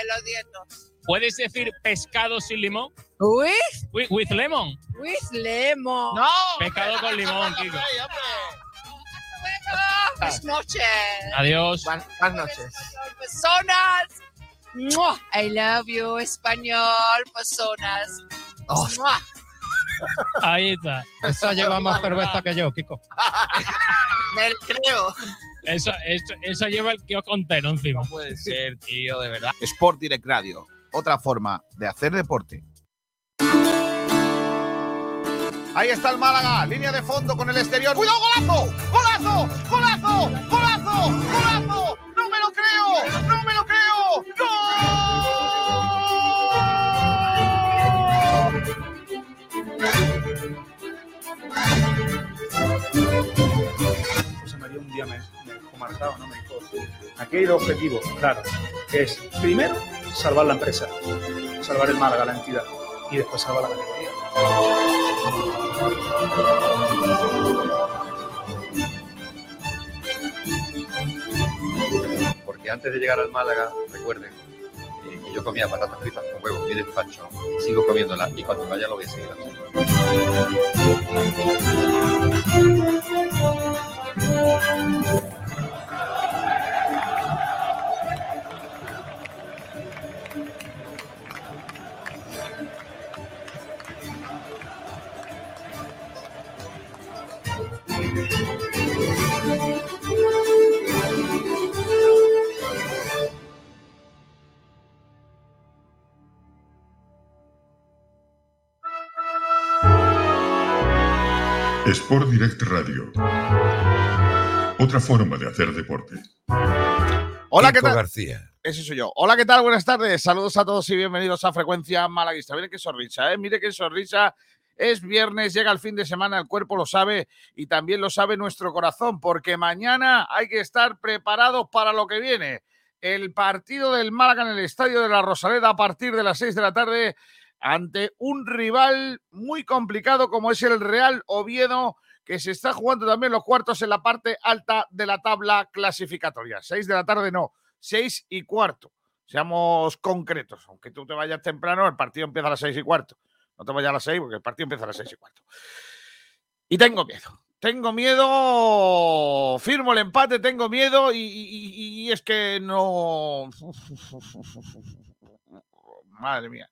de los dientes. ¿Puedes decir pescado sin limón? With, With, with lemon. with lemon. ¡No! Pescado con limón, Kiko. Buenas noches. Adiós. Buenas noches. Personas. I love you, español, personas. Oh. Ahí está. Esa lleva más cerveza que yo, Kiko. Me creo. Eso, eso, eso lleva el kiosco entero encima. No puede ser, tío, de verdad. Sport Direct Radio, otra forma de hacer deporte. Ahí está el Málaga, línea de fondo con el exterior. ¡Cuidado, golazo! ¡Golazo! ¡Golazo! ¡Golazo! ¡Golazo! ¡No me lo creo! ¡No me lo creo! José María un día me, marcado, ¿no? Me dijo, aquí hay dos objetivos, claro, que es primero salvar la empresa, salvar el Málaga, la entidad, y después salvar la categoría. porque antes de llegar al Málaga, recuerden eh, yo comía patatas fritas con huevo y despacho, sigo comiéndolas y cuando vaya lo voy a seguir haciendo. Sport Direct Radio. Otra forma de hacer deporte. Hola, ¿qué tal? García. Ese soy yo. Hola, ¿qué tal? Buenas tardes. Saludos a todos y bienvenidos a Frecuencia Malaguista. Mire qué sonrisa, ¿eh? Mire qué sonrisa. Es viernes, llega el fin de semana, el cuerpo lo sabe y también lo sabe nuestro corazón, porque mañana hay que estar preparados para lo que viene. El partido del Málaga en el Estadio de la Rosaleda a partir de las 6 de la tarde ante un rival muy complicado como es el Real Oviedo, que se está jugando también los cuartos en la parte alta de la tabla clasificatoria. 6 de la tarde no, 6 y cuarto. Seamos concretos, aunque tú te vayas temprano, el partido empieza a las 6 y cuarto. No te vayas a las 6 porque el partido empieza a las 6 y cuarto. Y tengo miedo. Tengo miedo, firmo el empate, tengo miedo y- y es que no... Madre mía.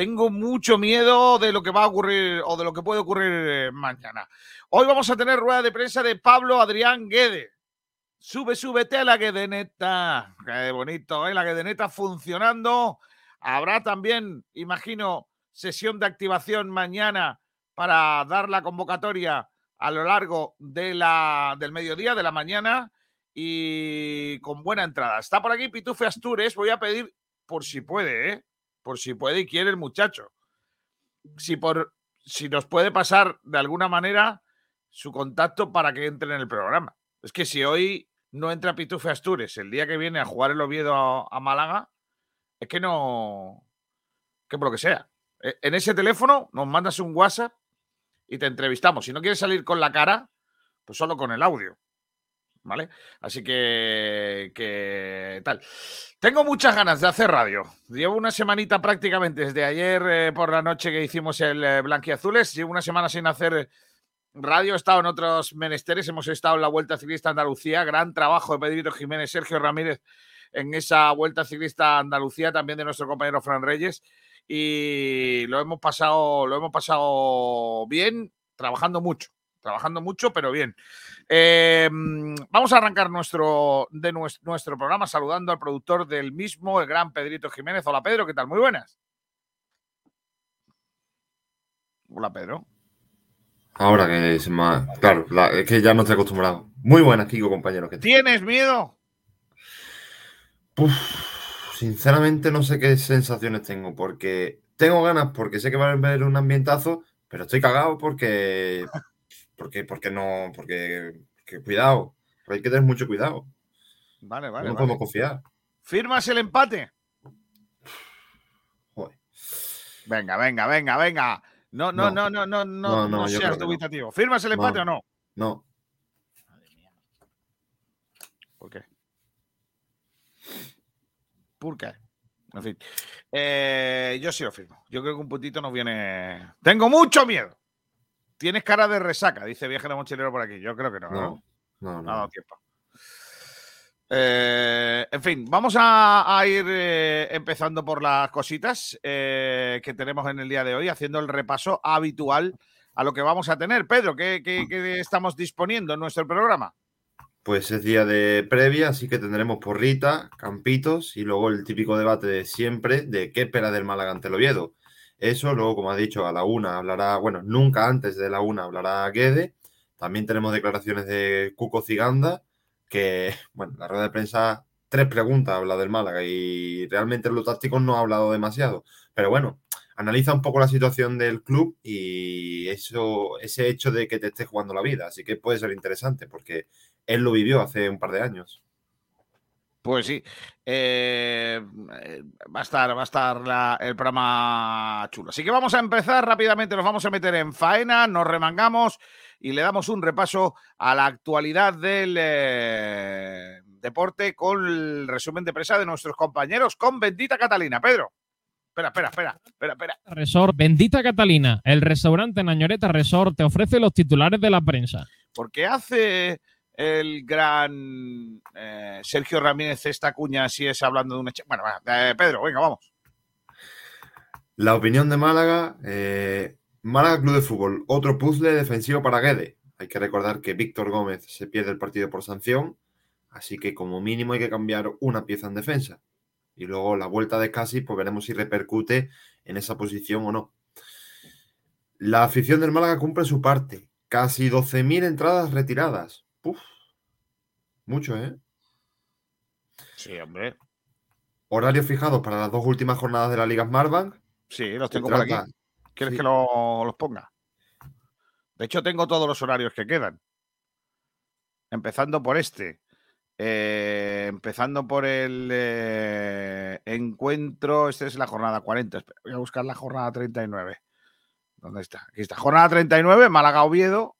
Tengo mucho miedo de lo que va a ocurrir o de lo que puede ocurrir eh, mañana. Hoy vamos a tener rueda de prensa de Pablo Adrián Guede. Sube, súbete a la Guedeneta. Qué bonito, ¿eh? La Guedeneta funcionando. Habrá también, imagino, sesión de activación mañana para dar la convocatoria a lo largo de la, del mediodía, de la mañana y con buena entrada. Está por aquí Pitufe Astures. Voy a pedir, por si puede, ¿eh? Por si puede y quiere el muchacho. Si, por, si nos puede pasar de alguna manera su contacto para que entre en el programa. Es que si hoy no entra Pitufe Astures el día que viene a jugar el Oviedo a, a Málaga, es que no. que por lo que sea. E- En ese teléfono nos mandas un WhatsApp y te entrevistamos. Si no quieres salir con la cara, pues solo con el audio. ¿Vale? Así que, que tal. Tengo muchas ganas de hacer radio. Llevo una semanita prácticamente desde ayer eh, por la noche que hicimos el eh, Blanquiazules. Llevo una semana sin hacer radio. He estado en otros menesteres. Hemos estado en la Vuelta Ciclista Andalucía. Gran trabajo de Pedrito Jiménez, Sergio Ramírez en esa Vuelta Ciclista Andalucía, también de nuestro compañero Fran Reyes. Y lo hemos pasado, lo hemos pasado bien, trabajando mucho. Trabajando mucho, pero bien. Eh, mm, vamos a arrancar nuestro, de nues- nuestro programa saludando al productor del mismo, el gran Pedrito Jiménez. Hola Pedro, ¿qué tal? Muy buenas. Hola Pedro. Ahora que es más. Claro, la- es que ya no estoy acostumbrado. Muy buenas, Kiko, compañero. ¿qué tal? ¿Tienes miedo? Uf, sinceramente no sé qué sensaciones tengo, porque tengo ganas, porque sé que va a haber un ambientazo, pero estoy cagado porque. Porque, porque no. Porque, porque cuidado. Hay que tener mucho cuidado. Vale, no vale. nos vale. podemos confiar. ¿Firmas el empate? Joder. Venga, venga, venga, venga. No, no, no, No. no, no, no, No, no, no seas no. dubitativo. ¿Firmas el empate No. o no? No. ¿Por qué? ¿Por qué? En fin. Eh, yo sí lo firmo. Yo creo que un puntito nos viene. Tengo mucho miedo. Tienes cara de resaca, dice viajero mochilero por aquí. Yo creo que no. ¿no? No, no, ha dado tiempo. Eh, en fin, vamos a, a ir eh, empezando por las cositas eh, que tenemos en el día de hoy, haciendo el repaso habitual a lo que vamos a tener. Pedro, ¿qué, qué- qué estamos disponiendo en nuestro programa? Pues es día de previa, así que tendremos porrita, campitos y luego el típico debate de siempre de qué espera del Málaga ante el Oviedo. Eso, luego, como ha dicho, a la una hablará, bueno, nunca antes de la una hablará Guede. También tenemos declaraciones de Cuco Ciganda, que, bueno, la rueda de prensa, tres preguntas habla del Málaga y realmente en lo táctico no ha hablado demasiado. Pero bueno, analiza un poco la situación del club y eso, ese hecho de que te esté jugando la vida. Así que puede ser interesante porque él lo vivió hace un par de años. Pues sí, eh, eh, va a estar, va a estar la- el programa chulo. Así que vamos a empezar rápidamente, nos vamos a meter en faena, nos remangamos y le damos un repaso a la actualidad del eh, deporte con el resumen de prensa de nuestros compañeros con Bendita Catalina. Pedro, espera, espera, espera, espera, espera. Resort Bendita Catalina, el restaurante Nañoreta Resort te ofrece los titulares de la prensa. Porque hace el gran eh, Sergio Ramírez esta cuña si es hablando de un hecho. Bueno, Pedro, venga, vamos. La opinión de Málaga, eh, Málaga Club de Fútbol, otro puzzle defensivo para Guede. Hay que recordar que Víctor Gómez se pierde el partido por sanción, así que como mínimo hay que cambiar una pieza en defensa. Y luego la vuelta de Casi, pues veremos si repercute en esa posición o no. La afición del Málaga cumple su parte. Casi 12.000 entradas retiradas. Puf. Mucho, ¿eh? Sí, hombre. Horarios fijados para las dos últimas jornadas de la Liga Smartbank. Sí, los tengo por aquí. ¿Quieres sí. que lo- los ponga? De hecho, tengo todos los horarios que quedan. Empezando por este. Eh, empezando por el eh, encuentro. Esta es la jornada 40. Espera, voy a buscar la jornada 39. ¿Dónde está? Aquí está. Jornada 39, Málaga Oviedo.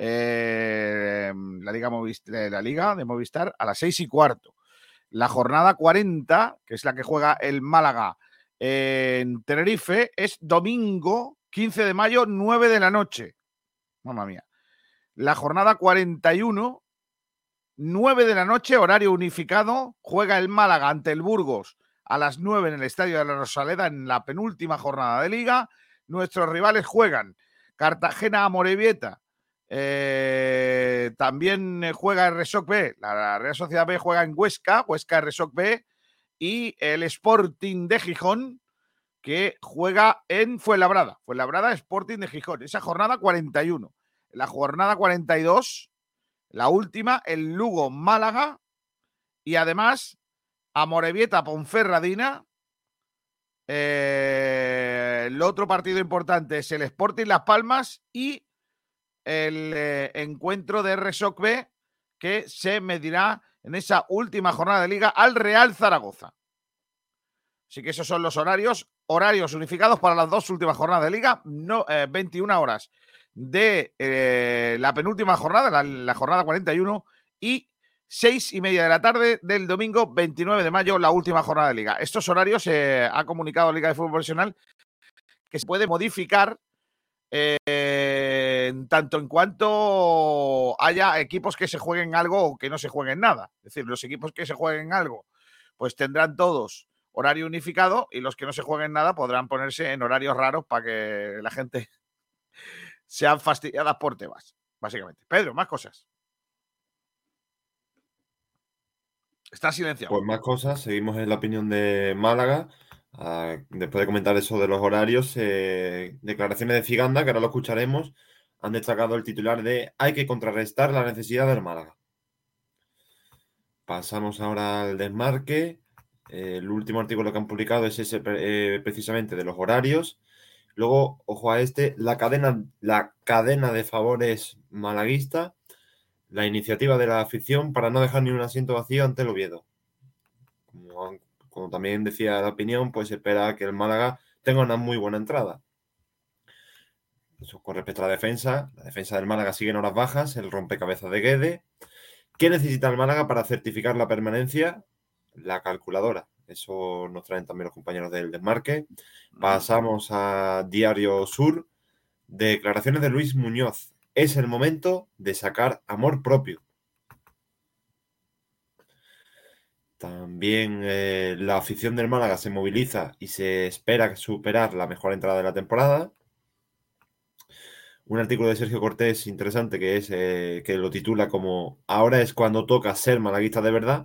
Eh, la, Liga Movis- eh, la Liga de Movistar a las 6 y cuarto. La jornada 40, que es la que juega el Málaga en Tenerife, es domingo 15 de mayo, 9 de la noche. Mamma mía. La jornada 41, 9 de la noche, horario unificado, juega el Málaga ante el Burgos a las 9 en el Estadio de la Rosaleda en la penúltima jornada de liga. Nuestros rivales juegan Cartagena a Morevieta. Eh, también eh, juega el Resoc B. La, Real Sociedad B juega en Huesca, Huesca Resoc B. Y el Sporting de Gijón, que juega en Fuenlabrada. Fuenlabrada Sporting de Gijón. Esa jornada 41. La jornada 42, la última, el Lugo Málaga. Y además, Amorebieta Ponferradina. Eh, el otro partido importante es el Sporting Las Palmas y el eh, encuentro de Resoc B que se medirá en esa última jornada de liga al Real Zaragoza. Así que esos son los horarios, horarios unificados para las dos últimas jornadas de liga, no, eh, 21 horas de eh, la penúltima jornada, la, jornada 41, y seis y media de la tarde del domingo 29 de mayo, la última jornada de liga. Estos horarios eh, ha comunicado Liga de Fútbol Profesional que se puede modificar eh, en tanto en cuanto haya equipos que se jueguen algo o que no se jueguen nada. Es decir, los equipos que se jueguen algo, pues tendrán todos horario unificado y los que no se jueguen nada podrán ponerse en horarios raros para que la gente sean fastidiadas por temas, básicamente. Pedro, más cosas. Está silenciado. Pues más cosas, seguimos en la opinión de Málaga. Ah, después de comentar eso de los horarios, eh, declaraciones de Ciganda, que ahora lo escucharemos, han destacado el titular de hay que contrarrestar la necesidad del Málaga. Pasamos ahora al desmarque. El último artículo que han publicado es ese eh, precisamente de los horarios. Luego, ojo a este, la cadena, la cadena de favores malaguista, la iniciativa de la afición para no dejar ni un asiento vacío ante el Oviedo. Como, como también decía la opinión, pues espera que el Málaga tenga una muy buena entrada. Eso con respecto a la defensa, la defensa del Málaga sigue en horas bajas, el rompecabezas de Guede. ¿Qué necesita el Málaga para certificar la permanencia? La calculadora. Eso nos traen también los compañeros del desmarque. Pasamos a Diario Sur. Declaraciones de Luis Muñoz. Es el momento de sacar amor propio. También eh, la afición del Málaga se moviliza y se espera superar la mejor entrada de la temporada. Un artículo de Sergio Cortés interesante que es eh, que lo titula como Ahora es cuando toca ser malaguista de verdad.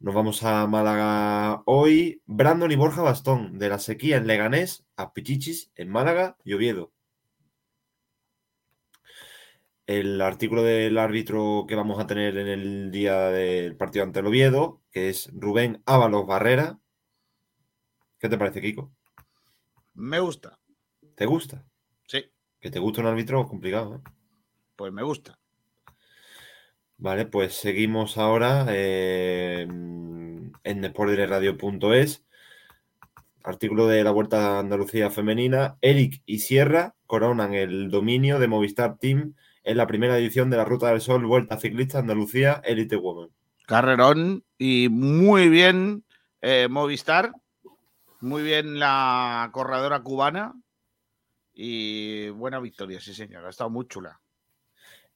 Nos vamos a Málaga hoy. Brandon y Borja Bastón, de la sequía en Leganés a Pichichis en Málaga y Oviedo. El artículo del árbitro que vamos a tener en el día del partido ante el Oviedo, que es Rubén Ábalos Barrera. ¿Qué te parece, Kiko? Me gusta. ¿Te gusta? Que te gusta un árbitro complicado, ¿eh? pues me gusta. Vale, pues seguimos ahora eh, en deportdirectradio.es. Artículo de la Vuelta a Andalucía Femenina. Eric y Sierra coronan el dominio de Movistar Team en la primera edición de la Ruta del Sol Vuelta Ciclista Andalucía Elite Women. Carrerón y muy bien eh, Movistar, muy bien la corredora cubana y buena victoria, sí señor, ha estado muy chula.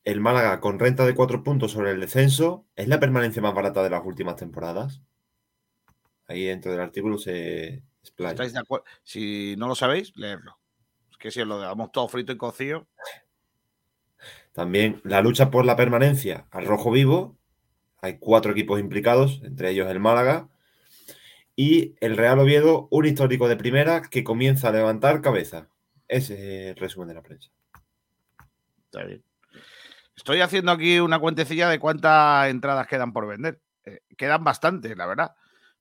El Málaga con renta de cuatro puntos sobre el descenso es la permanencia más barata de las últimas temporadas. Ahí dentro del artículo se explaya. ¿Estáis de acuerdo? Si no lo sabéis, leerlo. Es que si os lo damos todo frito y cocido, También la lucha por la permanencia al rojo vivo. Hay cuatro equipos implicados, entre ellos el Málaga. Y el Real Oviedo, un histórico de primera que comienza a levantar cabeza. Ese es el resumen de la prensa. está bien. Estoy haciendo aquí una cuentecilla de cuántas entradas quedan por vender. Eh, quedan bastantes, la verdad.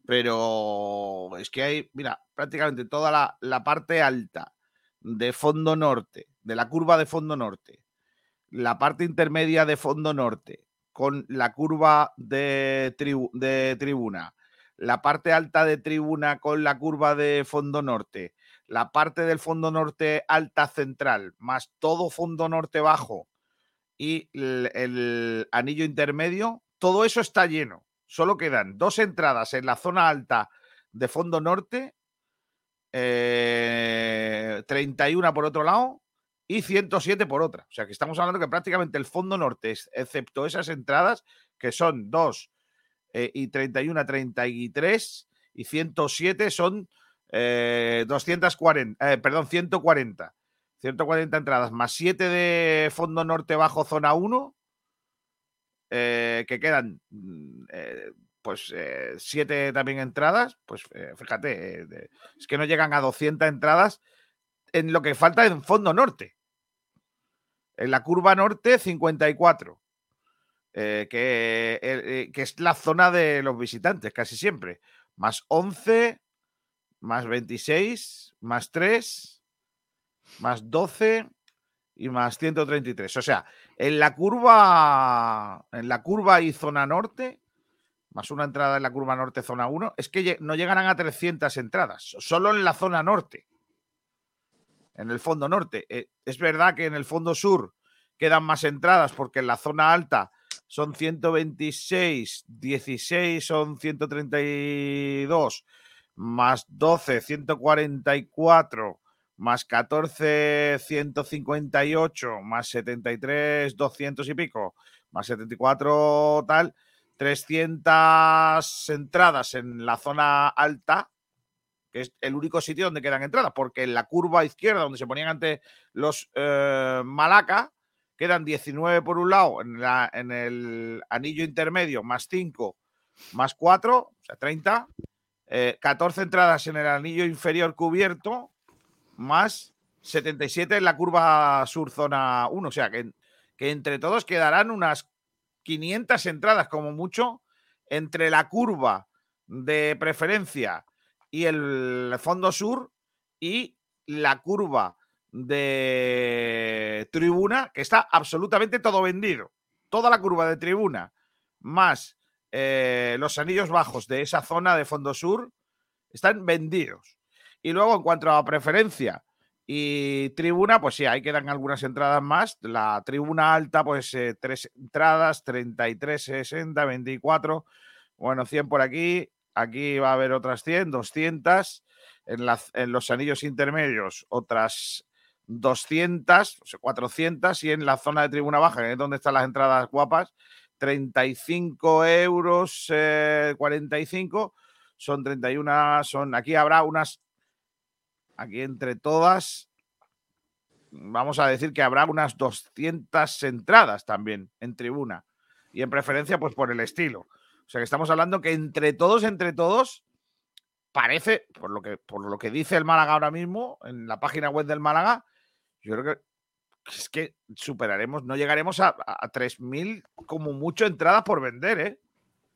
Pero es que hay, mira, prácticamente toda la, la parte alta de fondo norte, de la curva de fondo norte, la parte intermedia de fondo norte, con la curva de, tribu- de tribuna, la parte alta de tribuna con la curva de fondo norte, la parte del fondo norte alta central, más todo fondo norte bajo y el, anillo intermedio, todo eso está lleno. Solo quedan dos entradas en la zona alta de fondo norte, eh, 31 por otro lado y 107 por otra. O sea que estamos hablando que prácticamente el fondo norte, excepto esas entradas, que son 2 eh, y 31 a 33 y 107 son eh, 240, eh, perdón, 140. 140 entradas más 7 de fondo norte bajo zona 1, eh, que quedan mm, eh, pues 7 también entradas, pues eh, fíjate, eh, es que no llegan a 200 entradas en lo que falta en fondo norte. En la curva norte, 54. eh, que, eh, eh, que es la zona de los visitantes, casi siempre. Más 11, más 26, más 3, más 12 y más 133. O sea, en la curva, en la curva y zona norte, más una entrada en la curva norte, zona 1, es que no llegarán a 300 entradas, solo en la zona norte. En el fondo norte. Eh, es verdad que en el fondo sur quedan más entradas porque en la zona alta son 126, 16 son 132, más 12, 144, más 14, 158, más 73, 200 y pico, más 74 tal, 300 entradas en la zona alta, que es el único sitio donde quedan entradas, porque en la curva izquierda, donde se ponían ante los eh, Malaca, quedan 19 por un lado, en, la- en el anillo intermedio, más 5, más 4, o sea, 30, eh, 14 entradas en el anillo inferior cubierto, más 77 en la curva sur zona 1, o sea, que, que entre todos quedarán unas 500 entradas como mucho entre la curva de preferencia y el fondo sur y la curva de tribuna, que está absolutamente todo vendido. Toda la curva de tribuna, más eh, los anillos bajos de esa zona de fondo sur, están vendidos. Y luego, en cuanto a preferencia y tribuna, pues sí, ahí quedan algunas entradas más. La tribuna alta, pues eh, tres entradas, 33, 60, 24, bueno, 100 por aquí. aquí va a haber otras 100, 200. En, los anillos intermedios, otras 200, o sea, 400. Y en la zona de tribuna baja, es donde están las entradas guapas, 35 euros, eh, 45. Son 31, son. Aquí habrá unas. Aquí entre todas, vamos a decir que habrá unas 200 entradas también en tribuna. Y en preferencia, pues por el estilo. O sea que estamos hablando que entre todos, entre todos, parece, por lo que, por lo que dice el Málaga ahora mismo, en la página web del Málaga, yo creo que es que superaremos, no llegaremos a, a 3.000 como mucho entradas por vender, ¿eh?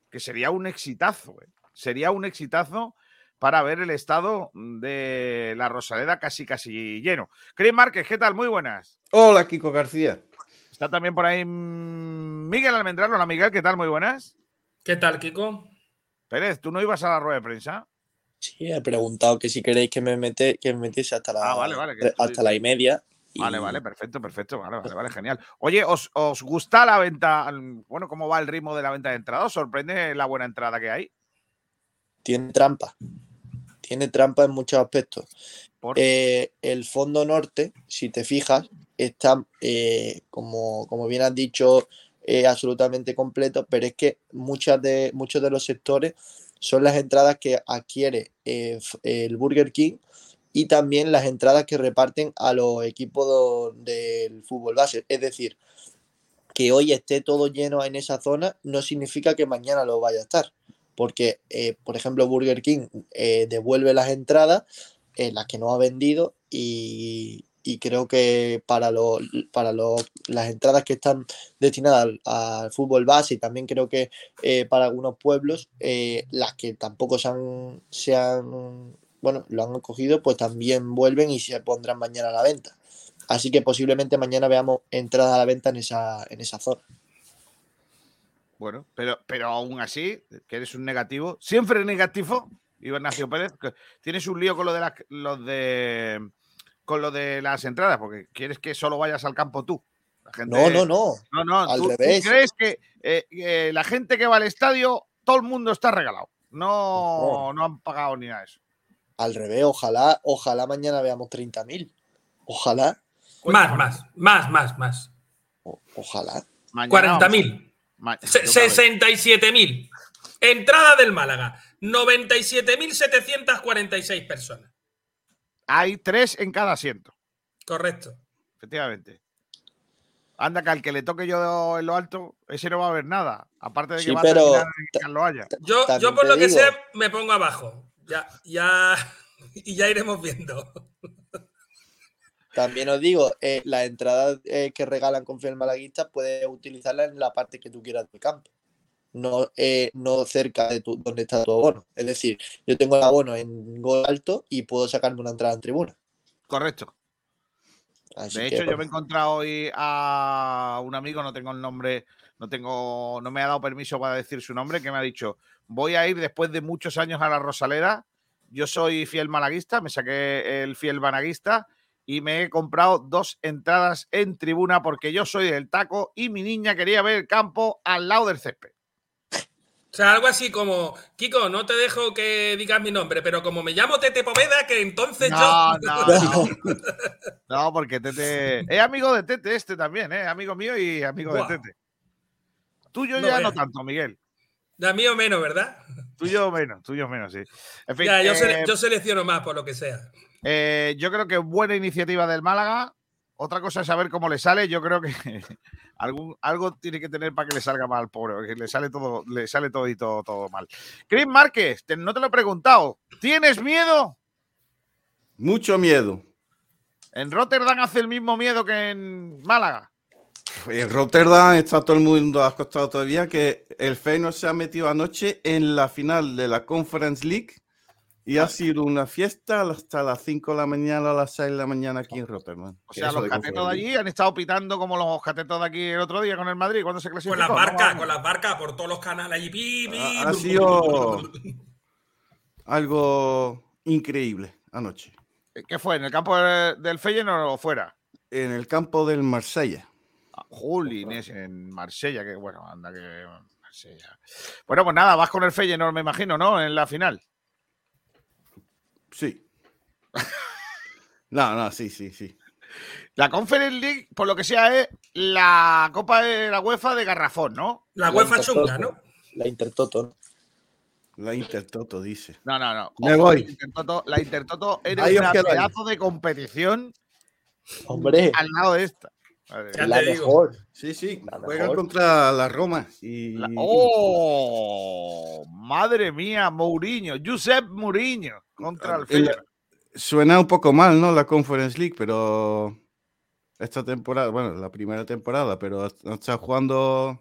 Que sería un exitazo, ¿eh? Sería un exitazo para ver el estado de la Rosaleda casi casi lleno. Cris Márquez, ¿qué tal? Muy buenas. Hola, Kiko García. Está también por ahí Miguel Almendral. Hola, Miguel, ¿qué tal? Muy buenas. ¿Qué tal, Kiko? Pérez, ¿tú no ibas a la rueda de prensa? Sí, he preguntado que si queréis que me mete, que me metiese hasta la Ah, vale, vale, que hasta estoy- la y media. Y- Vale, vale, perfecto, perfecto. Vale, vale, vale, genial. Oye, ¿os, os gusta la venta? Bueno, ¿cómo va el ritmo de la venta de entradas? ¿Os sorprende la buena entrada que hay? Tiene trampa. Tiene trampa en muchos aspectos. Eh, el fondo norte, si te fijas, está, eh, como, como bien has dicho, eh, absolutamente completo, pero es que muchas de, muchos de los sectores son las entradas que adquiere eh, el Burger King y también las entradas que reparten a los equipos del fútbol base. Es decir, que hoy esté todo lleno en esa zona no significa que mañana lo vaya a estar. Porque, eh, por ejemplo, Burger King eh, devuelve las entradas, eh, las que no ha vendido, y, y creo que para, lo- para lo- las entradas que están destinadas al, al fútbol base y también creo que eh, para algunos pueblos, eh, las que tampoco se han, se han, bueno, lo han cogido, pues también vuelven y se pondrán mañana a la venta. Así que posiblemente mañana veamos entradas a la venta en esa, en esa zona. Bueno, pero, pero aún así, que eres un negativo, siempre negativo, Iván Ignacio Pérez, que tienes un lío con lo de las los de con lo de las entradas, porque quieres que solo vayas al campo tú. La gente- No, no, no. No, no, Al tú, tú revés. crees que eh, eh, la gente que va al estadio, todo el mundo está regalado. No, no han pagado ni nada de eso. Al revés, ojalá, ojalá mañana veamos 30.000. Ojalá, Más, más, más, más, más. ojalá. Vamos a- 40.000. Ma- Se- 67.000. Entrada del Málaga. 97.746 personas. Hay tres en cada asiento, Correcto. efectivamente. Anda, que al que le toque yo en lo alto, ese no va a ver nada. Aparte de que Sí, va pero a terminar en. Yo, yo por lo que sé, me pongo abajo. Ya, ya, y ya iremos viendo. También os digo, eh, las entradas eh, que regalan con Fiel Malaguista puedes utilizarlas en la parte que tú quieras del campo. No, eh, no cerca de tu, donde está tu abono. Es decir, yo tengo el abono en gol alto y puedo sacarme una entrada en tribuna. Correcto. Así De que, hecho, yo me he pues, encontrado hoy a un amigo, no tengo el nombre, no tengo, no me ha dado permiso para decir su nombre, que me ha dicho, voy a ir después de muchos años a la Rosaleda. Yo soy fiel malaguista, me saqué el fiel banaguista y me he comprado dos entradas en tribuna porque yo soy del taco y mi niña quería ver el campo al lado del césped. O sea, algo así como, Kiko, no te dejo que digas mi nombre, pero como me llamo Tete Poveda, que entonces No, yo. no, no. No, porque Tete es amigo de Tete este también, ¿eh? Amigo mío y amigo de Tete. Tuyo No ya no veas. tanto, Miguel. Da mío menos, ¿verdad? Tuyo menos, tuyo menos, sí. En fin, Ya, yo, eh, sele- yo selecciono más por lo que sea. eh, yo creo que buena iniciativa del Málaga. Otra cosa es saber cómo le sale. Yo creo que algún, algo tiene que tener para que le salga mal, pobre, porque le sale todo, le sale todo y todo, todo mal. Chris Márquez, te- no te lo he preguntado. ¿Tienes miedo? Mucho miedo. ¿En Rotterdam hace el mismo miedo que en Málaga? En Rotterdam está todo el mundo acostado todavía que el Feyenoord se ha metido anoche en la final de la Conference League y ha sido una fiesta hasta las 5 de la mañana, a las 6 de la mañana aquí en Rotterdam. O sea, los de catetos de allí han estado pitando como los catetos de aquí el otro día con el Madrid cuando se clasificó. Con las barcas, con las barcas por todos los canales allí. pi, pi, League. Ha, ha sido algo increíble anoche. ¿Qué fue? ¿En el campo de- del Feyenoord o fuera? En el campo del Marsella. Ah, Jolines, en Marsella, que bueno, anda que. ya. Bueno, pues nada, vas con el Feyenoord, me imagino, ¿no? En la final. Sí. no, no, sí, sí, sí. La Conference League, por lo que sea, es la Copa de la UEFA de Garrafón, ¿no? La UEFA chunga, ¿no? La Intertoto, ¿no? La Intertoto dice. No, no, no. Me Ojo, voy. La Intertoto, la Intertoto era quedáis. pedazo de competición Hombre, al lado de esta. Ya la te digo. mejor. Sí, sí. La Juegan mejor. contra la Roma. Y... La- ¡Oh! Madre mía, Mourinho. Josep Mourinho contra el El- Feyenoord. Suena un poco mal, ¿no? La Conference League, pero esta temporada, bueno, la primera temporada, pero está jugando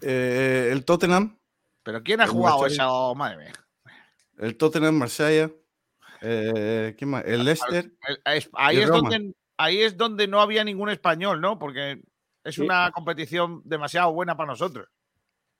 eh, el Tottenham, ¿Pero quién ha el jugado esa? Madre mía. el Tottenham, Marsella, eh, ¿quién más? El Leicester. El- es- Ahí es, Roma. donde, ahí es donde no había ningún español, ¿no? Porque es Sí. una competición demasiado buena para nosotros.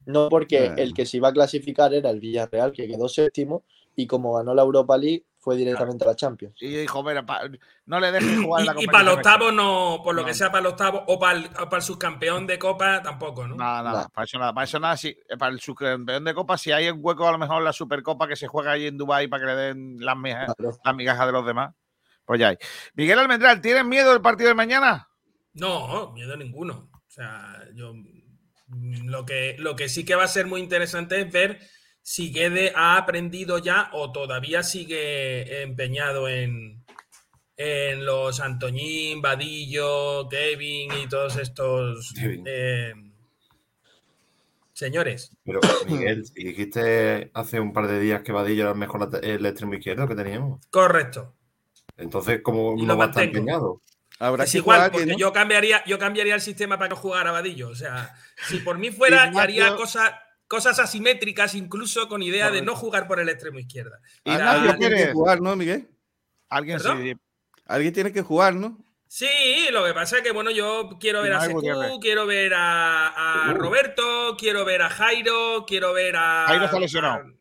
No, porque Eh. el que se iba a clasificar era el Villarreal, que quedó séptimo, y como ganó la Europa League, fue directamente a la Champions. Y dijo, mira, pa- no le dejes jugar la Y, y competición. para el octavo no, por lo No. que sea para el octavo, o para el, o para el subcampeón de Copa tampoco, ¿no? Nada, nada, Nah. para eso nada, para eso nada, sí, eh, para el subcampeón de Copa, si hay un hueco a lo mejor la Supercopa que se juega ahí en Dubái para que le den las migajas, Claro. las migajas de los demás, pues ya hay. Miguel Almendral, ¿tienes miedo del partido de mañana? No, miedo ninguno. O sea, yo lo que, lo que sí que va a ser muy interesante es ver si Guede ha aprendido ya o todavía sigue empeñado en, en los Antoñín, Vadillo, Kevin y todos estos eh, señores. Pero, Miguel, si dijiste hace un par de días que Vadillo era el mejor el extremo izquierdo que teníamos. Correcto. Entonces, ¿cómo Y no va a estar empeñado? Habrá Es que igual, jugar alguien, porque ¿no? yo cambiaría, yo cambiaría el sistema para que jugara Vadillo. O sea, si por mí fuera, Ignacio- haría cosas, cosas asimétricas, incluso con idea de no jugar por el extremo izquierda. Y Alguien tiene que jugar, ¿no, Miguel? Alguien sí. Alguien tiene que jugar, ¿no? Sí, lo que pasa es que bueno, yo quiero ver a Secu, quiero ver a, a Uh. Roberto, quiero ver a Jairo, quiero ver a. Jairo está lesionado.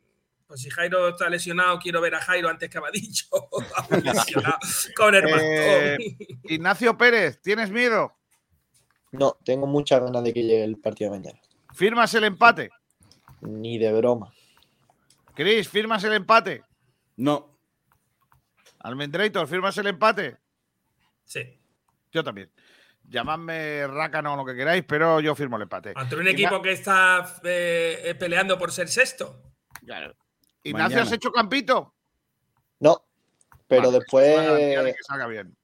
Pues si Jairo está lesionado, quiero ver a Jairo antes que a lesionado con el. Eh, Ignacio Pérez, ¿tienes miedo? No, tengo muchas ganas de que llegue el partido de mañana. ¿Firmas el empate? Ni de broma. Chris, ¿firmas el empate? No. Almendrator, ¿firmas el empate? Sí. Yo también. Llamadme rácano o lo que queráis, pero yo firmo el empate. Ante un equipo que está eh, peleando por ser sexto. Claro. Ignacio, Mañana. ¿has hecho campito? No, pero Vale, después. que salga bien.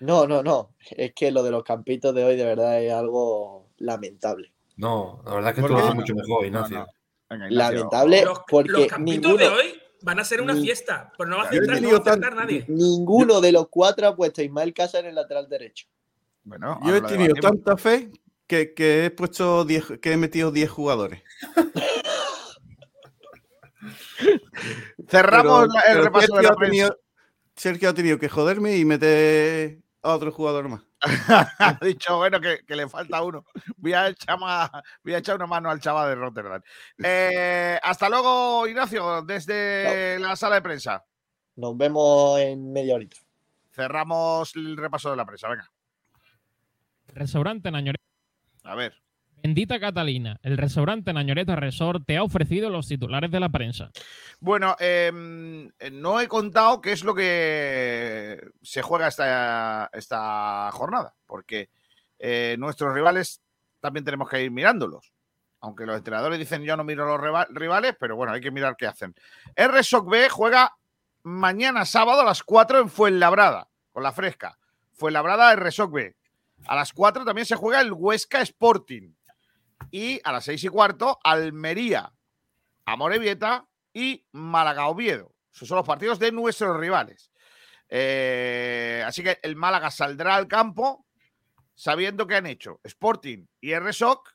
No, no, no. Es que lo de los campitos de hoy de verdad es algo lamentable. No, la verdad es que ¿Por tú lo qué? haces mucho mejor, Ignacio. No, no. Venga, Ignacio. Lamentable Los, porque los campitos ninguno, de hoy van a ser una fiesta. Pero no va a aceptar, no va a aceptar tan- nadie. ninguno de los cuatro ha puesto a Ismael Casa en el lateral derecho. Bueno, Yo he tenido tanta fe que, que he puesto 10, que he metido 10 jugadores. Cerramos Pero- la- el pero repaso de Sergio la ha prensa. tenido- Sergio ha tenido que joderme y meter a otro jugador más. ha dicho, bueno, que, que le falta uno. Voy a, echar más- voy a echar una mano al chaval de Rotterdam. Eh, hasta luego, Ignacio, desde la sala de prensa. Nos vemos en media horita. Cerramos el repaso de la prensa. Venga, Restaurante Nañoreta. a ver. Bendita Catalina, el restaurante Nañoreta Resort te ha ofrecido los titulares de la prensa. Bueno, em, no he contado qué es lo que se juega esta, esta jornada, porque eh, nuestros rivales también tenemos que ir mirándolos. Aunque los entrenadores dicen yo no miro los riva- rivales, pero bueno, hay que mirar qué hacen. RSOC B juega mañana sábado a las 4 en Fuenlabrada, con la fresca. Fuenlabrada RSOC B. A las 4 también se juega el Huesca Sporting. Y a las 6 y cuarto, Almería, Amorebieta y Málaga Oviedo. Esos son los partidos de nuestros rivales. Eh, así que el Málaga saldrá al campo sabiendo que han hecho Sporting y RSOC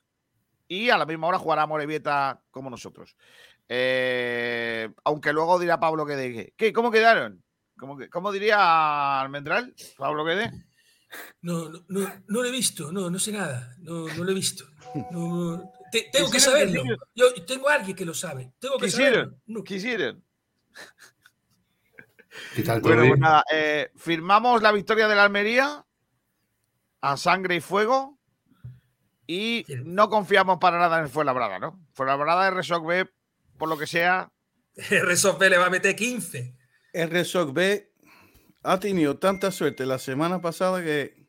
y a la misma hora jugará Morevieta como nosotros. Eh, aunque luego dirá Pablo. ¿Qué? ¿Cómo quedaron? ¿Cómo, que- cómo diría Almendral? Pablo Guede. No, no, no, no lo he visto, no, no sé nada, no, no lo he visto. No, no. Te- tengo que saberlo. Yo tengo a alguien que lo sabe. Tengo que saberlo. Quisieron, No. quisieron. ¿Qué tal, Bueno, pues nada, eh, firmamos la victoria de la Almería a sangre y fuego. Y no confiamos para nada en Fuenlabrada, ¿no? Fuenlabrada de Resoc B, por lo que sea. Resoc B le va a meter 15. El Resoc B ha tenido tanta suerte la semana pasada que.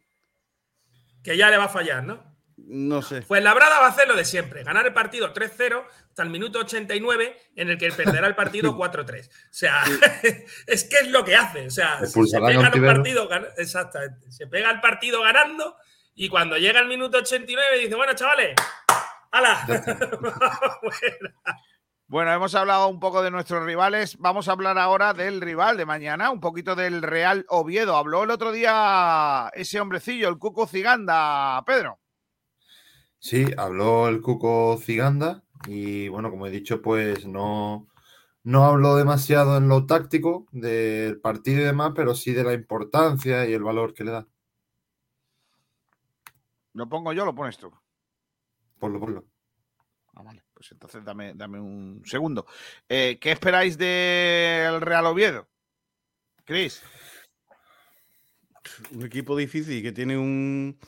Que ya le va a fallar, ¿no? No sé. Pues Labrada va a hacer lo de siempre: ganar el partido 3-0 hasta el minuto 89, en el que perderá el partido 4-3. O sea, es que es lo que hace. O sea, se pega, el partido, exactamente, se pega el partido ganando y cuando llega el minuto 89 dice: Bueno, chavales, ¡hala! Bueno, hemos hablado un poco de nuestros rivales. Vamos a hablar ahora del rival de mañana, un poquito del Real Oviedo. Habló el otro día ese hombrecillo, el Cuco Ciganda, Pedro. Sí, habló el Cuco Ciganda y bueno, como he dicho, pues no, no habló demasiado en lo táctico del partido y demás, pero sí de la importancia y el valor que le da. ¿Lo pongo yo o lo pones tú? Ponlo, ponlo. Pues entonces dame, dame un segundo. Eh, ¿Qué esperáis del Real Oviedo? Cris. Un equipo difícil que tiene un,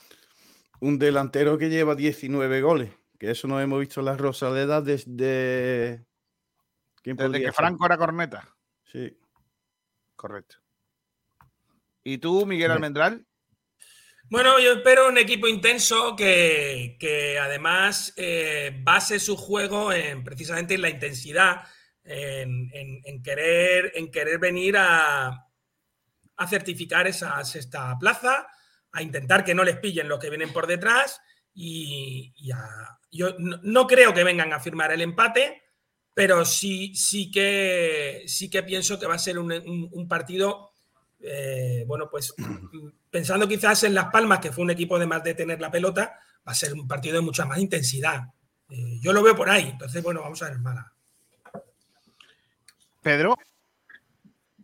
un delantero que lleva 19 goles. Que eso no hemos visto en la Rosaleda desde. desde que Franco era corneta. Sí. Correcto. ¿Y tú, Miguel Almendral? Bueno, yo espero un equipo intenso que, además eh, base su juego en precisamente en la intensidad, en, querer, en querer venir a, a, certificar esa sexta plaza, a intentar que no les pillen los que vienen por detrás y, yo no, creo que vengan a firmar el empate, pero sí, sí, que, sí que pienso que va a ser un, partido, eh, bueno, pues pensando quizás en Las Palmas, que fue un equipo de más de tener la pelota, va a ser un partido de mucha más intensidad. Eh, yo lo veo por ahí. Entonces, bueno, vamos a ver mala. Pedro.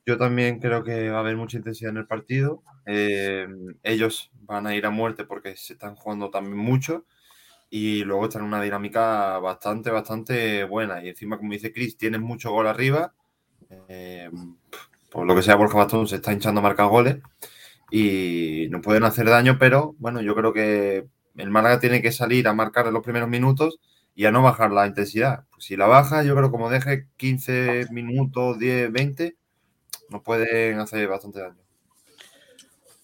Yo también creo que va a haber mucha intensidad en el partido. Eh, ellos van a ir a muerte porque se están jugando también mucho y luego están en una dinámica bastante, bastante buena. Y encima, como dice Chris, tienen mucho gol arriba. Eh, por lo que sea, Borja Bastón se está hinchando a marcar goles y no pueden hacer daño, pero bueno, yo creo que el Málaga tiene que salir a marcar en los primeros minutos y a no bajar la intensidad. Pues si la baja, yo creo como deje 15 minutos, 10, 20, nos pueden hacer bastante daño.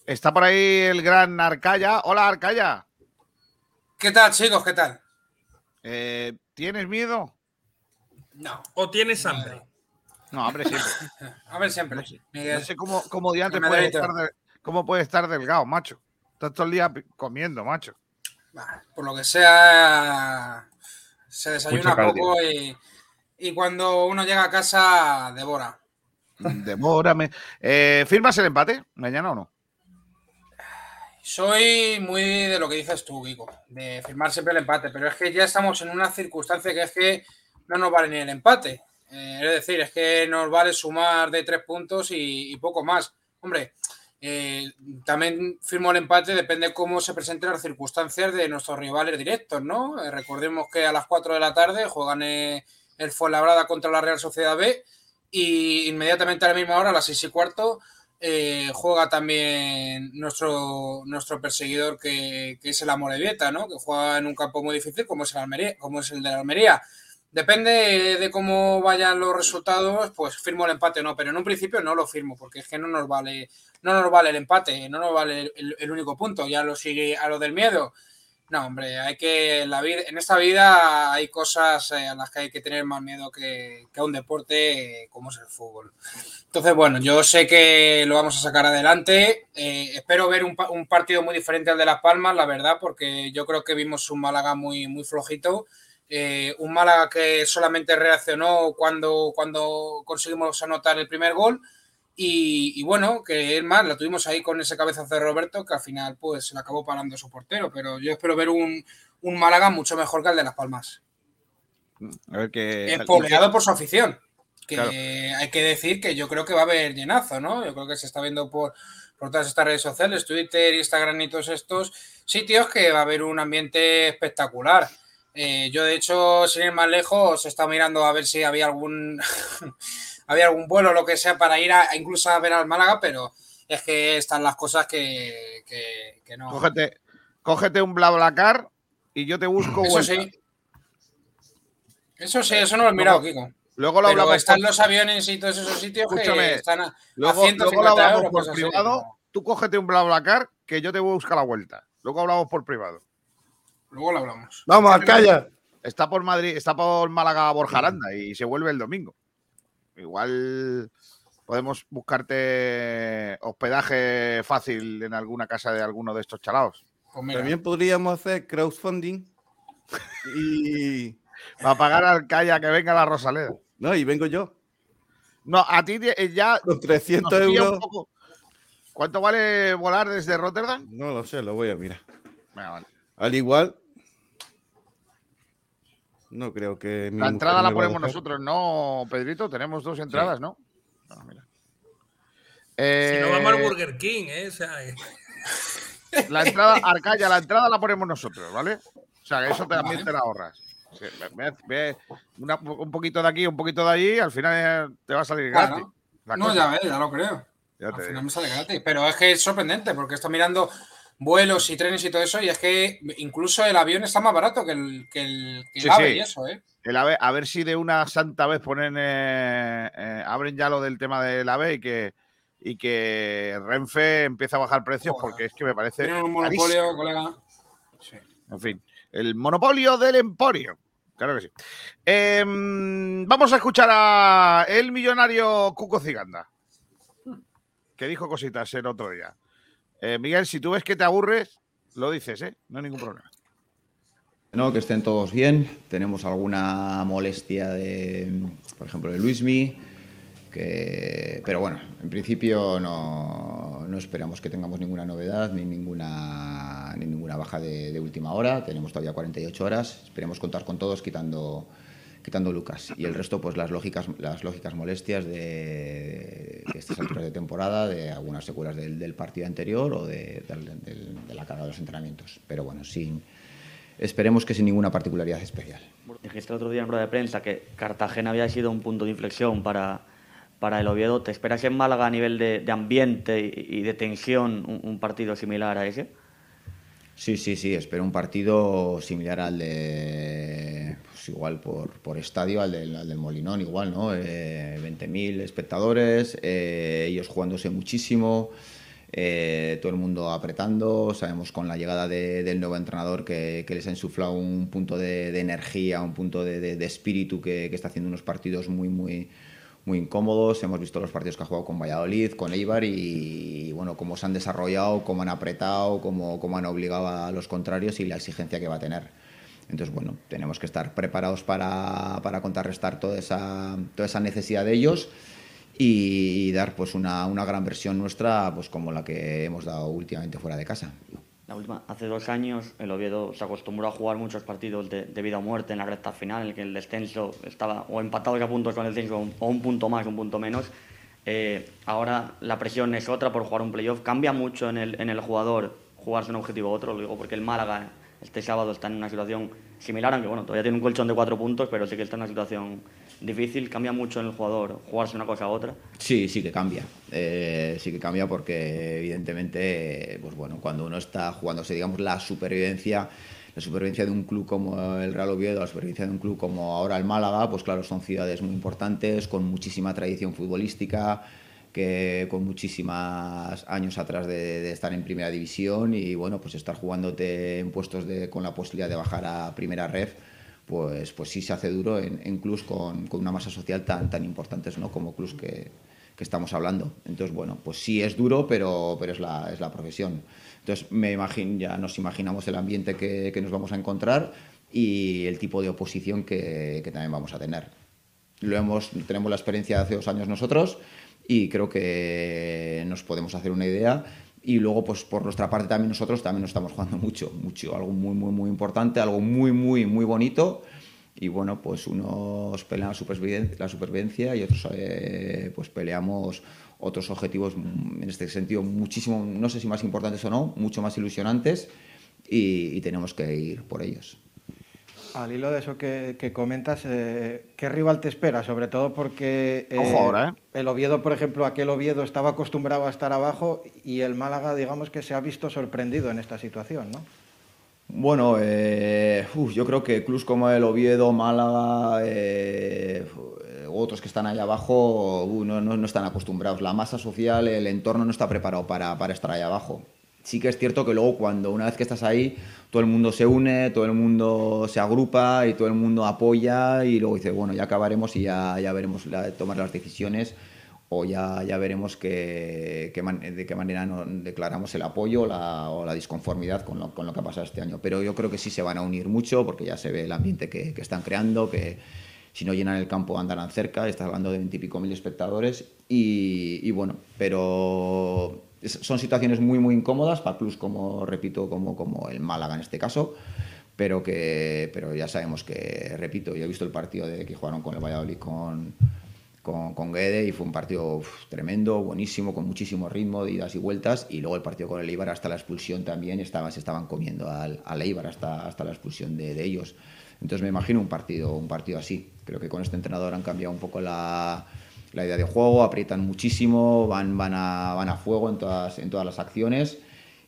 Está por ahí el gran Arcaya. Hola, Arcaya. ¿Qué tal, chicos? ¿Qué tal? Eh, ¿Tienes miedo? No. ¿O tienes hambre? No, hambre siempre. hambre siempre. No sé, cómo, cómo diante puede estar, de, ¿Cómo puede estar delgado, macho? Estás todo el día comiendo, macho. Por lo que sea, se desayuna poco y, cuando uno llega a casa, devora. Devórame. Eh, ¿Firmas el empate mañana o no? Soy muy de lo que dices tú, Kiko, de firmar siempre el empate, pero es que ya estamos en una circunstancia que es que no nos vale ni el empate. Eh, es decir, es que nos vale sumar de tres puntos y, poco más. Hombre, eh, también firmó el empate, depende cómo se presenten las circunstancias de nuestros rivales directos, ¿no? Eh, recordemos que a las 4 de la tarde juegan eh, el Fuenlabrada contra la Real Sociedad B y inmediatamente a la misma hora, a las 6 y cuarto, juega también nuestro, nuestro perseguidor que, es el Amorebieta, ¿no? Que juega en un campo muy difícil como es el, Almería, como es el de la Almería. Depende de cómo vayan los resultados, pues firmo el empate o no, pero en un principio no lo firmo, porque es que no nos vale, no nos vale el empate, no nos vale el, único punto, ya lo sigue a lo del miedo. No, hombre, hay que la vida, en esta vida hay cosas eh, a las que hay que tener más miedo que, a un deporte como es el fútbol. Entonces, bueno, yo sé que lo vamos a sacar adelante. Eh, espero ver un, un, partido muy diferente al de Las Palmas, la verdad, porque yo creo que vimos un Málaga muy, muy flojito eh, un Málaga que solamente reaccionó cuando, cuando conseguimos anotar el primer gol. Y, bueno, que es más, la tuvimos ahí con ese cabezazo de Roberto que al final pues se le acabó parando su portero. Pero yo espero ver un, Málaga mucho mejor que el de Las Palmas. A ver que... Espoleado por su afición. Que hay que decir que yo creo que va a haber llenazo, ¿no? Yo creo que se está viendo por, por todas estas redes sociales, Twitter, Instagram y todos estos sitios, que va a haber un ambiente espectacular. Eh, yo, de hecho, sin ir más lejos, he estado mirando a ver si había algún había algún vuelo o lo que sea para ir a, incluso a ver al Málaga, pero es que están las cosas que, no. Cógete, cógete un BlaBlaCar y yo te busco Eso vuelta. sí. Eso sí, eso no lo he mirado, Kiko. Luego lo Pero hablamos están por- los aviones y todos esos sitios Escúchame, que están a, a Luego, 150 luego lo hablamos euros. por cosas así. privado. Tú cógete un BlaBlaCar que yo te voy a buscar la vuelta. Luego hablamos por privado. Luego lo hablamos. Vamos, Arcaya. Está por Madrid, está por Málaga Borja Aranda y se vuelve el domingo. Igual podemos buscarte hospedaje fácil en alguna casa de alguno de estos chalaos. Pues También podríamos hacer crowdfunding y. Para pagar al Calla que venga la Rosaleda. No, y vengo yo. No, a ti eh, ya. Con 300 nos pilla un euros. poco. ¿Cuánto vale volar desde Rotterdam? No lo sé, lo voy a mirar. Venga, vale. Al igual. No creo que. La entrada la ponemos nosotros, ¿no, Pedrito? Tenemos dos entradas, ¿no? No, mira. Si no Eh, vamos al Burger King, ¿eh? O sea, eh, La entrada, Arcaya, la entrada la ponemos nosotros, ¿vale? O sea, que eso también Vale. te la ahorras. Sí, ve- ve una- un poquito de aquí, un poquito de allí, al final eh, te va a salir gratis. la No, cosa. ya ves, ya lo creo. Ya Al te final digo. me sale gratis. Pero es que es sorprendente porque está mirando vuelos y trenes y todo eso. Y es que incluso el avión está más barato que el, que el, que el Sí, AVE sí. y eso, ¿eh? El AVE, a ver si de una santa vez ponen eh, eh, abren ya lo del tema del AVE y que y que Renfe empieza a bajar precios porque es que me parece Tienen un carísimo. monopolio, colega. En fin, el monopolio del emporio. Claro que sí. Em, vamos a escuchar a el millonario Cuco Ciganda, que dijo cositas el otro día. Eh, Miguel, si tú ves que te aburres, lo dices, ¿eh? No hay ningún problema. No, que estén todos bien. Tenemos alguna molestia de, por ejemplo, de Luismi, que, pero bueno, en principio no, no esperamos que tengamos ninguna novedad ni ninguna, ni ninguna baja de, de última hora. Tenemos todavía 48 horas. Esperemos contar con todos quitando, quitando Lucas. Y el resto, pues las lógicas, las lógicas molestias de, de estas alturas de temporada, de algunas secuelas del, del partido anterior o de, la carga de los entrenamientos. Pero bueno, sin, esperemos que sin ninguna particularidad especial. Dijiste el otro día en rueda de prensa que Cartagena había sido un punto de inflexión para, para el Oviedo. ¿Te esperas en Málaga a nivel de, ambiente y, y de tensión un, un partido similar a ese? Sí, sí, sí, espero un partido similar al de, pues igual por, por estadio, al del, al del Molinón, igual, ¿no? Eh, 20.000 espectadores, eh, ellos jugándose muchísimo, eh, todo el mundo apretando, sabemos con la llegada de- del nuevo entrenador que, les ha insuflado un punto de, energía, un punto de, de- espíritu que, que está haciendo unos partidos muy, muy, muy incómodos. Hemos visto los partidos que ha jugado con Valladolid, con Eibar y, bueno, cómo se han desarrollado, cómo han apretado, cómo, cómo han obligado a los contrarios y la exigencia que va a tener. Entonces, bueno, tenemos que estar preparados para, para contrarrestar toda esa, toda esa necesidad de ellos y, dar pues una, una gran versión nuestra pues como la que hemos dado últimamente fuera de casa. La última, hace dos años el Oviedo se acostumbró a jugar muchos partidos de, de vida o muerte en la recta final, en el que el descenso estaba o empatado a puntos con el descenso o un, punto más, un punto menos. Eh, ahora la presión es otra por jugar un playoff. Cambia mucho en el, en el jugador jugarse un objetivo u otro, lo digo porque el Málaga este sábado está en una situación similar, aunque bueno, todavía tiene un colchón de cuatro puntos, pero sí que está en una situación difícil. Cambia mucho en el jugador jugarse una cosa a otra. Sí, sí que cambia. Eh, sí que cambia porque evidentemente, pues bueno, cuando uno está jugándose, digamos, la supervivencia, la supervivencia de un club como el Real Oviedo, la supervivencia de un club como ahora el Málaga, pues claro, son ciudades muy importantes, con muchísima tradición futbolística, que con muchísimos años atrás de, de estar en primera división y bueno, pues estar jugándote en puestos de, con la posibilidad de bajar a primera ref, pues, pues sí se hace duro en, en clubs con, con una masa social tan, tan importantes ¿no? como clubs que, que estamos hablando. Entonces, bueno, pues sí es duro, pero, pero es, la, es la profesión. Entonces, me imagino, ya nos imaginamos el ambiente que, que nos vamos a encontrar y el tipo de oposición que, que también vamos a tener. Lo hemos, tenemos la experiencia de hace dos años nosotros y creo que nos podemos hacer una idea. Y luego, pues por nuestra parte también nosotros también nos estamos jugando mucho, mucho, algo muy, muy, muy importante, algo muy, muy, muy bonito. Y bueno, pues unos pelean la supervivencia, la supervivencia y otros eh, pues peleamos otros objetivos, en este sentido, muchísimo, no sé si más importantes o no, mucho más ilusionantes y, y tenemos que ir por ellos. Al hilo de eso que, que comentas, eh, ¿qué rival te espera? Sobre todo porque eh, Ojo ahora, ¿eh? el Oviedo, por ejemplo, aquel Oviedo estaba acostumbrado a estar abajo y el Málaga, digamos que se ha visto sorprendido en esta situación, ¿no? Bueno, eh, uf, yo creo que clubs como el Oviedo, Málaga, otros que están allá abajo, uh, no, no- no están acostumbrados. La masa social, el entorno no está preparado para, para estar allá abajo. Sí que es cierto que luego cuando una vez que estás ahí, todo el mundo se une, todo el mundo se agrupa y todo el mundo apoya y luego dice, bueno, ya acabaremos y ya, ya veremos tomar las decisiones o ya, ya veremos que- que de qué manera declaramos el apoyo o la disconformidad con lo, con lo que ha pasado este año. Pero yo creo que sí se van a unir mucho porque ya se ve el ambiente que, que están creando, que si no llenan el campo andarán cerca, estás hablando de veintipico mil espectadores y bueno, pero son situaciones muy muy incómodas para clubs como, repito, como, como el Málaga en este caso, pero que pero ya sabemos que, repito, yo he visto el partido de que jugaron con el Valladolid con, con, con Guede y fue un partido tremendo, buenísimo, con muchísimo ritmo de idas y vueltas y luego el partido con el Eibar hasta la expulsión también estaba, se estaban comiendo al, al Eibar hasta, hasta la expulsión de, de ellos. Entonces me imagino un partido, un partido así. Creo que con este entrenador han cambiado un poco la, la idea de juego, aprietan muchísimo, van, van, a, van a fuego en todas, en todas las acciones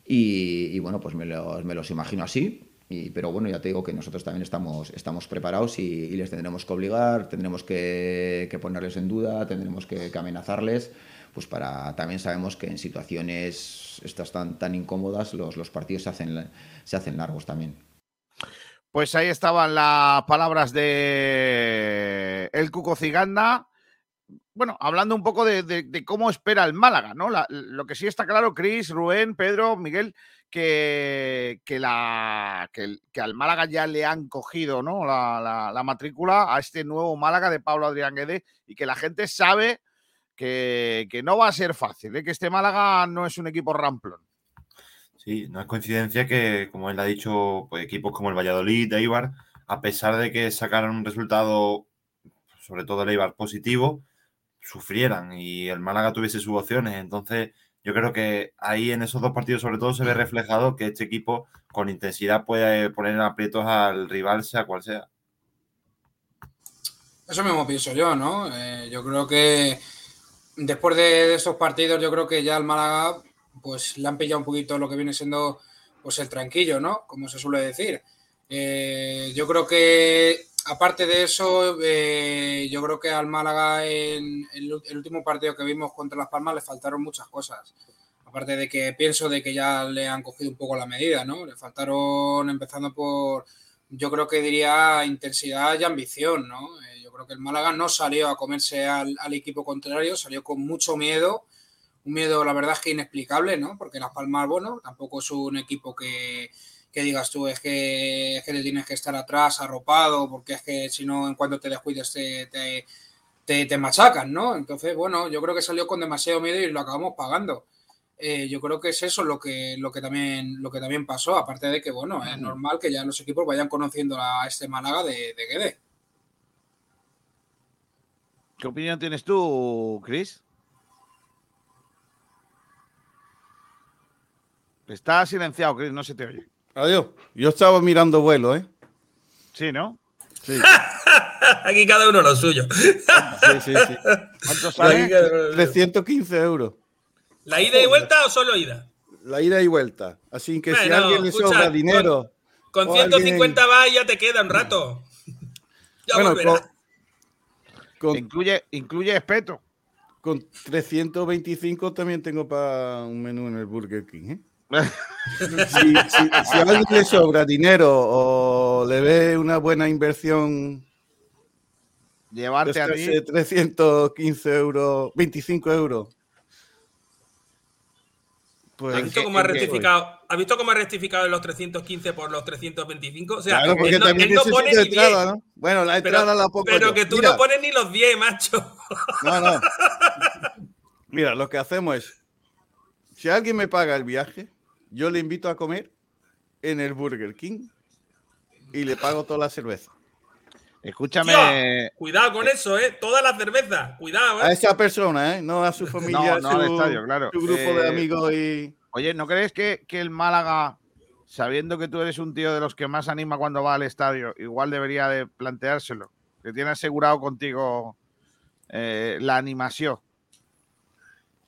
y, bueno, pues me los, me los imagino así. Y, pero bueno, ya te digo que nosotros también estamos, estamos preparados y, les tendremos que obligar, tendremos que, que ponerles en duda, tendremos que, que amenazarles, pues para también sabemos que en situaciones estas tan, tan incómodas los, los partidos se hacen, se hacen largos también. Pues ahí estaban las palabras de el Cuco Ciganda. Bueno, hablando un poco de, de- de cómo espera el Málaga, ¿no? La- lo que sí está claro, Cris, Rubén, Pedro, Miguel, que, que, la, que, al Málaga ya le han cogido ¿no? la, la- la matrícula a este nuevo Málaga de Pablo Adrián Guede y que la gente sabe que, que no va a ser fácil, ¿eh? que este Málaga no es un equipo ramplón. Sí, no es coincidencia que, como él ha dicho, pues, equipos como el Valladolid, Eibar, a pesar de que sacaran un resultado, sobre todo el Eibar, positivo, sufrieran y el Málaga tuviese sus opciones. Entonces, yo creo que ahí en esos dos partidos, sobre todo, se ve reflejado que este equipo con intensidad puede poner en aprietos al rival, sea cual sea. Eso mismo pienso yo, ¿no? Eh, yo creo que después de estos partidos, yo creo que ya el Málaga, pues le han pillado un poquito lo que viene siendo pues el tranquillo, ¿no? Como se suele decir. Eh, yo creo que, aparte de eso, eh, yo creo que al Málaga en el, último partido que vimos contra Las Palmas le faltaron muchas cosas. Aparte de que pienso de que ya le han cogido un poco la medida, ¿no? Le faltaron, empezando por, yo creo que diría intensidad y ambición, ¿no? Eh, yo creo que el Málaga no salió a comerse al, al equipo contrario, salió con mucho miedo, un miedo, la verdad es que inexplicable, ¿no? Porque Las Palmas, bueno, tampoco es un equipo que, que digas tú, es que, es que le tienes que estar atrás, arropado, porque es que si no, en cuanto te descuides, te, te, te, te machacan, ¿no? Entonces, bueno, yo creo que salió con demasiado miedo y lo acabamos pagando. Eh, yo creo que es eso lo que, lo que también lo que también pasó, aparte de que, bueno, es normal que ya los equipos vayan conociendo a este Málaga de, de Guede. ¿Qué opinión tienes tú, Chris? Está silenciado, Chris, no se te oye. Adiós. Yo estaba mirando vuelo, ¿eh? Sí, ¿no? Sí. Aquí cada uno lo suyo. Sí, sí, sí. ¿Cuánto sale? 315 euros. ¿La ida y vuelta o solo ida? La ida y vuelta. Así que si Bueno, alguien le escucha, sobra dinero. Con o 150 alguien- va y ya te queda un rato. Ya Bueno, volverá. con- con- incluye, incluye espeto. Con 325 también tengo para un menú en el Burger King. ¿eh? Si, si- si a alguien le sobra dinero o le ve una buena inversión, Llevarte a ti. gastarse 315 euros, 25 euros. Pues, ¿Has visto cómo ha rectificado? ¿Has visto cómo ha rectificado los 315 por los 325? O sea, Claro, porque él no, también él no pone ni entrada, 10. ¿no? Bueno, la Pero- entrada la pongo Pero yo. que tú Mira. no pones ni los 10, macho. No, no. Mira, lo que hacemos es, si alguien me paga el viaje, yo le invito a comer en el Burger King y le pago toda la cerveza. Escúchame. Tío, cuidado con eso, ¿eh? Toda la cerveza. Cuidado, ¿eh? A esa persona, ¿eh? No a su familia, No, no su, al estadio, claro. su grupo de Eh, amigos y... Oye, ¿no crees que, que el Málaga, sabiendo que tú eres un tío de los que más anima cuando va al estadio, igual debería de planteárselo? Que tiene asegurado contigo eh, la animación.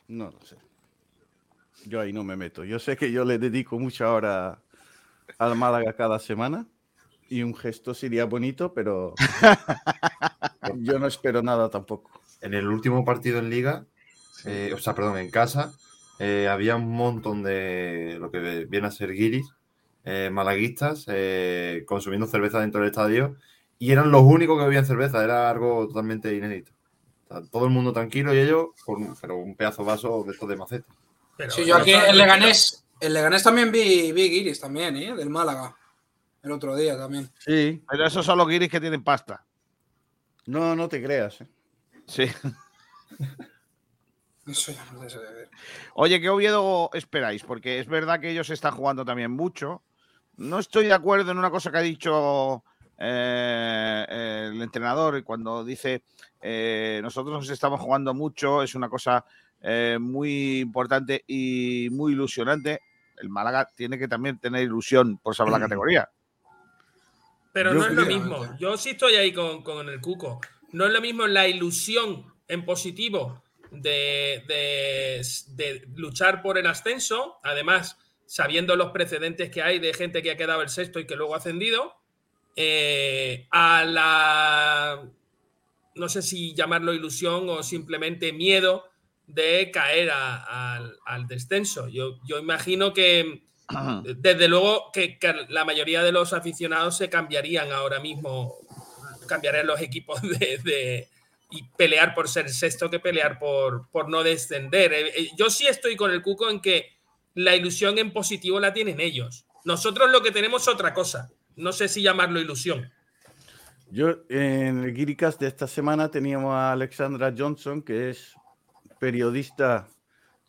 No lo sé. Yo ahí no me meto. Yo sé que yo le dedico mucha hora al Málaga cada semana y un gesto sería bonito, pero yo no espero nada tampoco. En el último partido en Liga, eh, o sea, perdón, en casa, eh, había un montón de lo que viene a ser guiris, eh, malaguistas, eh, consumiendo cerveza dentro del estadio y eran los únicos que bebían cerveza, era algo totalmente inédito. O sea, todo el mundo tranquilo y ellos con pero un pedazo de vaso de estos de maceta. Sí, yo aquí en Leganés, en Leganés también vi, vi guiris también, ¿eh? Del Málaga. El otro día también. Sí. Pero esos son los guiris que tienen pasta. No, no te creas. ¿eh? Sí. Eso ya no sé de ver. Oye, ¿qué Oviedo esperáis? Porque es verdad que ellos están jugando también mucho. No estoy de acuerdo en una cosa que ha dicho eh, el entrenador cuando dice eh, nosotros nos estamos jugando mucho, es una cosa eh, muy importante y muy ilusionante. El Málaga tiene que también tener ilusión por saber la categoría. Pero Yo no es lo mismo. Yo sí estoy ahí con, con el Cuco. No es lo mismo la ilusión en positivo de, de- de luchar por el ascenso, además sabiendo los precedentes que hay de gente que ha quedado el sexto y que luego ha ascendido, eh, a la, no sé si llamarlo ilusión o simplemente miedo de caer a- al, al descenso. Yo, yo imagino que desde luego que, que la mayoría de los aficionados se cambiarían ahora mismo, cambiarían los equipos de, de- y pelear por ser sexto que pelear por, por no descender. Eh, eh, Yo sí estoy con el Cuco en que la ilusión en positivo la tienen ellos. Nosotros lo que tenemos es otra cosa. No sé si llamarlo ilusión. Yo en el Guiricast de esta semana teníamos a Alexandra Johnson, que es periodista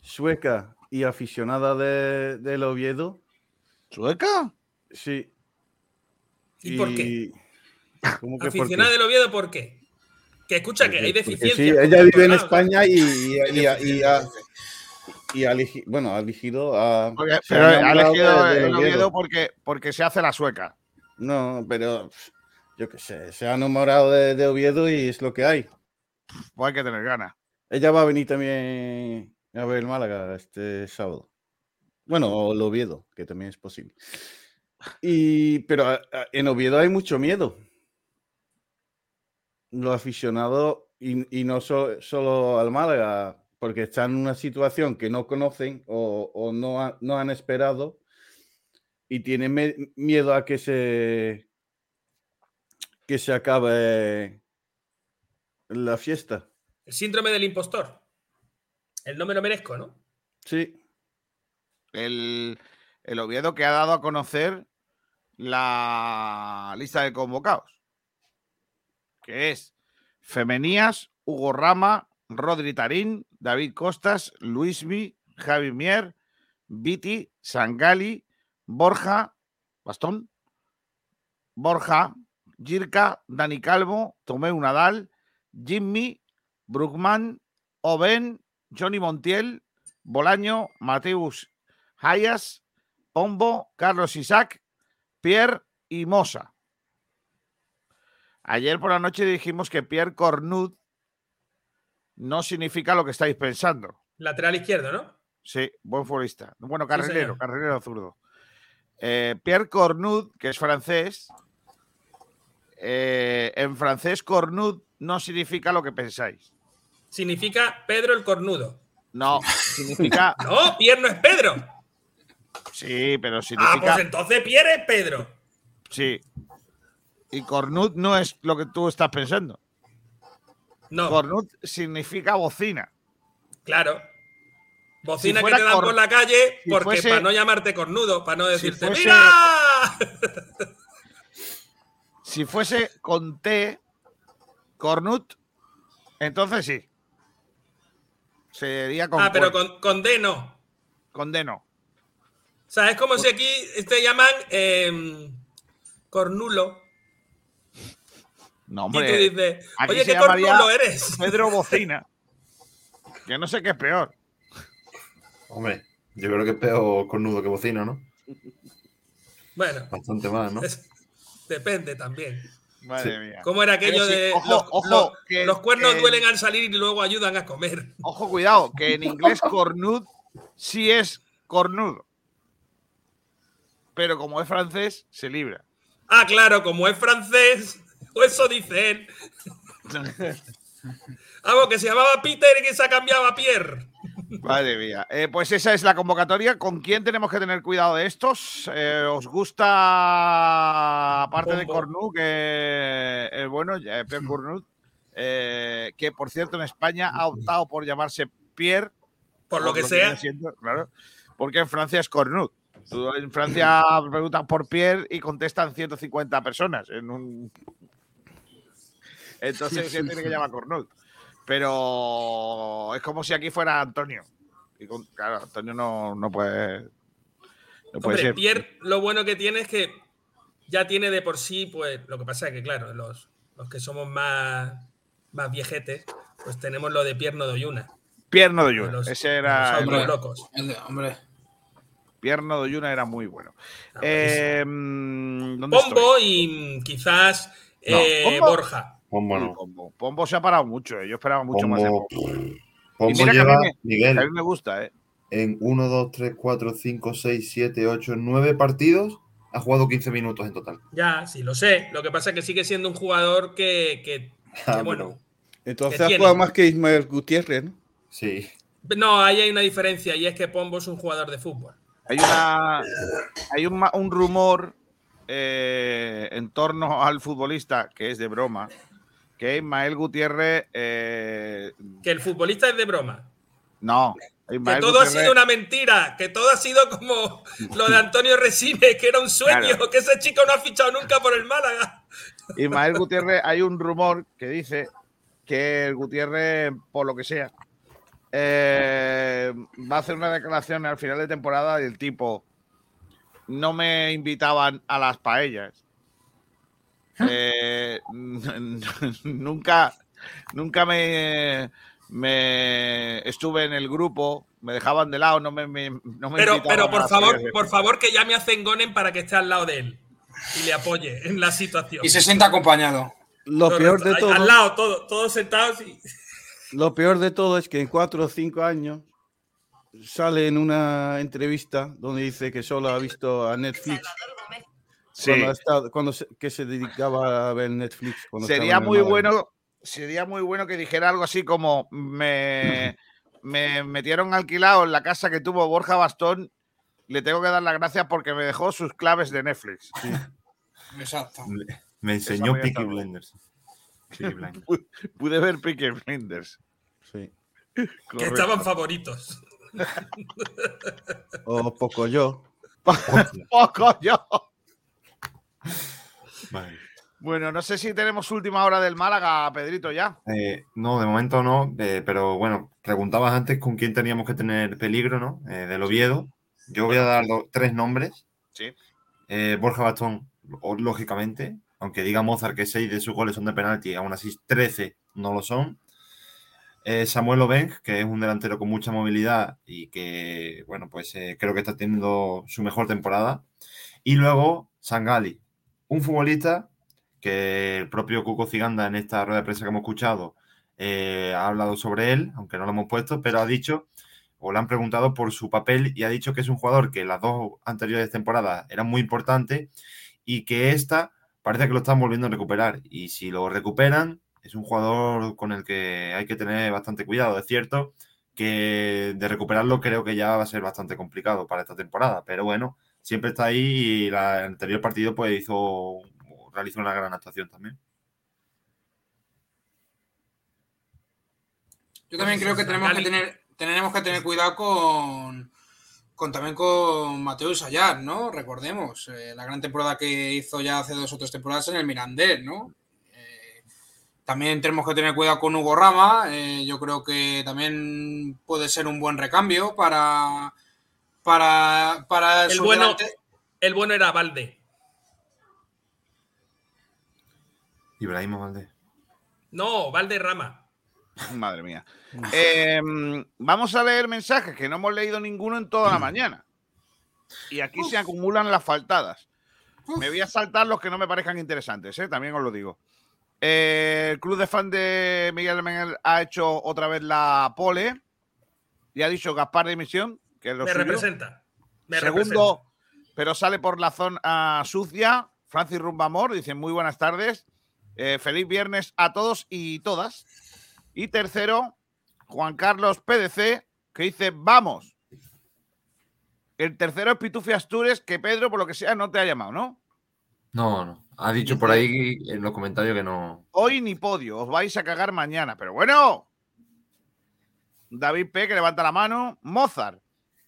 sueca y aficionada de, del Oviedo. ¿Sueca? Sí. ¿Y por qué? Aficionada del Oviedo, ¿por qué? Que escucha que hay Porque deficiencias. sí, ella vive en. España y, y, y, ha- y ha, y ha elegi- bueno, ha elegido a. Porque- ha pero ha enamorado elegido de- del el Oviedo. Oviedo porque, porque se hace la sueca. No, pero yo qué sé, se ha enamorado de, de Oviedo y es lo que hay. Pues hay que tener ganas. Ella va a venir también a ver el Málaga este sábado. Bueno, o el Oviedo, que también es posible. Y, pero a- a- en Oviedo hay mucho miedo. Los aficionados, y, y no so- solo al Málaga, porque están en una situación que no conocen o, o no, ha- no han esperado y tienen me- miedo a que se, que se acabe la fiesta. El síndrome del impostor. El no me lo merezco, ¿no? Sí. El, el Oviedo que ha dado a conocer la lista de convocados. Que es Femenías, Hugo Rama, Rodri Tarín, David Costas, Luismi, Javi Mier, Viti, Sangali, Borja, Bastón, Borja, Girka, Dani Calvo, Tomeu Nadal, Jimmy, Brugman, Oben, Johnny Montiel, Bolaño, Mateus Hayas, Pombo, Carlos Isaac, Pierre y Mosa. Ayer por la noche dijimos que Pierre Cornud no significa lo que estáis pensando. Lateral izquierdo, ¿no? Sí, buen futbolista. Bueno, Sí, carrilero, señor. carrilero zurdo. Eh, Pierre Cornud, que es francés, eh, en francés Cornud no significa lo que pensáis. Significa Pedro el Cornudo. No, significa. No, Pierre no es Pedro. Sí, pero Ah, significa. pues entonces Pierre es Pedro. Sí. Y Cornud no es lo que tú estás pensando. No. Cornud significa bocina. Claro. Bocina que te dan por la calle si porque fuese- para no llamarte cornudo, para no decirte, fuese- ¡mira! Si fuese con T, Cornut, entonces sí. Sería con Ah, pero con, con D no. con D no. O sea, es como si aquí te llaman eh, cornulo. No, Y hombre. tú dices, aquí oye, se ¿qué llamaría cornulo eres? Pedro Bocina. que no sé qué es peor. Hombre, yo creo que es peor cornudo que bocina, ¿no? Bueno, Bastante más, ¿no? es- depende también. Madre Sí. mía. ¿Cómo era aquello sí, de ojo, los, ojo, los- que- los cuernos que- duelen al salir y luego ayudan a comer? Ojo, cuidado, que en inglés cornud sí es cornudo. pero como es francés, se libra. Ah, claro, como es francés, o eso dice él. Vamos, que se llamaba Peter y que se ha cambiado a Pierre. Madre mía. Eh, pues esa es la convocatoria. ¿Con quién tenemos que tener cuidado de estos? Eh, ¿Os gusta, aparte de. Cornu, que es bueno, eh, Pierre Cornu, eh, que por cierto en España ha optado por llamarse Pierre? Por lo que sea. claro, porque en Francia es Cornu. En Francia preguntas por Pierre y contestan 150 personas en un. Entonces se tiene que llamar Cornut. Pero es como si aquí fuera Antonio. Y con- claro, Antonio no, no puede. No puede Hombre, ser. Pierre lo bueno que tiene es que ya tiene de por sí, pues lo que pasa es que, claro, los, los que somos más, más viejetes, pues tenemos lo de Pierre Nodoyuna. Pierno de Yuna. Los- Ese era. los locos. El de- hombre. Pierno de Yuna era muy bueno. Ah, Eh, mm, ¿dónde Pombo y mm, quizás No, eh. Borja. Pombo no. Pombo. Pombo se ha parado mucho. eh. Yo esperaba mucho más de Pombo, Pombo. Pombo que a mí lleva, me- Miguel, a mí me gusta, ¿eh? en 1, 2, 3, 4, 5, 6, 7, 8, 9 partidos, ha jugado 15 minutos en total. Ya, sí, lo sé. Lo que pasa es que sigue siendo un jugador que, que- Ah, que, bueno. Entonces que ha tiene. jugado más que Ismael Gutiérrez, ¿no? Sí. No, ahí hay una diferencia y es que Pombo es un jugador de fútbol. Hay una hay un, un rumor eh, en torno al futbolista que es de broma, que Ismael Gutiérrez eh, Que el futbolista es de broma. no, Que todo ha sido una mentira, que todo ha sido como lo de Antonio Resine, que era un sueño, Claro. que ese chico no ha fichado nunca por el Málaga. Ismael Gutiérrez, hay un rumor que dice que el Gutiérrez, por lo que sea, eh, va a hacer una declaración al final de temporada del tipo: No me invitaban a las paellas. Eh, nunca, nunca me, me estuve en el grupo, me dejaban de lado, no me, me- no me Pero, pero por favor, por favor, que llame a Zengonen para que esté al lado de él y le apoye en la situación. Y se sienta acompañado. Lo peor de todo, Al lado, todo- todos sentados y. lo peor de todo es que en cuatro o cinco años sale en una entrevista donde dice que solo ha visto a Netflix. Sí. Cuando, ha estado- cuando se, que se dedicaba a ver Netflix. Sería muy bueno, sería muy bueno que dijera algo así como me, me metieron alquilado en la casa que tuvo Borja Bastón. Le tengo que dar las gracias porque me dejó sus claves de Netflix. Exacto. Me- Me enseñó Peaky Blinders. Peaky Blinders. Pude- Pude ver Peaky Blinders. Sí. que Correcto. estaban favoritos. O poco yo. Poco yo. Vale. Bueno, no sé si tenemos última hora del Málaga, Pedrito, ya. Eh, no, de momento no, eh, pero bueno, preguntabas antes con quién teníamos que tener peligro, ¿no? Eh, del Oviedo. Yo voy a dar tres nombres. Sí. Eh, Borja Bastón, lógicamente, aunque diga Mozart que seis de sus goles son de penalti, aún así 13 no lo son. Samuel Obeng, que es un delantero con mucha movilidad y que, bueno, pues creo que está teniendo su mejor temporada. Y luego Sangali, un futbolista que el propio Cuco Ciganda en esta rueda de prensa que hemos escuchado eh, ha hablado sobre él, aunque no lo hemos puesto, pero ha dicho o le han preguntado por su papel y ha dicho que es un jugador que las dos anteriores temporadas era muy importante y que esta parece que lo están volviendo a recuperar. Y si lo recuperan, es un jugador con el que hay que tener bastante cuidado. Es cierto que de recuperarlo creo que ya va a ser bastante complicado para esta temporada, pero bueno, siempre está ahí y la- el anterior partido pues hizo realizó una gran actuación también. Yo también creo que tenemos que tener, tenemos que tener cuidado con, con también con Mateus Sayar, ¿no? Recordemos, eh, la gran temporada que hizo ya hace dos o tres temporadas en el Mirandés, ¿no? Eh, también tenemos que tener cuidado con Hugo Rama. eh, yo creo que también puede ser un buen recambio para, para, para El su bueno, delante- el bueno era Valde. Ibrahim Valdés. No, Valde Rama. Madre mía. Eh, vamos a leer mensajes que no hemos leído ninguno en toda la mañana. Y aquí se acumulan las faltadas. Me voy a saltar los que no me parezcan interesantes, ¿eh? también os lo digo. Eh, el club de fan de Miguel Mengel ha hecho otra vez la pole y ha dicho Gaspar de Misión, que lo Me suyo. representa. Me Segundo, pero sale por la zona sucia. Francis Rumbamor dice muy buenas tardes. Eh, feliz viernes a todos y todas. Y tercero, Juan Carlos PDC, que dice vamos. El tercero es Pitufi Astures, que Pedro, por lo que sea, no te ha llamado, ¿no? No, no. Ha dicho por ahí en los comentarios que no. Hoy ni podio, os vais a cagar mañana. Pero bueno. David P, que levanta la mano. Mozart.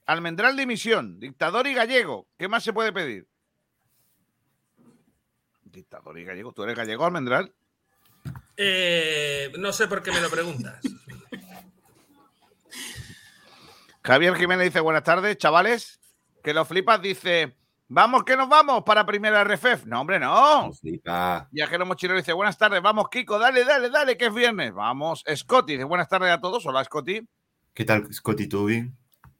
Almendral de misión. Dictador y gallego. ¿Qué más se puede pedir? Dictador y gallego. ¿Tú eres gallego, Almendral? Eh, no sé por qué me lo preguntas. Javier Jiménez dice, buenas tardes, chavales. Que lo flipas, dice, vamos que nos vamos para primera RFF. No, hombre, no. Flipa. Viajero Mochilero dice, buenas tardes, vamos, Kiko, dale, dale, dale, que es viernes. Vamos, Scotty dice, buenas tardes a todos. Hola, Scotty. ¿Qué tal, Scotty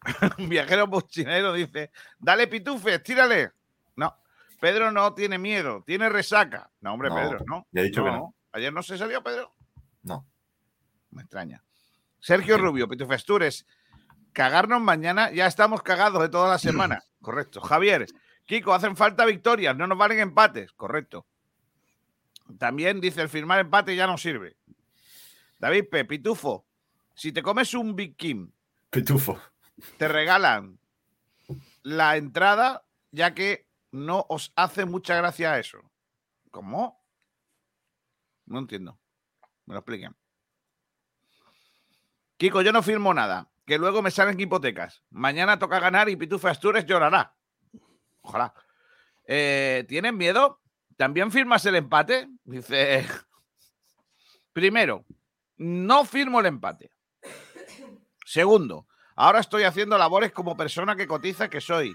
Tubing? Viajero Mochilero dice, dale, Pitufe, tírale. No, Pedro no tiene miedo, tiene resaca. No, hombre, No, Pedro, ¿no? ya he dicho que no. Ayer no se salió, Pedro. No. Me extraña. Sergio Rubio, Pitufo Astures. Cagarnos mañana, ya estamos cagados de toda la semana. Correcto. Javier, Kiko, hacen falta victorias, no nos valen empates. Correcto. También dice, el firmar empate ya no sirve. David P. Pitufo, si te comes un Big Kim, Pitufo. Te regalan la entrada, ya que no os hace mucha gracia eso. ¿Cómo? No entiendo. Me lo expliquen. Kiko, yo no firmo nada, que luego me salen hipotecas. Mañana toca ganar y Pitufa Astures llorará. Ojalá. Eh, ¿Tienes miedo? ¿También firmas el empate? Dice. Primero, no firmo el empate. Segundo, ahora estoy haciendo labores como persona que cotiza que soy.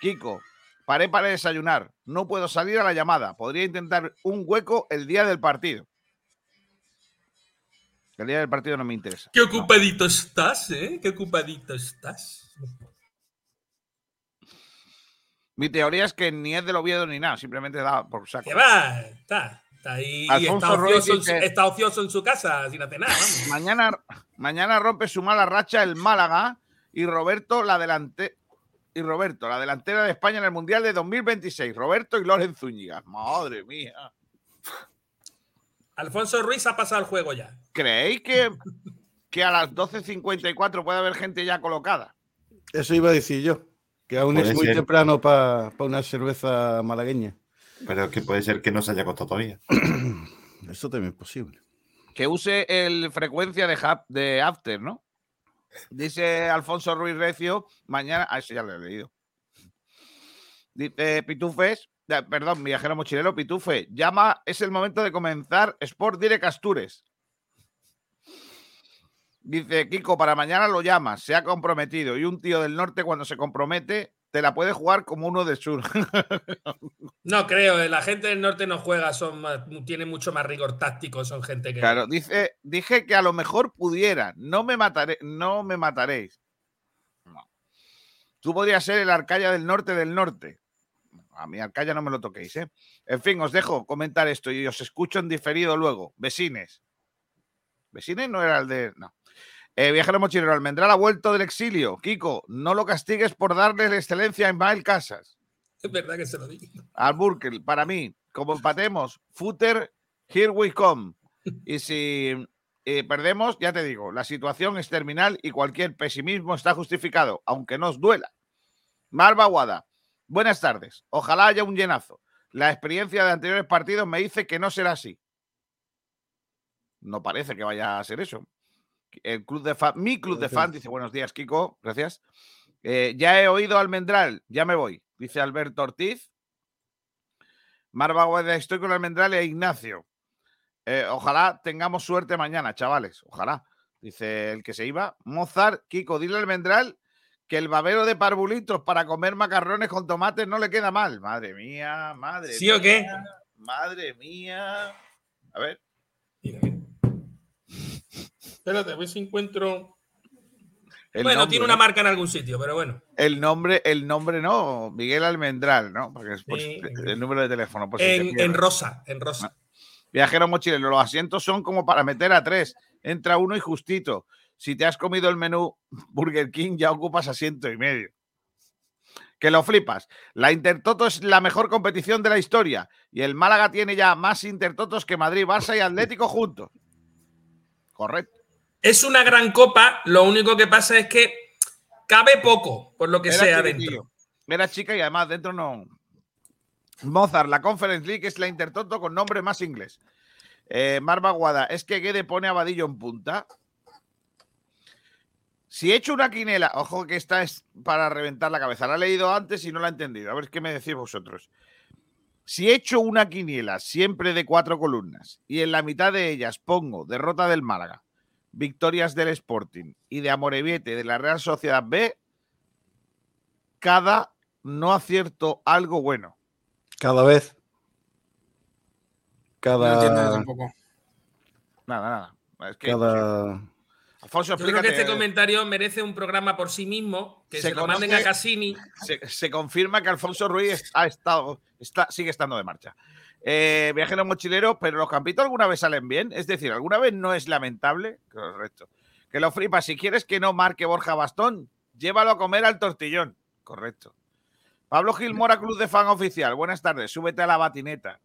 Kiko, paré para desayunar. No puedo salir a la llamada. Podría intentar un hueco el día del partido. El día del partido no me interesa. Qué ocupadito estás, ¿eh? Qué ocupadito estás. Mi teoría es que ni es del Oviedo ni nada, simplemente da por saco. Que va, está, está ahí. Alfonso está, Ruiz ocioso, en su- dice- está ocioso en su casa sin hacer nada. vamos. Mañana, mañana rompe su mala racha el Málaga y Roberto la delante y Roberto, la delantera de España en el Mundial de 2026. Roberto y Loren Zúñiga. Madre mía. Alfonso Ruiz ha pasado el juego ya. ¿Creéis que, que a las 12.54 puede haber gente ya colocada? Eso iba a decir yo, que aún Puede es muy ser. temprano para una cerveza malagueña. Pero que puede ser que no se haya costado todavía. Eso también es posible. Que use el frecuencia de, hub- de After, ¿no? Dice Alfonso Ruiz Recio, mañana. Ah, eso ya lo he leído. Dice Pitufes, perdón, viajero mochilero, Pitufe, llama, es el momento de comenzar Sport Direct Astures. Dice Kiko, para mañana lo llamas, se ha comprometido. Y un tío del norte, cuando se compromete, te la puede jugar como uno del sur. No creo, eh, la gente del norte no juega, son más- tiene mucho más rigor táctico, son gente que. Claro, dice, dije que a lo mejor pudiera, no me mataré, no me mataréis. No. Tú podrías ser el Arcaya del norte del norte. A mi Arcaya no me lo toquéis, ¿eh? En fin, os dejo comentar esto y os escucho en diferido luego. Vecines. ¿Vecines no era el de.? No. Eh, viajero mochilero, Almendral ha vuelto del exilio. Kiko, no lo castigues por darle la excelencia a Ismael Casas. Es verdad que se lo digo. Al Burkel, para mí, como empatemos, footer, here we come. Y si eh, perdemos, ya te digo, la situación es terminal y cualquier pesimismo está justificado, aunque nos duela. Marva Guada, buenas tardes. Ojalá haya un llenazo. La experiencia de anteriores partidos me dice que no será así. No parece que vaya a ser eso. El club de fan, mi club de fan dice buenos días, Kiko, gracias. Eh, ya he oído Almendral, ya me voy, dice Alberto Ortiz. Marva Guada, estoy con Almendral e Ignacio. Eh, ojalá tengamos suerte mañana, chavales. Ojalá. Dice el que se iba. Mozart, Kiko, dile al Almendral que el babero de parvulitos para comer macarrones con tomates no le queda mal. Madre mía, madre ¿Sí o qué? Madre mía. A ver. Espérate, a ver si encuentro. El bueno, nombre, tiene una ¿no? marca en algún sitio, pero bueno. El nombre, el nombre no, Miguel Almendral, ¿no? Porque es por Sí. si- el número de teléfono. por si te En, rosa, en rosa. Viajero mochilero, los asientos son como para meter a tres. Entra uno y justito. Si te has comido el menú Burger King, ya ocupas asiento y medio. Que lo flipas. La Intertoto es la mejor competición de la historia. Y el Málaga tiene ya más Intertotos que Madrid, Barça y Atlético juntos. Correcto. Es una gran copa, lo único que pasa es que cabe poco, por lo que sea dentro. Era chica y además dentro no. Mozart, la Conference League es la Intertoto con nombre más inglés. Eh, Marva Guada, es que Guede pone a Vadillo en punta. Si he hecho una quinela, ojo que esta es para reventar la cabeza. La he leído antes y no la he entendido. A ver qué me decís vosotros. Si he hecho una quiniela siempre de cuatro columnas y en la mitad de ellas pongo derrota del Málaga, victorias del Sporting y de Amorebiete de la Real Sociedad B, cada no acierto algo bueno. Cada vez. No Cada. tampoco. Nada, nada. Es que, cada... Alfonso, Yo creo que este comentario merece un programa por sí mismo, que se, lo conoce- manden a Cassini. Se, se confirma que Alfonso Ruiz ha estado, está, sigue estando de marcha. Eh, viajero mochilero, pero los campitos alguna vez salen bien. Es decir, alguna vez no es lamentable. Correcto. Que lo flipas. Si quieres que no marque Borja Bastón, llévalo a comer al tortillón. Correcto. Pablo Gil Mora, Club de Fan Oficial. Buenas tardes. Súbete a la batineta.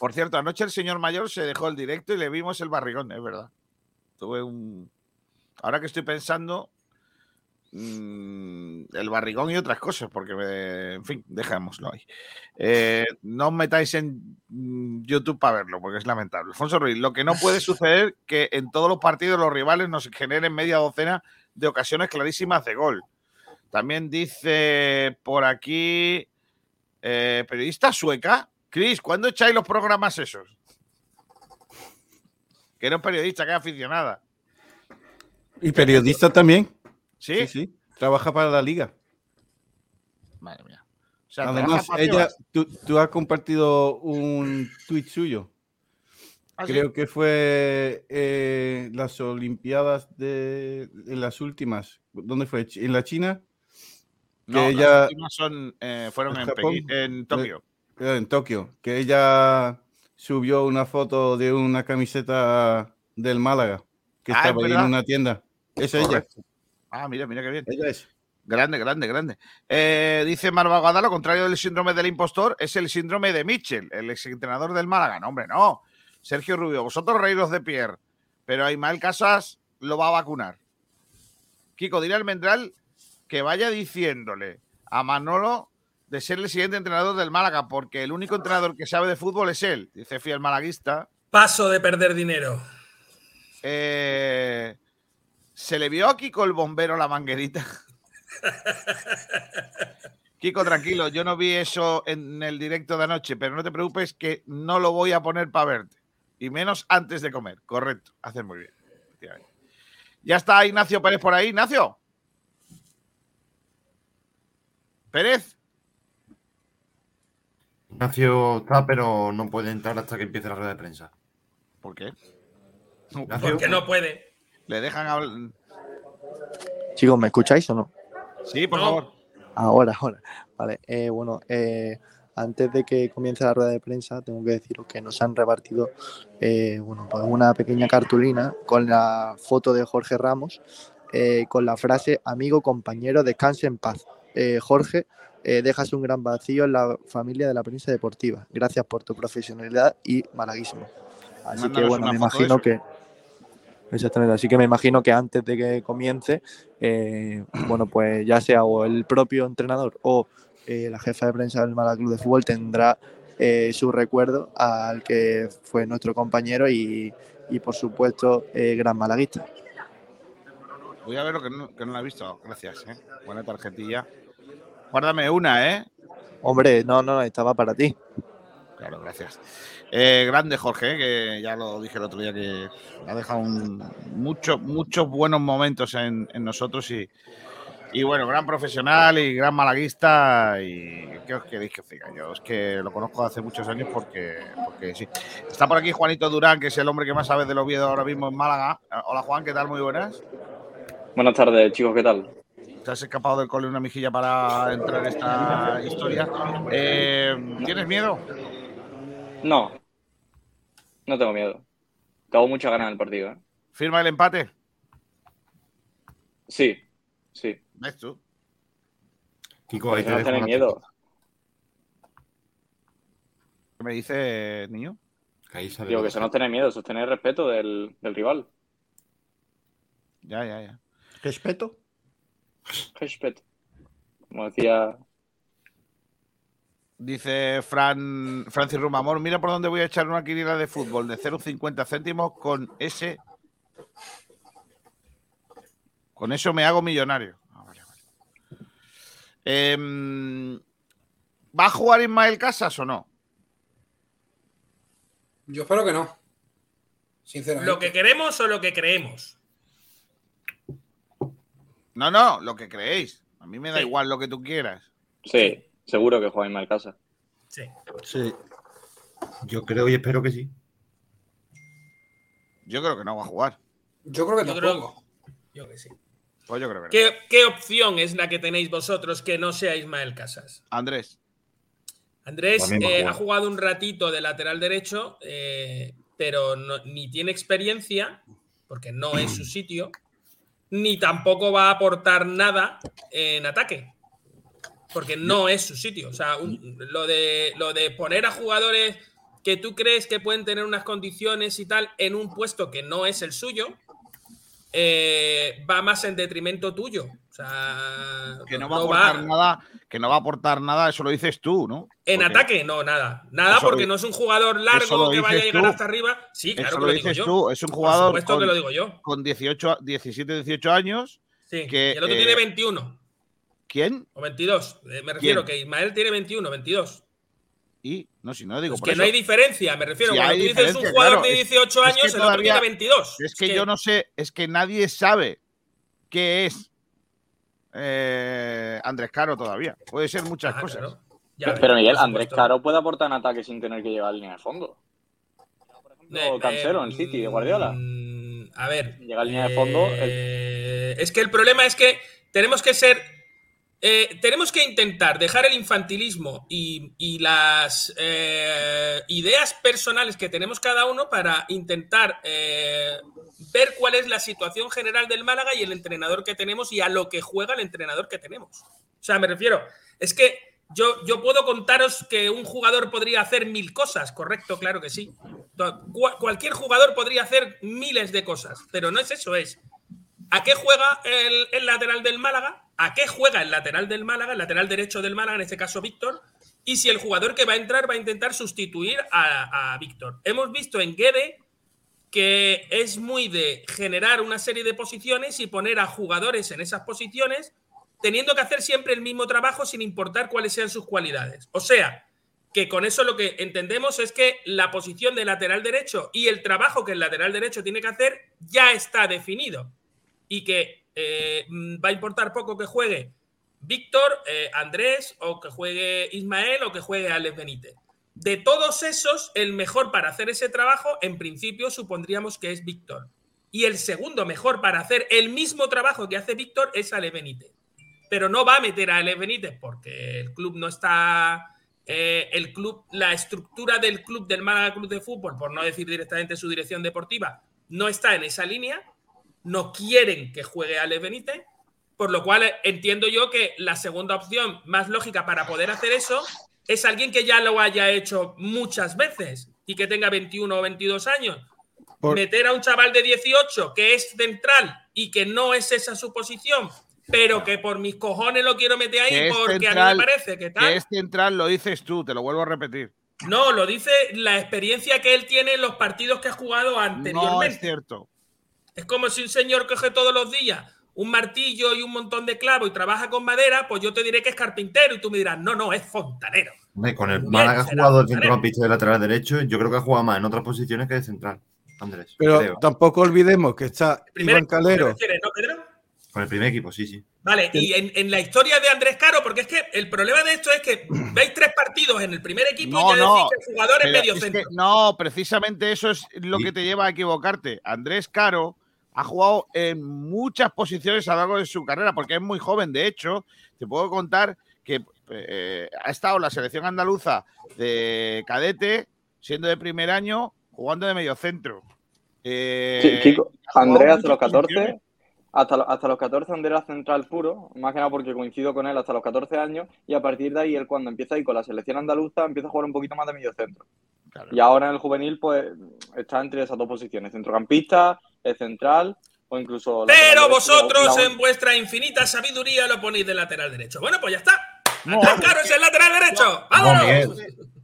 Por cierto, anoche el señor mayor se dejó el directo y le vimos el barrigón, es verdad. Tuve un. Ahora que estoy pensando, mm, el barrigón y otras cosas, porque, me- en fin, dejémoslo ahí. Eh, no os metáis en mm, YouTube para verlo, porque es lamentable. Alfonso Ruiz, lo que no puede suceder que en todos los partidos los rivales nos generen media docena de ocasiones clarísimas de gol. También dice por aquí, eh, periodista sueca. Cris, ¿cuándo echáis los programas esos? Que no es periodista, que es aficionada. Y periodista también. ¿Sí? Sí, sí. Trabaja para la liga. Madre mía. O sea, Además, ella, tú, tú has compartido un tuit suyo. ¿Ah, sí? Creo que fue eh, las Olimpiadas de en las últimas. ¿Dónde fue? ¿En la China? Que No, las últimas son, eh, fueron ¿En Japón? Pekín- en Tokio. Eh, en Tokio. Que ella subió una foto de una camiseta del Málaga que Ah, es estaba ahí en una tienda. Es ella. Ah, mira, mira qué bien. Ella es. Grande, grande, grande. Eh, dice Marva Gada, lo contrario del síndrome del impostor es el síndrome de Mitchell, el exentrenador del Málaga. No, hombre, no. Sergio Rubio, vosotros reíros de Pierre, pero Ismael Casas lo va a vacunar. Kiko, dile al Mendral que vaya diciéndole a Manolo de ser el siguiente entrenador del Málaga, porque el único entrenador que sabe de fútbol es él, dice fiel malaguista. Paso de perder dinero. Eh, ¿Se le vio a Kiko el bombero la manguerita? Kiko, tranquilo, yo no vi eso en el directo de anoche, pero no te preocupes que no lo voy a poner para verte. Y menos antes de comer. Correcto, haces muy bien. Ya está Ignacio Pérez por ahí. Ignacio. Pérez. Ignacio está, pero no puede entrar hasta que empiece la rueda de prensa. ¿Por qué? Ignacio. Porque no puede. Le dejan hablar. Chicos, ¿me escucháis o no? Sí, por No. favor. Ahora, ahora. Vale, eh, bueno, eh, antes de que comience la rueda de prensa, tengo que deciros que nos han repartido eh, bueno, pues una pequeña cartulina con la foto de Jorge Ramos, eh, con la frase amigo, compañero, descanse en paz. Eh, Jorge, eh, dejas un gran vacío en la familia de la prensa deportiva. Gracias por tu profesionalidad y malaguismo. Así que bueno, me imagino eso. que Exactamente, así que me imagino que antes de que comience, eh, bueno, pues ya sea o el propio entrenador o eh, la jefa de prensa del Málaga Club de Fútbol tendrá eh, su recuerdo al que fue nuestro compañero y, y, por supuesto, gran malaguista. Voy a ver lo que no, que no la he visto. Gracias, ¿eh? Buena tarjetilla. Guárdame una, ¿eh? Hombre, no, no, estaba para ti. Claro, gracias. Eh, grande Jorge, ¿eh? que ya lo dije el otro día que ha dejado muchos, muchos buenos momentos en, en nosotros y, y bueno, gran profesional y gran malaguista y ¿qué os queréis que os diga? Yo es que lo conozco hace muchos años porque, porque sí. Está por aquí Juanito Durán, que es el hombre que más sabe del Oviedo ahora mismo en Málaga. Hola Juan, ¿qué tal? Muy buenas. Buenas tardes, chicos, ¿qué tal? Te has escapado del cole una mejilla para entrar en esta historia. Eh, ¿Tienes miedo? No, no tengo miedo. Tengo muchas ganas del partido. ¿eh? ¿Firma el empate? Sí, sí. ¿Ves tú? Kiko, ahí te no miedo. ¿Qué me dice, niño? Ahí sale Digo que eso no tenéis miedo, eso es tener respeto del, del rival. Ya, ya, ya. ¿Respeto? Respeto. Como decía. Dice Fran, Francis Rumamor, mira por dónde voy a echar una quiniela de fútbol de 0,50 céntimos con ese. Con eso me hago millonario. Ah, vale, vale. Em, ¿Va a jugar Ismael Casas o no? Yo espero que no. Sinceramente. ¿Lo que queremos o lo que creemos? No, no, lo que creéis. A mí me da Sí. igual lo que tú quieras. Sí, seguro que juega en casa. Sí. Sí. Yo creo y espero que sí. Yo creo que no va a jugar. Yo creo que Yo tampoco. creo, yo que sí. Pues yo creo que no. ¿Qué, qué opción es la que tenéis vosotros que no sea Ismael Casas? Andrés. Andrés eh, ha jugado un ratito de lateral derecho, eh, pero no- ni tiene experiencia, porque no es su sitio, ni tampoco va a aportar nada en ataque, porque no es su sitio. O sea, un- lo, de, lo de poner a jugadores que tú crees que pueden tener unas condiciones y tal en un puesto que no es el suyo, eh, va más en detrimento tuyo. O sea, Que no va a aportar va- nada, que no va a aportar nada, eso lo dices tú, ¿no? En Porque ataque, no, nada. Nada lo porque no es un jugador largo que vaya a dices llegar tú. hasta arriba. Sí, claro Eso que lo lo digo dices yo. tú, es un jugador con, que lo digo yo. con 18, 17, 18 años. Sí. que, y el otro eh, tiene 21 ¿Quién? o 22. Eh, me refiero ¿Quién? que Ismael tiene 21, 22. Y no, si no digo Es por que eso. no hay diferencia, me refiero. Cuando tú dices un jugador claro. de Es- 18 es que años, el otro todavía- tiene 22. Es que, yo no sé, es que nadie sabe qué es eh, Andrés Caro todavía. Puede ser muchas Ah, cosas. Pero Miguel, Andrés Caro puede aportar en ataque sin tener que llevar línea de fondo. Eh, O Cancelo en City de Guardiola. mm, A ver. Llega línea de fondo. el- Eh, es que el problema es que tenemos que ser. Eh, tenemos que intentar dejar el infantilismo y, las eh, ideas personales que tenemos cada uno para intentar eh, ver cuál es la situación general del Málaga y el entrenador que tenemos y a lo que juega el entrenador que tenemos. O sea, me refiero, es que yo, yo puedo contaros que un jugador podría hacer mil cosas, correcto, claro que sí. Cualquier jugador podría hacer miles de cosas, pero no es eso, es ¿a qué juega el lateral del Málaga? ¿A qué juega el lateral del Málaga, el lateral derecho del Málaga, en este caso Víctor? Y si el jugador que va a entrar va a intentar sustituir a, Víctor. Hemos visto en Guede que es muy de generar una serie de posiciones y poner a jugadores en esas posiciones, teniendo que hacer siempre el mismo trabajo sin importar cuáles sean sus cualidades. O sea, que con eso lo que entendemos es que la posición de lateral derecho y el trabajo que el lateral derecho tiene que hacer ya está definido y que eh, mm, va a importar poco que juegue Víctor, eh, Andrés o que juegue Ismael o que juegue Alex Benítez. De todos esos, el mejor para hacer ese trabajo, en principio, supondríamos que es Víctor. Y el segundo mejor para hacer el mismo trabajo que hace Víctor es Alex Benítez. Pero no va a meter a Alex Benítez porque el club no está. eh, el club, la estructura del club del Málaga Club de Fútbol, por no decir directamente su dirección deportiva, no está en esa línea. No quieren que juegue Alex Benítez. Por lo cual entiendo yo que la segunda opción más lógica para poder hacer eso es alguien que ya lo haya hecho muchas veces y que tenga 21 o 22 años. Por- Meter a un chaval de 18 que es central y que no es esa su posición, pero que por mis cojones lo quiero meter ahí Que porque a mí me parece que que tal. es central, lo dices tú, te lo vuelvo a repetir. No, lo dice la experiencia que él tiene en los partidos que ha jugado anteriormente. No es cierto. Es como si un señor coge todos los días un martillo y un montón de clavos y trabaja con madera, pues yo te diré que es carpintero y tú me dirás, no, no, es fontanero. Hombre, con el Málaga ha jugado de vale. centrocampista de lateral derecho, yo creo que ha jugado más en otras posiciones que de central. Andrés, Pero creo. tampoco olvidemos que está Primero, Iván Calero. ¿te refieres, no, Pedro? Con el primer equipo, sí, sí. Vale, y en, en la historia de Andrés Caro, porque es que el problema de esto es que veis tres partidos en el primer equipo No, y ya no. decís que el jugador es medio es que centro. no, precisamente eso es lo que te lleva a equivocarte. Andrés Caro ha jugado en muchas posiciones a lo largo de su carrera, porque es muy joven. De hecho, te puedo contar que eh, ha estado en la selección andaluza de cadete, siendo de primer año, jugando de medio centro. Eh, Sí, Andrés muchas los 14, posiciones. hasta, lo- hasta los 14 donde era central puro, más que nada porque coincido con él hasta los 14 años, y a partir de ahí él cuando empieza ahí con la selección andaluza empieza a jugar un poquito más de medio centro. Y ahora en el juvenil pues está entre esas dos posiciones, centrocampista, el central o incluso... Pero derecho, vosotros la- en vuestra infinita sabiduría lo ponéis de lateral derecho. Bueno, pues ya está. ¡Atacaros el lateral derecho! ¡Vámonos!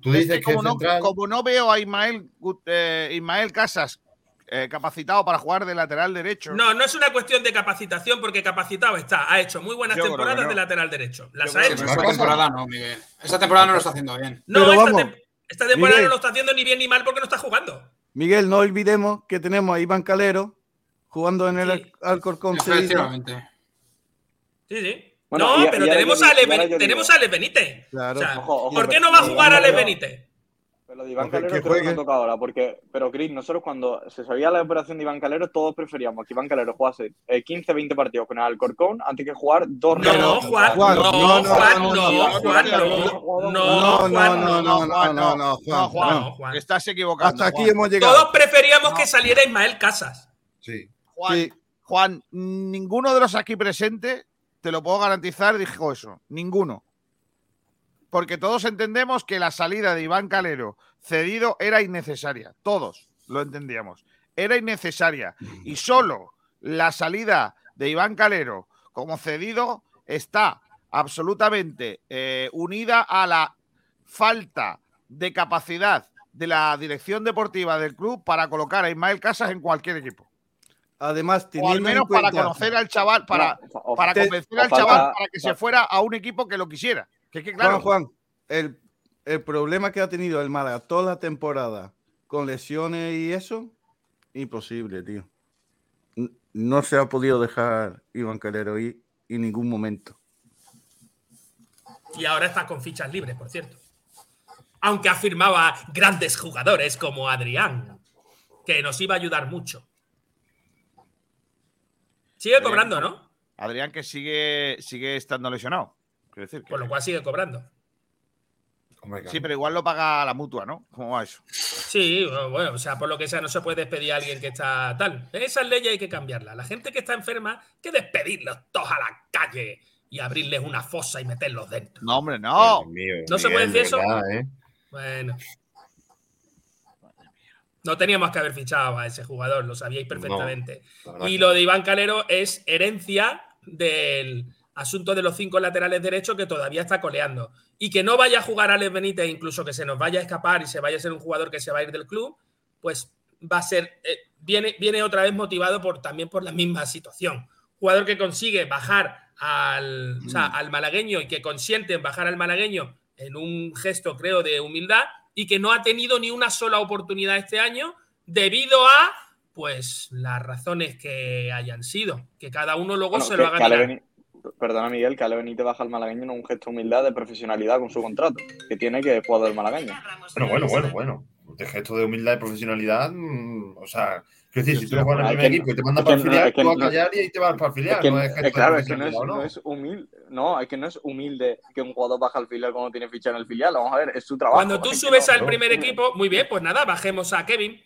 Tú dices que como, es no, como no veo a Ismael, eh, Ismael Casas eh, capacitado para jugar de lateral derecho. No, no es una cuestión de capacitación, porque capacitado está. Ha hecho muy buenas Yo temporadas no. de lateral derecho. Las Yo ha hecho. Esta temporada no, Miguel. Esta temporada no lo está haciendo bien. No, Pero esta, vamos, tem- esta temporada Miguel. no lo está haciendo ni bien ni mal porque no está jugando. Miguel, no olvidemos que tenemos a Iván Calero jugando en el Al- Alcorcón. Efectivamente. Sí, sí. Bueno, no, y- pero y tenemos, a Ale tenemos a Ale Benítez. Claro. O sea, Ojo, ojo, ¿Por qué no va a jugar Iván Ale Benítez? Pero de Iván Calero que creo que no toca ahora, porque, pero Chris, nosotros cuando se sabía la operación de Iván Calero, todos preferíamos que Iván Calero jugase eh, 15-20 partidos con el Alcorcón antes que jugar dos No, rondas. Juan, Juan, no, no, no, Juan, no, no, no, Juan, no, no, No, no, no, Juan, no, no. no, no, no, no, No, Juan, Juan, no. Juan. Estás equivocado. Hasta aquí Juan. hemos llegado. Todos preferíamos que saliera Ismael Casas. Sí. Juan, Sí. Juan, ninguno de los aquí presentes, te lo puedo garantizar, dijo eso. Ninguno. Porque todos entendemos que la salida de Iván Calero cedido era innecesaria. Todos lo entendíamos. Era innecesaria. Y solo la salida de Iván Calero como cedido está absolutamente eh, unida a la falta de capacidad de la dirección deportiva del club para colocar a Ismael Casas en cualquier equipo. Además, O al menos para cuenta- conocer al chaval, para, para convencer al chaval para que se fuera a un equipo que lo quisiera. Que es que claro, Juan, Juan, el, el problema que ha tenido el Málaga toda la temporada con lesiones y eso, imposible, tío. No se ha podido dejar Iván Calero ir en ningún momento. Y ahora está con fichas libres, por cierto. Aunque afirmaba grandes jugadores como Adrián, que nos iba a ayudar mucho. Sigue cobrando, ¿no? Adrián que sigue, sigue estando lesionado. Quiero decir que- Por lo cual sigue cobrando. sí, pero igual lo paga la mutua, ¿no? ¿Cómo va eso? Sí, bueno, o sea, por lo que sea, no se puede despedir a alguien que está tal. Esas leyes hay que cambiarlas. La gente que está enferma, hay que despedirlos todos a la calle y abrirles una fosa y meterlos dentro. No, hombre, no. Dios mío, ¿No se puede decir de eso? verdad, ¿eh? Bueno. No teníamos que haber fichado a ese jugador, lo sabíais perfectamente. y lo de Iván Calero es herencia del asunto de los cinco laterales derechos que todavía está coleando. Y que no vaya a jugar Alex Benítez, incluso que se nos vaya a escapar y se vaya a ser un jugador que se va a ir del club, pues va a ser. eh, viene, viene otra vez motivado por, también por la misma situación. Jugador que consigue bajar al, o sea, al malagueño y que consiente en bajar al malagueño en un gesto, creo, de humildad y que no ha tenido ni una sola oportunidad este año debido a, pues, las razones que hayan sido. Que cada uno luego Bueno, se lo haga Perdona, Miguel, que Ale Benítez baja al malagueño en un gesto de humildad, de profesionalidad con su contrato, que tiene que es jugador del malagueño. Bueno, bueno, bueno, bueno. De gesto de humildad y profesionalidad, mm, o sea, quiero decir, si tú Pero juegas en el primer equipo y te mandan para el filial, tú vas a callar y te vas para el filial. No es es gesto de claro, es que no es, profesionalidad, no es humilde. No, es que no es humilde que un jugador baja al filial cuando tiene ficha en el filial. Vamos a ver, es su trabajo. Cuando tú subes no- al primer equipo, muy bien, pues nada, bajemos a Kevin,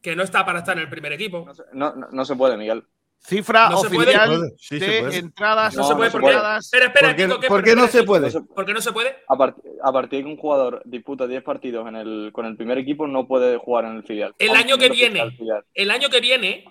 que no está para estar en el primer equipo. No, no, no se puede, Miguel. Cifra No se oficial puede. Sí, se de puede. entradas. No, se puede, ¿por qué? entradas. Espera, espera, ¿Por qué- Kiko, ¿qué- por qué no se puede? ¿Por qué no se puede? A, part- a partir de que un jugador disputa 10 partidos en el, con el primer equipo, no puede jugar en el filial. El año que viene, el año que viene,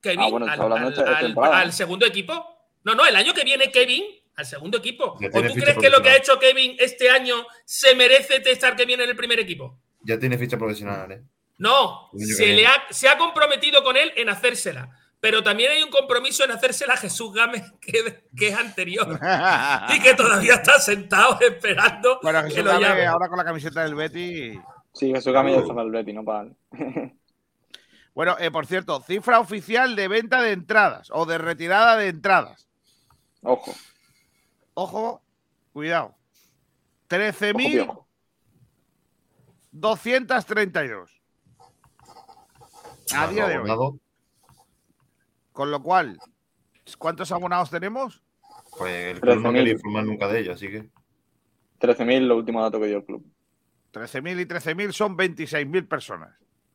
Kevin, Ah, bueno, al, hablando al- de esta al- temporada. al segundo equipo. No, no, el año que viene, Kevin, al segundo equipo. ¿O tú crees que lo que ha hecho Kevin este año se merece estar Kevin en el primer equipo? Ya tiene ficha profesional, ¿eh? No, que se, le viene. ha, se ha comprometido con él en hacérsela. Pero también hay un compromiso en hacérsela a Jesús Gámez, que, que es anterior. y que todavía está sentado esperando Bueno, que Jesús lo Gámez llame. ahora con la camiseta del Betty. Sí, Jesús Gámez ya está para el Betis, no para Bueno, eh, por cierto, cifra oficial de venta de entradas o de retirada de entradas. Ojo. Ojo, cuidado. Ojo, 13.232. piojo. A día de hoy. Con lo cual, ¿cuántos abonados tenemos? Pues el club no 13.000. quería informar nunca de ello, así que. 13.000, lo último dato que dio el club. 13.000 y 13.000 son 26.000 personas.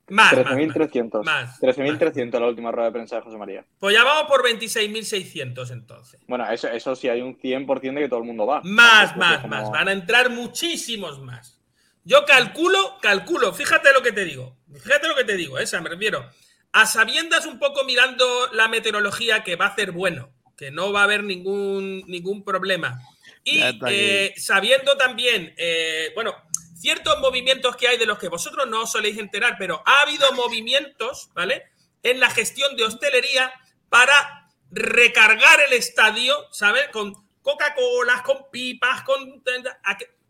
Más, más, 13.300. más, 13.300 la última rueda de prensa de José María. Pues ya vamos por 26.600 entonces. Bueno, eso, eso sí hay un 100% de que todo el mundo va. Más, más, es como- más. Van a entrar muchísimos más. Yo calculo, calculo, fíjate lo que te digo. Fíjate lo que te digo, esa me refiero. A sabiendas un poco mirando la meteorología que va a hacer bueno, que no va a haber ningún, ningún problema. Y eh, sabiendo también, eh, bueno, ciertos movimientos que hay de los que vosotros no os soléis enterar, pero ha habido movimientos, ¿vale? En la gestión de hostelería para recargar el estadio, ¿sabes? Con Coca-Colas, con pipas, con...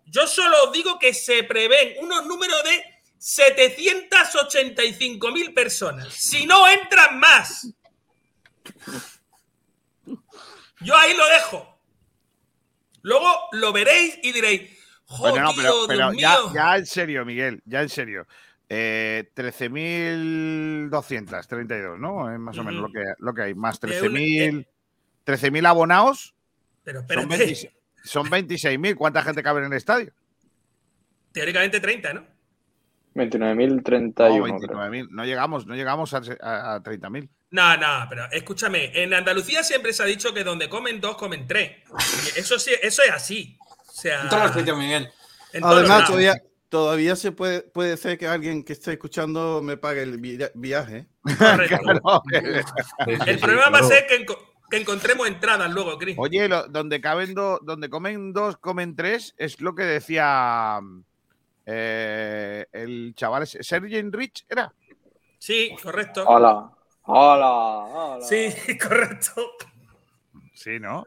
Yo solo os digo que se prevén unos números de 785 mil personas. Si no entran más. Yo ahí lo dejo. Luego lo veréis y diréis, joder, no, pero, pero Dios ya, mío. ya en serio, Miguel, ya en serio. Eh, 13.232, ¿no? Es más o menos lo, que, lo que hay. Más De un- 13.000 13.000 abonados. Pero Son, espérate, 26 son 26.000. ¿Cuánta gente cabe en el estadio? teóricamente 30, ¿no? 29.031. No, creo. 29.000. No llegamos, no llegamos a, a- a 30.000. No, no, pero escúchame, en Andalucía siempre se ha dicho que donde comen dos, comen tres. Eso sí, eso es así. O sea, En todos los sitios, Miguel. en todos Además, todavía, todavía se puede, puede ser que alguien que esté escuchando me pague el vi- viaje. Claro. El problema va a ser que, que encontremos entradas luego, Chris. Oye, lo- donde caben dos, donde comen dos, comen tres, es lo que decía eh, el chaval, ese, Sergey Rich, ¿era? Sí, correcto. Hola. Hola. Hola. Sí, correcto. Sí, ¿no?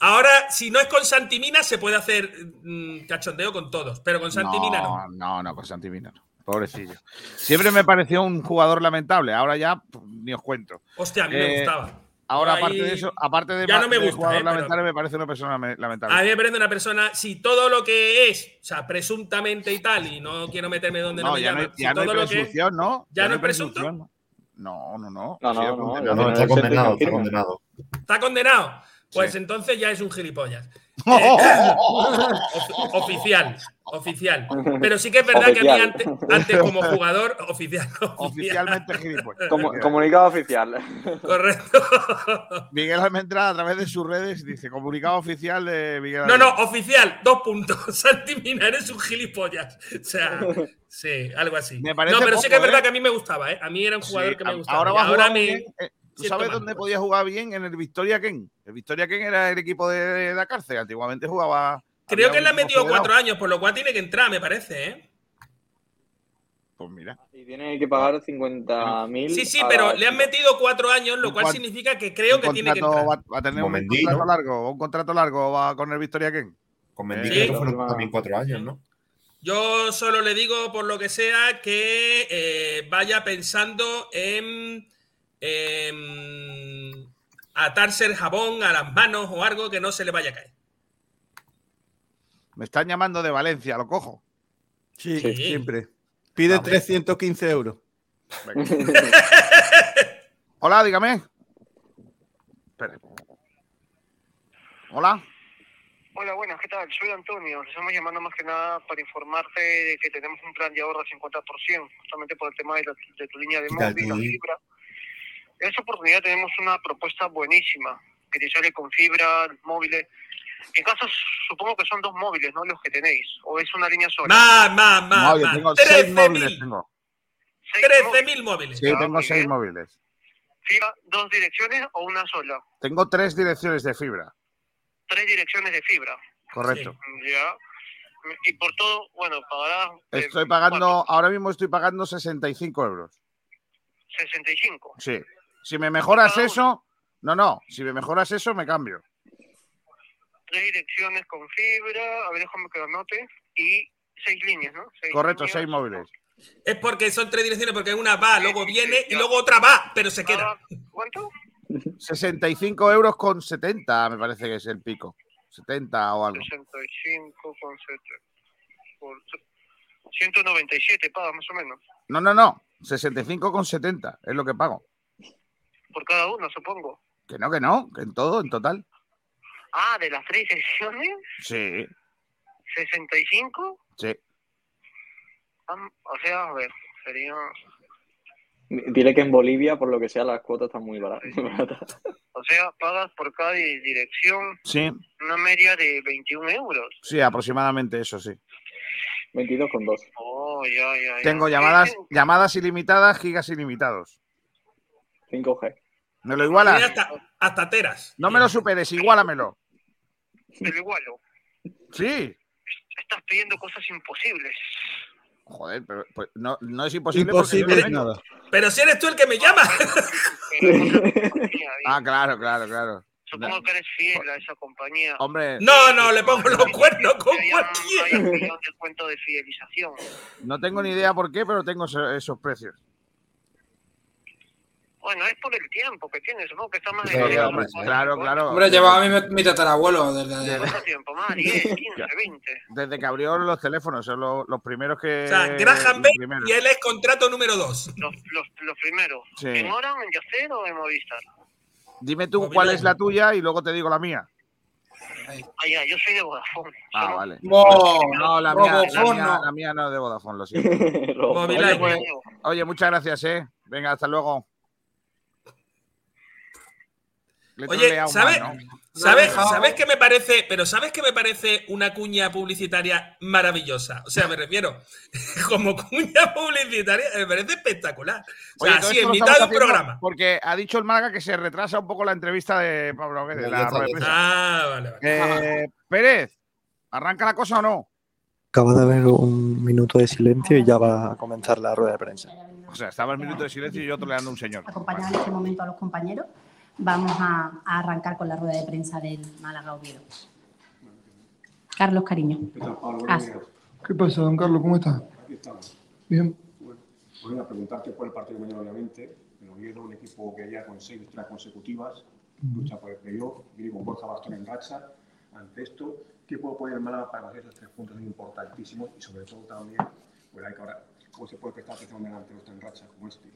Ahora, si no es con Santimina, se puede hacer mm, cachondeo con todos, pero con Santimina no. No, no, no, con Santimina no. Pobrecillo. Siempre me pareció un jugador lamentable. Ahora ya pues, ni os cuento. Hostia, a mí Eh, me gustaba. Ahora, aparte de eso, aparte de, Ya no me de gusta, jugador eh, pero- lamentable, me parece una persona me- lamentable. A mí me parece una persona, si todo lo que es, o sea, presuntamente y tal, y no quiero meterme donde no, no, me ya no hay, llaman, si ya no hay todo lo que presunción, ¿no? ¿Ya no hay es presunto? presunción, ¿no? No, no, no. No, no, no. No, está condenado, está condenado. está condenado, pues Sí. entonces ya es un gilipollas. Eh, Ofi- oficial, oficial. Pero sí que es verdad que a mí antes, antes como jugador, oficial. Oficialmente gilipollas. Como- comunicado oficial. Correcto. Miguel Almendra, a través de sus redes, dice comunicado oficial de Miguel No, no, oficial, dos puntos. Santi Mina, eres un gilipollas. O sea, sí, algo así. Me parece no, pero sí que es verdad ¿eh? que a mí me gustaba, ¿eh? A mí era un jugador Sí, que me a- gustaba. Ahora Y va a jugar me- bien. eh, ¿Tú sabes dónde podía jugar bien? En el Victoria Ken. El Victoria Ken era el equipo de la cárcel. Antiguamente jugaba. Creo que le ha metido federado. cuatro años, por lo cual tiene que entrar, me parece, ¿eh? Pues mira. Y tiene que pagar 50.000. Sí, sí, pero la le han metido cuatro años, lo cual significa que creo que tiene que entrar. Va, va a tener un Mendy, contrato ¿no? largo. Un contrato largo va con el Victoria Ken. Con Mendy Sí. creo que fueron también cuatro años, ¿no? Yo solo le digo, por lo que sea, que eh, vaya pensando en, en atarse el jabón a las manos o algo que no se le vaya a caer. Me están llamando de Valencia, lo cojo. Sí, Sí. siempre. Pide Vamos. 315 euros. Hola, dígame. Espera. Hola. Hola, buenas, ¿qué tal? Soy Antonio. Les estamos llamando más que nada para informarte de que tenemos un plan de ahorro al 50%, justamente por el tema de, la- de tu línea de ¿Qué tal, móvil, la fibra. En esta oportunidad tenemos una propuesta buenísima, que te sale con fibra, móviles. En caso, supongo que son dos móviles, ¿no? Los que tenéis, o es una línea sola. Más, más, No, más, tengo seis móviles. 13.000 Tengo. 13.000 móviles. Sí, Ah, tengo seis bien. móviles. ¿Fibra, dos direcciones o una sola? Tengo tres direcciones de fibra. Tres direcciones de fibra. Correcto. Ya. Y por todo, bueno, pagarás eh, Estoy pagando, ahora mismo estoy pagando 65 euros. 65. Sí. Si me mejoras eso, no, no. Si me mejoras eso, me cambio. Tres direcciones con fibra, a ver, déjame que lo anote, y seis líneas, ¿no? Seis Correcto, líneas. seis móviles. Es porque son tres direcciones, porque una va, luego viene y luego otra va, pero se queda. ¿Cuánto? 65 euros con 70, me parece que es el pico. 70 o algo. 65 con 7. Por 197 pagas más o menos. No, no, no. 65 con 70 es lo que pago. Por cada uno, supongo. Que no, que no. Que en todo, en total. Ah, de las tres secciones, Sí, 65. sí. O sea, a ver, sería. Dile que en Bolivia, por lo que sea, las cuotas están muy baratas. O sea, pagas por cada di- dirección Sí, una media de 21 euros. sí, aproximadamente eso, sí. 22,2. Oh, ya, ya, ya. Tengo llamadas, sí, llamadas ilimitadas, gigas ilimitados. 5G. ¿Me lo igualas? Tiene hasta, hasta teras. No me lo superes, igualamelo. Te lo igualo. Sí. Estás pidiendo cosas imposibles. Joder, pero pues, no, no es imposible. Imposible porque no nada. Pero si eres tú el que me llama. Ah, claro, claro, claro. Supongo que eres fiel a esa compañía. Hombre, No, no, le pongo los cuernos con Hay cualquiera. de fidelización. no tengo ni idea por qué, pero tengo eso- esos precios. Bueno, es por el tiempo que tienes, supongo que está más Sí, hombre, claro, claro. Hombre, llevaba mi, mi tatarabuelo desde. ¿Cuánto tiempo más? 10, 15, 20. Desde que abrió los teléfonos, son los, los primeros que. O sea, Graham Bell y él es contrato número dos. Los, los, los primeros. Sí. ¿En Oran, en Yacer o en Movistar? Dime tú cuál es la tuya y luego te digo la mía. Ah, ya, yo soy de Vodafone. Ah, vale. No, no, la mía, la, mía, no. la mía no es de Vodafone, lo siento. Oye, pues, oye, muchas gracias, ¿eh? Venga, hasta luego. Le Oye, ¿sabes? ¿Sabes, ¿Sabes qué me parece? Pero ¿sabes qué me parece una cuña publicitaria maravillosa? O sea, me refiero, como cuña publicitaria, me parece espectacular. O Oye, sea, todo así, en mitad de un programa. Porque ha dicho el Málaga que se retrasa un poco la entrevista de Pablo la de prensa. Ah, vale, vale. Eh, Pérez, ¿arranca la cosa o no? Acaba de haber un minuto de silencio y ya va a comenzar la rueda de prensa. O sea, estaba el minuto de silencio y yo troleando a un señor. acompañar en este momento a los compañeros. Vamos a, a arrancar con la rueda de prensa del Málaga Oviedo. Carlos Cariño. ¿Qué pasa, don Carlos? ¿Cómo está? Aquí estamos. Bien. Voy a preguntarte por el partido de mañana, obviamente. El Oviedo, un equipo que ya con seis victorias consecutivas, lucha por el playoff, viene con Borja Bastón en racha. Ante esto, ¿qué puede poner el Málaga para conseguir esos tres puntos importantísimos? Y sobre todo también, pues hay que ahora, ¿cómo se puede prestar atención delante de en racha como este?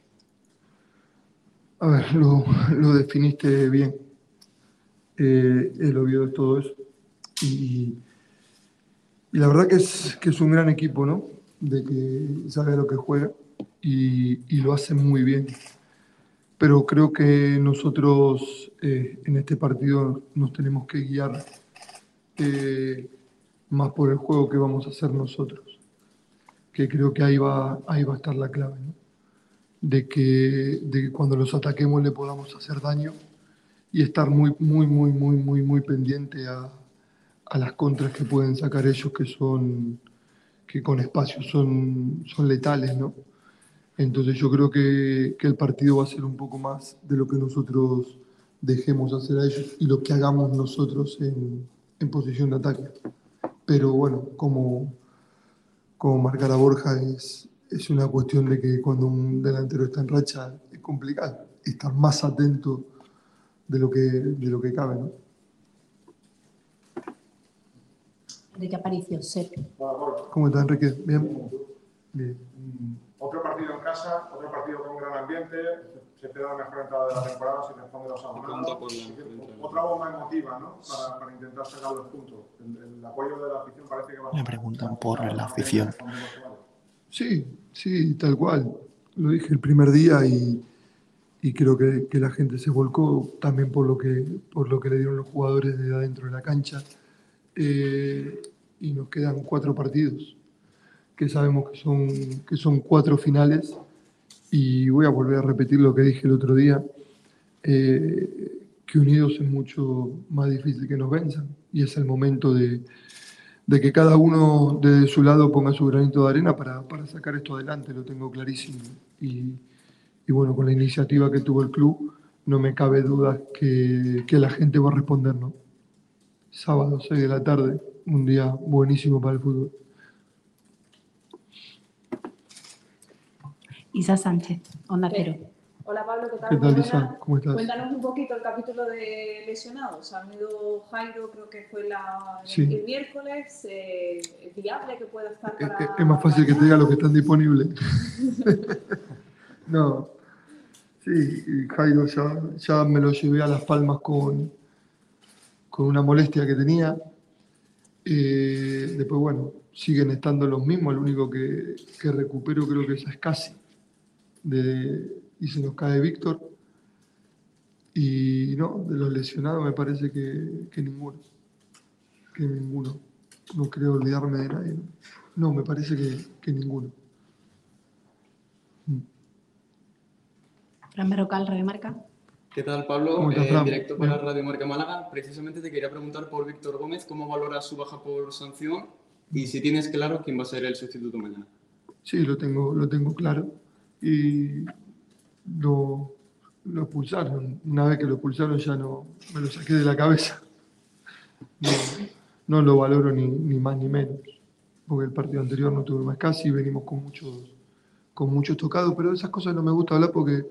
A ver, lo, lo definiste bien. Eh, el Oviedo es todo eso. Y, la verdad que es, que es un gran equipo, ¿no? De que sabe lo que juega y, y lo hace muy bien. Pero creo que nosotros eh, en este partido nos tenemos que guiar eh, más por el juego que vamos a hacer nosotros. Que creo que ahí va, ahí va a estar la clave, ¿no? De que, de que cuando los ataquemos le podamos hacer daño y estar muy, muy, muy, muy, muy, muy pendiente a, a las contras que pueden sacar ellos que son, que con espacio son, son letales, ¿no? Entonces yo creo que, que el partido va a ser un poco más de lo que nosotros dejemos hacer a ellos y lo que hagamos nosotros en, en posición de ataque. Pero bueno, como, como marcar a Borja es, es una cuestión de que cuando un delantero está en racha es complicado estar más atento de lo que, de lo que cabe. ¿no? Enrique Aparicio, SEP. ¿Cómo está Enrique? ¿Bien? Bien. Otro partido en casa, otro partido con un gran ambiente, se te da la mejor entrada de la temporada, se te responde los abonados. Otra bomba emotiva, ¿no? Para, para intentar sacar los puntos. El, el apoyo de la afición parece que va a Me preguntan por la afición. Sí, sí, tal cual. Lo dije el primer día y, y creo que, que la gente se volcó también por lo que, por lo que le dieron los jugadores de adentro de la cancha. Eh, y nos quedan cuatro partidos, que sabemos que son, que son cuatro finales. Y voy a volver a repetir lo que dije el otro día, eh, que unidos es mucho más difícil que nos venzan. Y es el momento de, de que cada uno desde su lado ponga su granito de arena para, para sacar esto adelante, lo tengo clarísimo. Y, y bueno, con la iniciativa que tuvo el club, no me cabe duda que, que la gente va a responder, ¿no? Sábado, 6 de la tarde, un día buenísimo para el fútbol. Isa Sánchez, Onda Cero. Hola Pablo, ¿qué tal? ¿Cómo estás? Cuéntanos un poquito el capítulo de lesionados. Han ido Jairo, creo que fue la, Sí. el miércoles. Eh, ¿Es viable que pueda estar Es, para.? es- es más fácil que te diga lo que están disponibles. no. Sí, Jairo ya, ya me lo llevé a Las Palmas con, con una molestia que tenía. Eh, después, bueno, siguen estando los mismos. El único que, que recupero creo que es casi. de, y se nos cae Víctor. Y no, de los lesionados me parece que, que ninguno. Que ninguno. No creo olvidarme de nadie. No, No, me parece que, que ninguno. Fran Berrocal, Radio Marca. ¿Qué tal, Pablo? ¿Cómo estás, Eh, Fran? directo para Radio Marca Málaga. Precisamente te quería preguntar por Víctor Gómez, ¿cómo valoras su baja por sanción? Y si tienes claro quién va a ser el sustituto mañana. Sí, lo tengo, lo tengo claro. Y lo, lo expulsaron. Una vez que lo expulsaron ya no me lo saqué de la cabeza. No, no lo valoro ni, ni más ni menos. Porque el partido anterior no tuve más casi, venimos con muchos, con muchos tocados, pero de esas cosas no me gusta hablar porque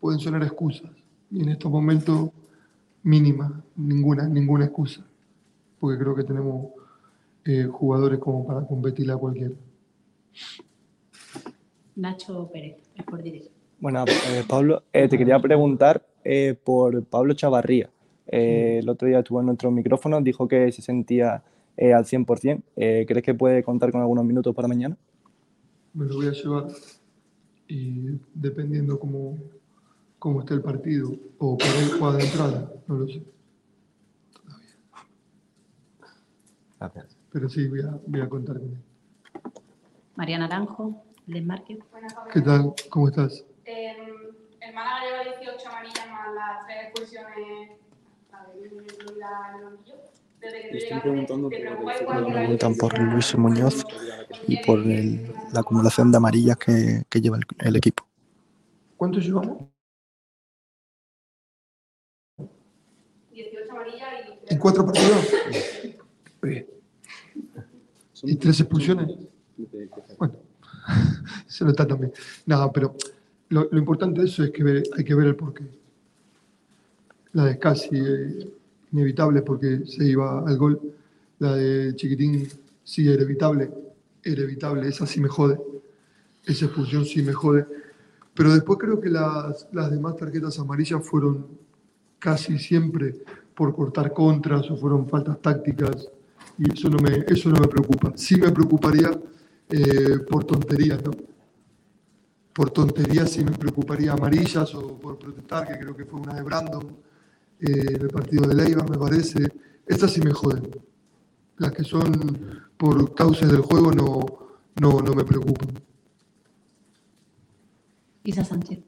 pueden sonar excusas. Y en estos momentos, mínima, ninguna, ninguna excusa. Porque creo que tenemos eh, jugadores como para competirle a cualquiera. Nacho Pérez, Sport Direct. Bueno, eh, Pablo, eh, te quería preguntar eh, por Pablo Chavarría. Eh, el otro día estuvo en nuestro micrófono, dijo que se sentía eh, al 100%. Eh, ¿Crees que puede contar con algunos minutos para mañana? me lo voy a llevar y dependiendo cómo, cómo esté el partido o por ahí juega de entrada, no lo sé. Gracias. Pero sí, voy a, voy a contar con él. María Naranjo, Desmarque. ¿Qué tal? ¿Cómo estás? Eh, el Málaga lleva 18 amarillas más las tres expulsiones. A ver. Desde que tú Estoy llegaste, preguntando ¿te por- preocupa igual que la Preguntan por Luis Muñoz y por el- la acumulación de amarillas que, que lleva el, el equipo. ¿Cuánto llevamos? 18 amarillas y ¿En cuatro partidos? Bien. ¿Y tres expulsiones? Bueno, se lo está también. Nada, pero lo, lo importante de eso es que ver- hay que ver el porqué. La de Scassi, eh, inevitable porque se iba al gol. La de Chiquitín, sí, era evitable. Era evitable, esa sí me jode. Esa expulsión sí me jode. Pero después creo que las, las demás tarjetas amarillas fueron casi siempre por cortar contras o fueron faltas tácticas y eso no me, eso no me preocupa. Sí me preocuparía eh, por tonterías, ¿no? Por tonterías sí me preocuparía amarillas o por protestar, que creo que fue una de Brandon eh, en el partido de Leiva, me parece. Estas sí me joden. Las que son por causas del juego no, no, no me preocupan. Isa Sánchez.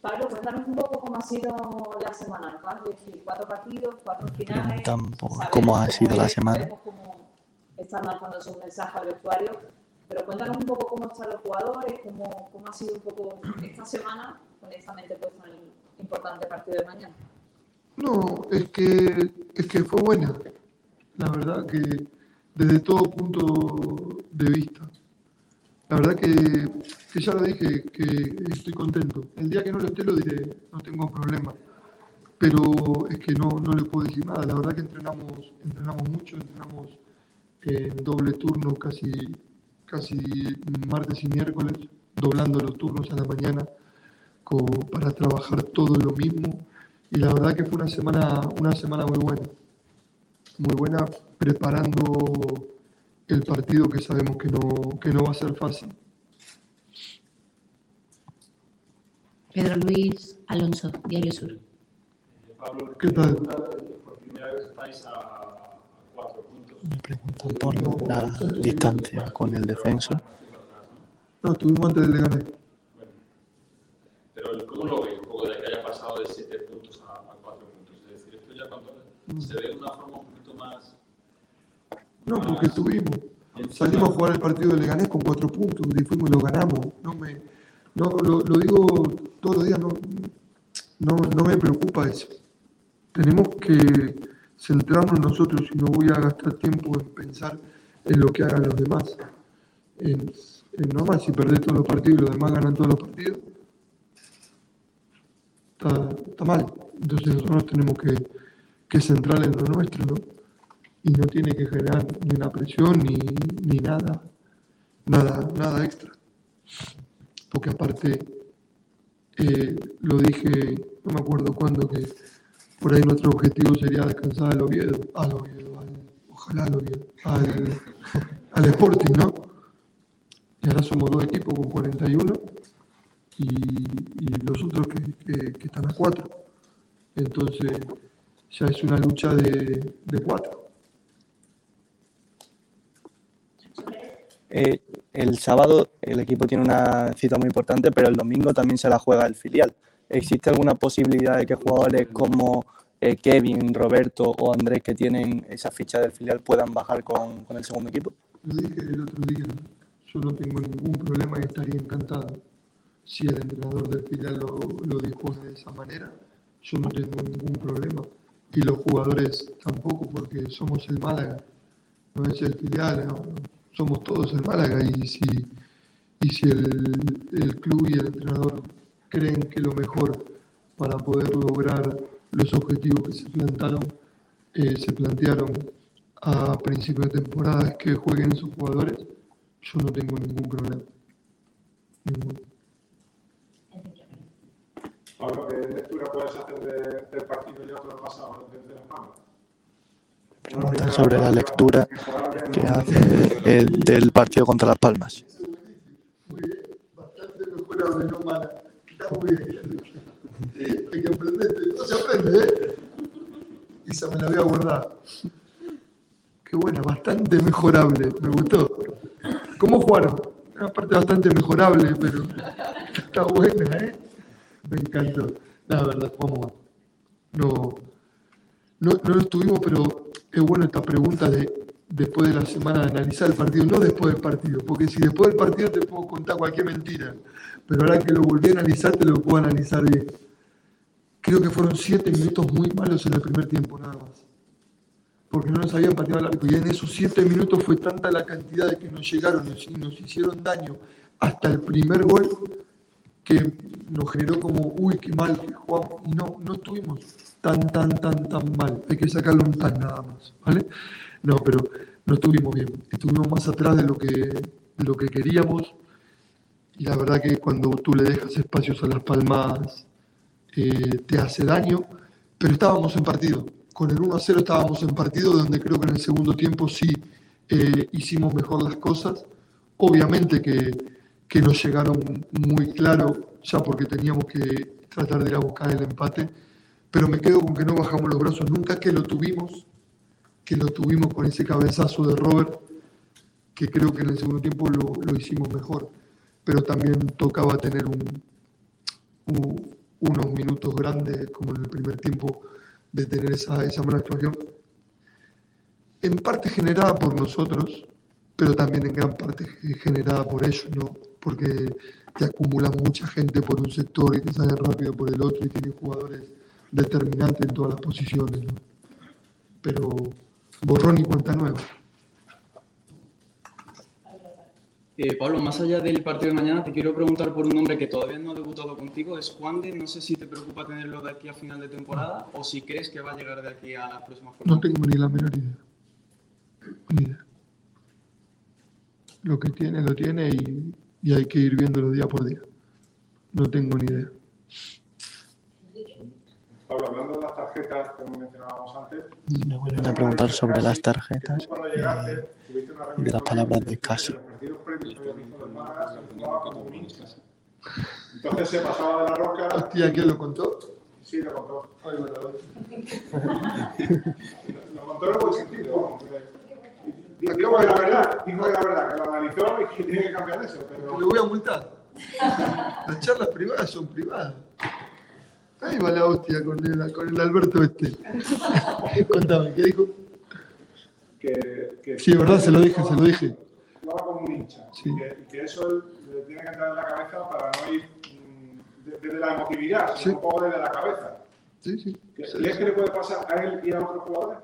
Pablo, cuéntanos un poco cómo ha sido la semana, ¿no? Es decir, cuatro partidos, cuatro finales. Sabemos cómo ha sido la semana. Cómo están lanzando sus mensajes al vestuario, pero cuéntanos un poco cómo están los jugadores, cómo, cómo ha sido un poco esta semana con esta mente puesta en el importante partido de mañana. No, es que, es que fue buena. La verdad que desde todo punto de vista. La verdad que, que ya lo dije, que estoy contento. El día que no lo esté lo diré, no tengo problema. Pero es que no, no le puedo decir nada. La verdad que entrenamos, entrenamos mucho, entrenamos en doble turno casi, casi martes y miércoles, doblando los turnos a la mañana para trabajar todo lo mismo. Y la verdad que fue una semana, una semana muy buena. Muy buena preparando el partido que sabemos que no, que no va a ser fácil. Pedro Luis Alonso, Diario Sur. Pablo, ¿Qué tal? por primera vez estáis a. Me preguntan por la distancia con el defensa. No, estuvimos antes del Leganés. Pero el club lo ve un poco de que haya pasado de 7 puntos a, a 4 puntos. Es decir, esto ya cuando se ve de una forma un poquito más. No, porque estuvimos. Salimos a jugar el partido de Leganés con cuatro puntos y fuimos y lo ganamos. No me, no, lo, lo digo todos los días, no, no, no me preocupa eso. Tenemos que centrarnos en nosotros y no voy a gastar tiempo en pensar en lo que hagan los demás. En, en nomás si perdés todos los partidos y los demás ganan todos los partidos, está, está mal. Entonces nosotros tenemos que, que centrar en lo nuestro, ¿no? y no tiene que generar ni una presión ni, ni nada, nada, nada extra. Porque aparte, eh, lo dije, no me acuerdo cuándo, que por ahí nuestro objetivo sería descansar al Oviedo, al Oviedo, al- ojalá al Oviedo, al, al Sporting, ¿no? Y ahora somos dos equipos con 41 y, y los otros que, están a cuatro. Entonces, ya es una lucha de, de cuatro. Eh, el sábado el equipo tiene una cita muy importante, pero el domingo también se la juega el filial. ¿Existe alguna posibilidad de que jugadores como eh, Kevin, Roberto o Andrés que tienen esa ficha del filial puedan bajar con, con el segundo equipo? Lo dije el otro día, yo no tengo ningún problema y estaría encantado. Si el entrenador del filial lo, lo dispone de esa manera, yo no tengo ningún problema. Y los jugadores tampoco, porque somos el Málaga, no es el filial, no, somos todos el Málaga. Y si, y si el, el club y el entrenador creen que lo mejor para poder lograr los objetivos que se plantaron, eh, se plantearon a principio de temporada es que jueguen esos jugadores, yo no tengo ningún problema. Ninguno. Pablo, ¿qué lectura puedes hacer de- del partido ya todo pasado desde las manos? Pregunta sobre la lectura que hace eh, del partido contra Las Palmas. Bastante mejorable, no mala. Bien. Hay que aprender, no se aprende, ¿eh? Esa me la voy a guardar. Qué buena, bastante mejorable, me gustó. ¿Cómo jugaron? Una parte bastante mejorable, pero está buena, ¿eh? Me encantó. La verdad, mal. No, no, no lo estuvimos, pero es buena esta pregunta de después de la semana de analizar el partido, no después del partido, porque si después del partido te puedo contar cualquier mentira, pero ahora que lo volví a analizar, te lo puedo analizar bien. Creo que fueron siete minutos muy malos en el primer tiempo, nada más. Porque no nos habían pateado al arco. Y en esos siete minutos fue tanta la cantidad de que nos llegaron y nos hicieron daño hasta el primer gol que nos generó como, uy, qué mal que jugamos. Y no, no estuvimos tan, tan, tan, tan mal. Hay que sacarle un tan nada más, ¿vale? No, pero no estuvimos bien. Estuvimos más atrás de lo que, de lo que queríamos. Y la verdad que cuando tú le dejas espacios a las palmas, eh, te hace daño. Pero estábamos en partido. Con el 1 a 0 estábamos en partido, donde creo que en el segundo tiempo sí eh, hicimos mejor las cosas. Obviamente que, que nos llegaron muy claro, ya porque teníamos que tratar de ir a buscar el empate. Pero me quedo con que no bajamos los brazos nunca, que lo tuvimos, que lo tuvimos con ese cabezazo de Robert, que creo que en el segundo tiempo lo, lo hicimos mejor. Pero también tocaba tener un, un- unos minutos grandes, como en el primer tiempo, de tener esa, esa buena actuación. En parte generada por nosotros, pero también en gran parte generada por ellos, ¿no? Porque te acumulan mucha gente por un sector y te salen rápido por el otro y tienes jugadores determinantes en todas las posiciones, ¿no? Pero borrón y cuenta nueva. Eh, Pablo, más allá del partido de mañana, te quiero preguntar por un hombre que todavía no ha debutado contigo, es Juan de. No sé si te preocupa tenerlo de aquí a final de temporada o si crees que va a llegar de aquí a las próximas No jornadas. tengo ni la menor idea. Ni idea. Lo que tiene, lo tiene y, y hay que ir viéndolo día por día. No tengo ni idea. Pablo, hablando de las tarjetas, como mencionábamos antes, Me vuelven a preguntar sobre las tarjetas y de las palabras de Casi. Entonces se pasaba de la roca. Hostia, ¿quién lo contó? Sí, lo contó. Ay, bueno, Lo contó en buen sentido. Dijo que la verdad, dijo que la verdad, que lo analizó y que tiene que cambiar eso. Pero... Lo voy a multar. Las charlas privadas son privadas. Ahí va la hostia con el, con el Alberto este. Contame, ¿qué dijo? Que, que Sí, verdad, se lo dije, se lo dije. Jugaba como un hincha. Sí. Y, que, y que eso le tiene que entrar en la cabeza para no ir mm, de- desde la emotividad, sino un poco desde la cabeza. Sí, sí. ¿Qué- Sí, ¿Crees sí. que le puede pasar a él y a otros jugadores?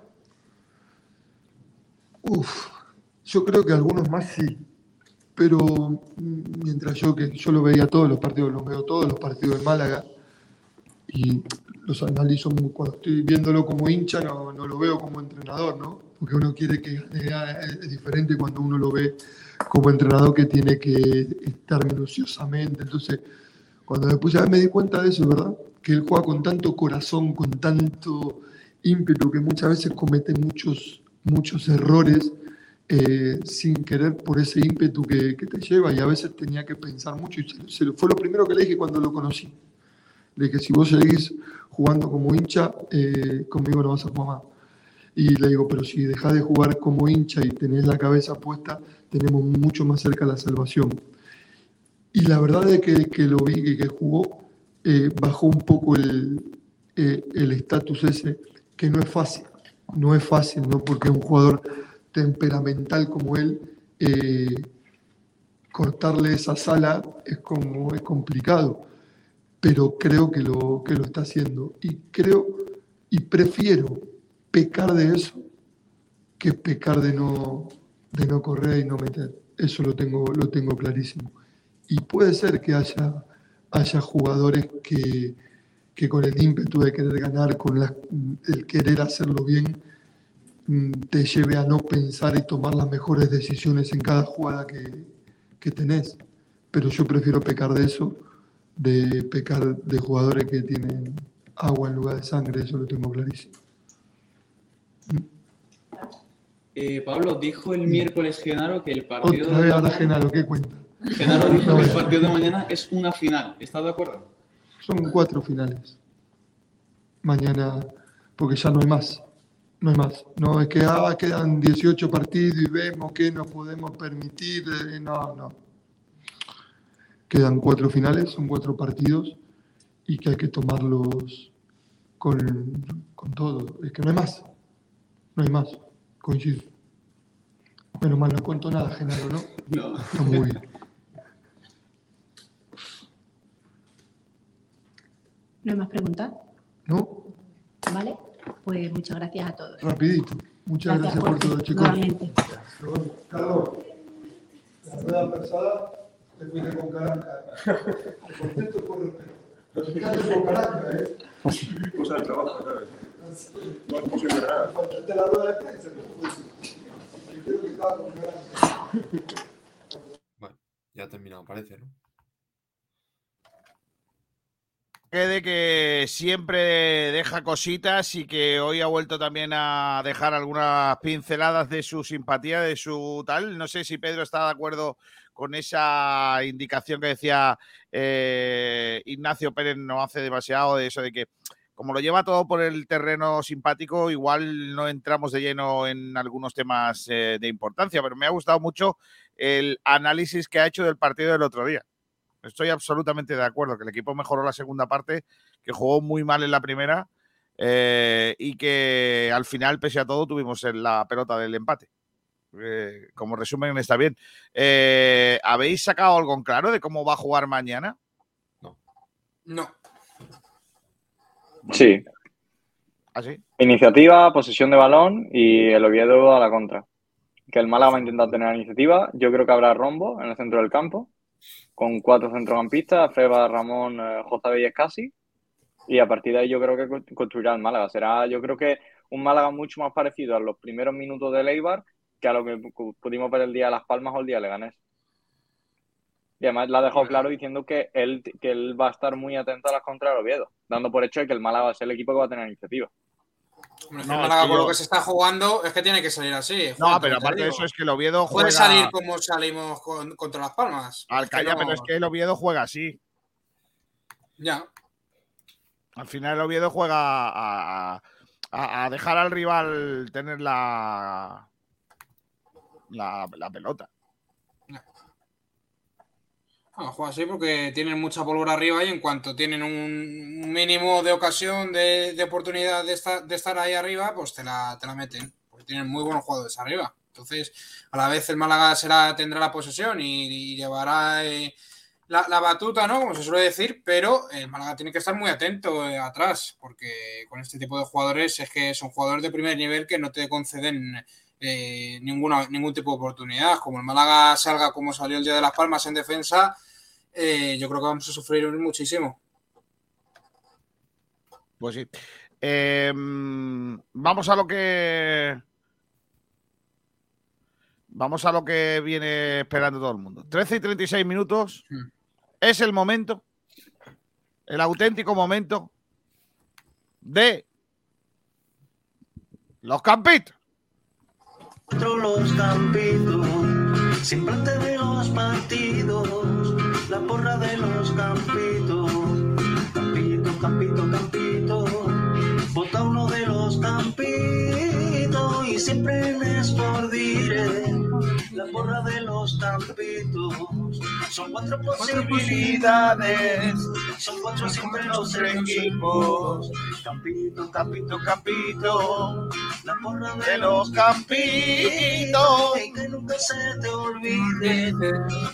Uf, yo creo que algunos más sí. Pero mm, mientras yo que yo lo veía todos los partidos, los veo todos los partidos de Málaga y los analizo muy- cuando estoy viéndolo como hincha, no, no lo veo como entrenador, ¿no? Porque uno quiere que ah, es diferente cuando uno lo ve como entrenador que tiene que estar minuciosamente. Entonces, cuando después ya me di cuenta de eso, ¿verdad? Que él juega con tanto corazón, con tanto ímpetu, que muchas veces comete muchos, muchos errores eh, sin querer por ese ímpetu que, que, te lleva y a veces tenía que pensar mucho y se, se, fue lo primero que le dije cuando lo conocí. Le dije, si vos seguís jugando como hincha, eh, conmigo no vas a jugar más. Y le digo, pero si dejás de jugar como hincha y tenés la cabeza puesta, tenemos mucho más cerca la salvación. Y la verdad es que, que lo vi que, que jugó, eh, bajó un poco el estatus ese, que no es fácil. No es fácil, ¿no? Porque un jugador temperamental como él, eh, cortarle esa sala es como es complicado, pero creo que lo, que lo está haciendo. Y creo y prefiero pecar de eso que pecar de no, de no correr y no meter. Eso lo tengo, lo tengo clarísimo. Y puede ser que haya, haya jugadores que, que con el ímpetu de querer ganar, con el querer hacerlo bien, Mm, te lleve a no pensar y tomar las mejores decisiones en cada jugada que, que tenés. Pero yo prefiero pecar de eso, de pecar de jugadores que tienen agua en lugar de sangre, eso lo tengo clarísimo. Eh, Pablo, dijo el miércoles Genaro que el partido Otra vez ahora Genaro, ¿qué cuenta? Genaro dijo que el partido de mañana es una final. ¿Estás de acuerdo? Son cuatro finales. Mañana, porque ya no hay más. No hay más. No es que ah, quedan 18 partidos y vemos que nos podemos permitir. Eh, no, no. Quedan cuatro finales, son cuatro partidos y que hay que tomarlos con, con todo. Es que no hay más. No hay más. Coincido. Bueno, mal, no cuento nada, Genaro, ¿no? No. Está muy bien. ¿No hay más preguntas? ¿No? Vale. Pues muchas gracias a todos. Rapidito. Muchas gracias, por, todo, chicos. Nuevamente. Carlos, la rueda pasada te fuiste con Caracas. Contento por respeto. Pero si quedaste con Caracas, ¿eh? Cosa del trabajo, ¿sabes? No es posible nada. Faltaste la rueda de prensa, pero creo que estaba con Caracas. Bueno, ya ha terminado, parece, ¿no? de que siempre deja cositas y que hoy ha vuelto también a dejar algunas pinceladas de su simpatía, de su tal. No sé si Pedro está de acuerdo con esa indicación que decía eh, Ignacio Pérez no hace demasiado de eso de que como lo lleva todo por el terreno simpático, igual no entramos de lleno en algunos temas eh, de importancia, pero me ha gustado mucho el análisis que ha hecho del partido del otro día. Estoy absolutamente de acuerdo que el equipo mejoró la segunda parte, que jugó muy mal en la primera eh, y que al final, pese a todo, tuvimos la pelota del empate. Eh, como resumen, está bien. Eh, ¿Habéis sacado algo en claro de cómo va a jugar mañana? No. Sí. ¿Ah, sí? Iniciativa, posesión de balón y el Oviedo a la contra. Que el Málaga va a intentar tener la iniciativa. Yo creo que habrá rombo en el centro del campo con cuatro centrocampistas, Feba, Ramón, eh, JB y Escasi. Y a partir de ahí yo creo que construirá el Málaga. Será, yo creo que un Málaga mucho más parecido a los primeros minutos de Leibar que a lo que pudimos ver el día de Las Palmas o el día de Leganés. Y además la ha dejado claro diciendo que él, que él va a estar muy atento a las contras de Oviedo, dando por hecho de que el Málaga va a ser el equipo que va a tener iniciativa. No, el Málaga con lo que se está jugando es que tiene que salir así. No, pero aparte de eso es que el Oviedo juega... Puede salir como salimos con, contra Las Palmas. Al calla, no... pero es que el Oviedo juega así. Ya. Al final el Oviedo juega a, a, a dejar al rival tener la, la, pelota. Juega así porque tienen mucha pólvora arriba y en cuanto tienen un mínimo de ocasión, de, oportunidad de estar, de estar, ahí arriba, pues te la, te la, meten. Porque tienen muy buenos jugadores arriba. Entonces, a la vez el Málaga tendrá la posesión y, llevará eh, la, la, batuta, ¿no? Como se suele decir, pero el Málaga tiene que estar muy atento eh, atrás, porque con este tipo de jugadores es que son jugadores de primer nivel que no te conceden eh, ninguna, ningún tipo de oportunidad. Como el Málaga salga como salió el día de Las Palmas en defensa, eh, yo creo que vamos a sufrir muchísimo. Pues sí. Eh, vamos a lo que. Vamos a lo que viene esperando todo el mundo. 13 y 36 minutos. Es el momento. El auténtico momento de los campitos. Cuatro los campitos, siempre antes de los partidos, la porra de los campitos. Campito, campito, campito, vota uno de los campitos y siempre Sport Direct, la porra de los campitos. Son cuatro posibilidades, son cuatro siempre los equipos. Campito, campito, campito, la porra de los campitos. Y que nunca se te olvide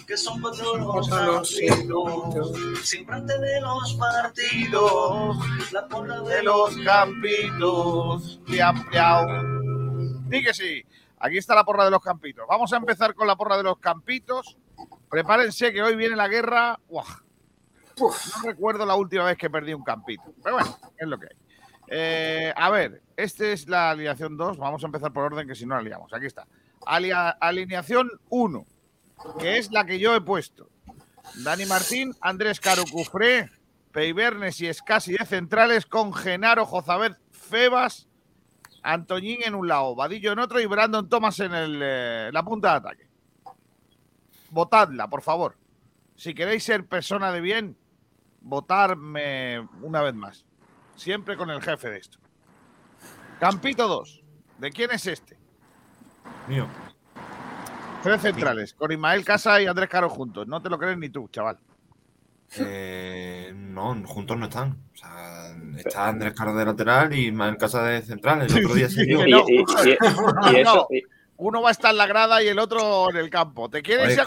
que son cuatro los campitos. Siempre antes de los partidos, la porra de los campitos. Piau, piau. Sí. Aquí está la porra de los campitos. Vamos a empezar con la porra de los campitos. Prepárense que hoy viene la guerra. ¡Uah! No recuerdo la última vez que perdí un campito. Pero bueno, es lo que hay. Eh, a ver, esta es la alineación 2. Vamos a empezar por orden, que si no la liamos. Aquí está. Alia- alineación 1, que es la que yo he puesto. Dani Martín, Andrés Caro Cufré, Peibernes y Escasi de centrales con Genaro Jozabed Febas, Antoñín en un lado, Vadillo en otro y Brandon Thomas en el, eh, la punta de ataque. Votadla, por favor. Si queréis ser persona de bien, votarme una vez más. Siempre con el jefe de esto. Campito 2. ¿De quién es este? Mío. Tres centrales, con Ismael Casa y Andrés Caro juntos. No te lo crees ni tú, chaval. Eh, no, juntos no están. O sea, está Andrés Caro de lateral y Ismael Casa de central. El otro día se dio. Que no. No, Uno va a estar en la grada y el otro en el campo. ¿Te quieres ir a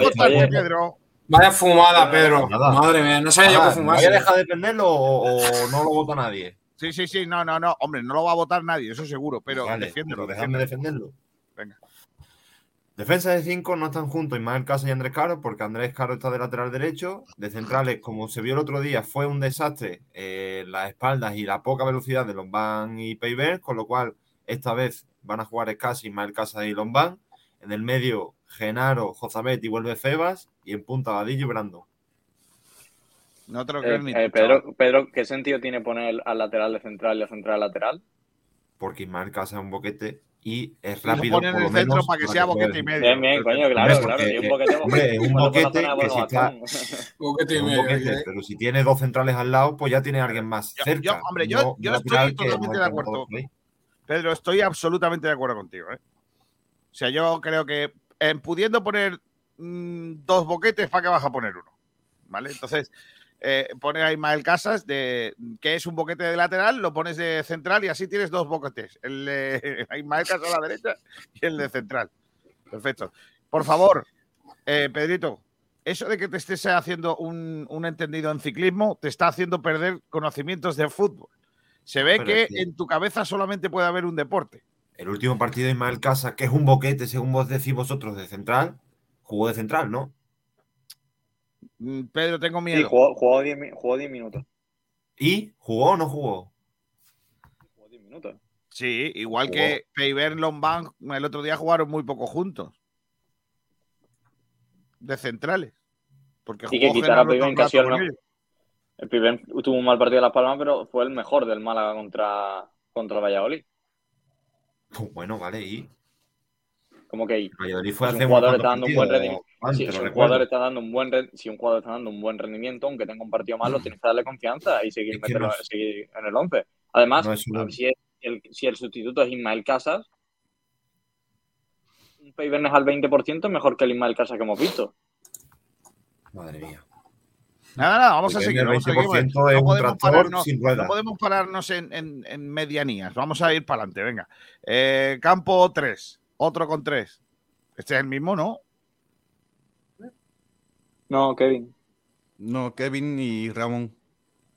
Pedro? Vaya fumada, Pedro. Nada. Madre mía, no sabía yo Nada, que ¿me fumase. ¿Voy a dejar de defenderlo o, o no lo vota nadie? Sí, sí, sí. No, no, no. Hombre, no lo va a votar nadie, eso seguro. Pero Vale, defiéndelo. pero defiéndelo. defenderlo. Venga. Defensa de 5 no están juntos Ismael Casa y Andrés Caro, porque Andrés Caro está de lateral derecho. De centrales, como se vio el otro día, fue un desastre eh, las espaldas y la poca velocidad de Lombán y Peiber, con lo cual esta vez van a jugar Escasi, Ismael Casa y Lombán. En el medio, Genaro, Jozabet y vuelve Febas. Y en punta, Vadillo y Brando. No te lo Eh, ni eh. Pedro, Pedro, ¿qué sentido tiene poner al lateral de central y al central lateral? Porque Ismael Casa es un boquete y es Y lo rápido. pone en el centro para que sea boquete y medio. Bien, bien, coño, claro, claro. porque, Y un boquete, eh, hombre, es un boquete que si está. Boquete y medio, boquete, ¿eh? pero si tiene dos centrales al lado, pues ya tiene alguien más cerca. Yo, hombre, yo, No- yo estoy totalmente de acuerdo. Pedro, estoy absolutamente de acuerdo contigo. ¿eh? O sea, yo creo que en pudiendo poner mm, dos boquetes, ¿para qué vas a poner uno? ¿Vale? Entonces, eh, pone a Ismael Casas, de, que es un boquete de lateral, lo pones de central y así tienes dos boquetes. El de Ismael Casas a la derecha y el de central. Perfecto. Por favor, eh, Pedrito, eso de que te estés haciendo un, un entendido en ciclismo te está haciendo perder conocimientos de fútbol. Se ve Pero que es en tu cabeza solamente puede haber un deporte. El último partido de Ismael Casa, que es un boquete, según vos decís vosotros, de central, jugó de central, ¿no? Mm, Pedro, tengo Sí, miedo. jugó, jugó 10 mi- jugó 10 minutos. ¿Y jugó o no jugó? Jugó 10 minutos. Sí, igual Jugó. que Peiber Lombán el otro día jugaron muy poco juntos. De centrales. Porque Y que jugó quitar a Peiber que rato el Piben tuvo un mal partido de Las Palmas, pero fue el mejor del Málaga contra, contra el Valladolid. Pues bueno, vale, y. Como que ahí. Valladolid fue hace un jugador está dando un buen partidos, rendimiento. Antes, Si, un jugador está dando un buen re- si un jugador está dando un buen rendimiento, aunque tenga un partido malo, tienes que darle confianza y seguir, Es que meterlo- no- seguir en el 11. Además, No es una- si, es- el, si el sustituto es Ismael Casas, un Peibernes al 20% es mejor que el Ismael Casas que hemos visto. Madre mía. Nada, nada, vamos a seguir. Vamos a seguir. 20% es un podemos pararnos, no podemos pararnos en, en- en medianías. Vamos a ir para adelante, venga. Eh, campo 3, otro con 3. Este es el mismo, ¿no? No, Kevin. No, Kevin y Ramón.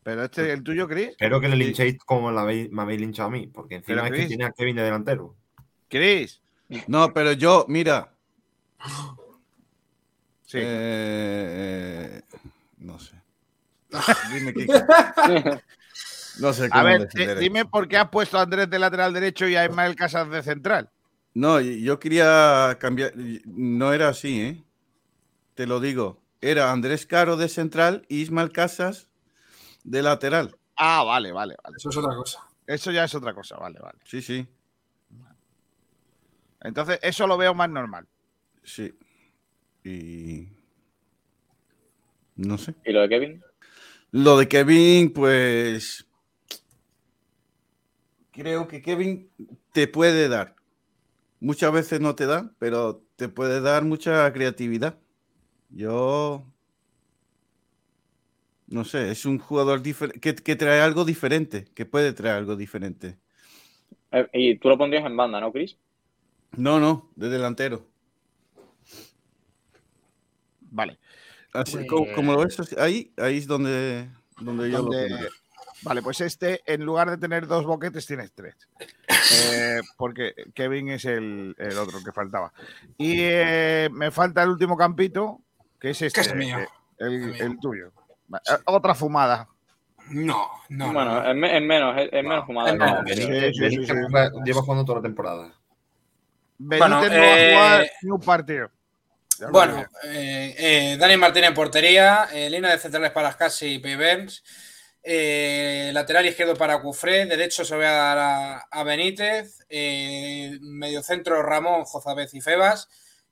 Pero este es el tuyo, Chris. Espero que le linchéis como la habéis- me habéis linchado a mí, porque encima es que tiene a Kevin de delantero. Chris. No, pero yo, mira. Sí. Eh, no sé. Dime, Kike. No sé cómo A ver, dime por qué has puesto a Andrés de lateral derecho y a Ismael Casas de central. No, yo quería cambiar. No era así, ¿eh? Te lo digo. Era Andrés Caro de central y Ismael Casas de lateral. Ah, vale, vale, vale. Eso es otra cosa. Eso ya es otra cosa, vale, vale. Sí, sí. Entonces, eso lo veo más normal. Sí. Y. No sé. ¿Y lo de Kevin? Lo de Kevin, pues. Creo que Kevin te puede dar. Muchas veces no te da, pero te puede dar mucha creatividad. Yo. No sé, es un jugador que, que trae algo diferente, que puede traer algo diferente. Eh, y tú lo pondrías en banda, ¿no, Chris? No, no, de delantero. Vale. Así, Pues- como, como lo ves, ahí, ahí es donde, donde yo lo. Vale, pues este, en lugar de tener dos boquetes, tienes tres. Eh, porque Kevin es el, el otro que faltaba. Y eh, me falta el último campito, que es este. es mío. eh, El, el tuyo. Va, eh, Otra fumada. No, no. Bueno, es, me- es menos, es, menos fumada. Sí, sí, juega- lleva jugando toda la temporada. Benítez Bueno, no va a jugar eh, ni un partido. Ya Bueno, eh, eh, Dani Martín en portería, eh, línea de centrales para Scassi y Peyberns, eh, lateral izquierdo para Cufré, derecho se lo voy a dar a, a Benítez, eh, mediocentro Ramón, Jozabez y Febas.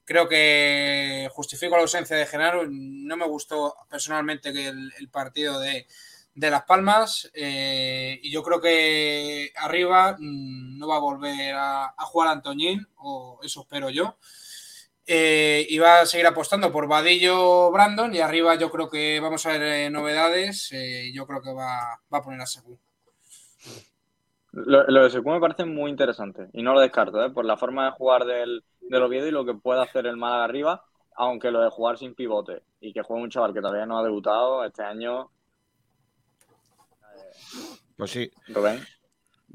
Creo que justifico la ausencia de Genaro. No me gustó personalmente el, partido de, de Las Palmas eh, y yo creo que arriba mm, no va a volver a, jugar Antoñín, o eso espero yo. Eh, y va a seguir apostando por Vadillo Brandon y arriba yo creo que vamos a ver eh, novedades. eh, yo creo que va, va a poner a Secu. Lo, de Secu me parece muy interesante y no lo descarto, por la forma de jugar del, del Oviedo y lo que puede hacer el Málaga arriba, aunque lo de jugar sin pivote y que juegue un chaval que todavía no ha debutado este año, Pues sí. Rubén.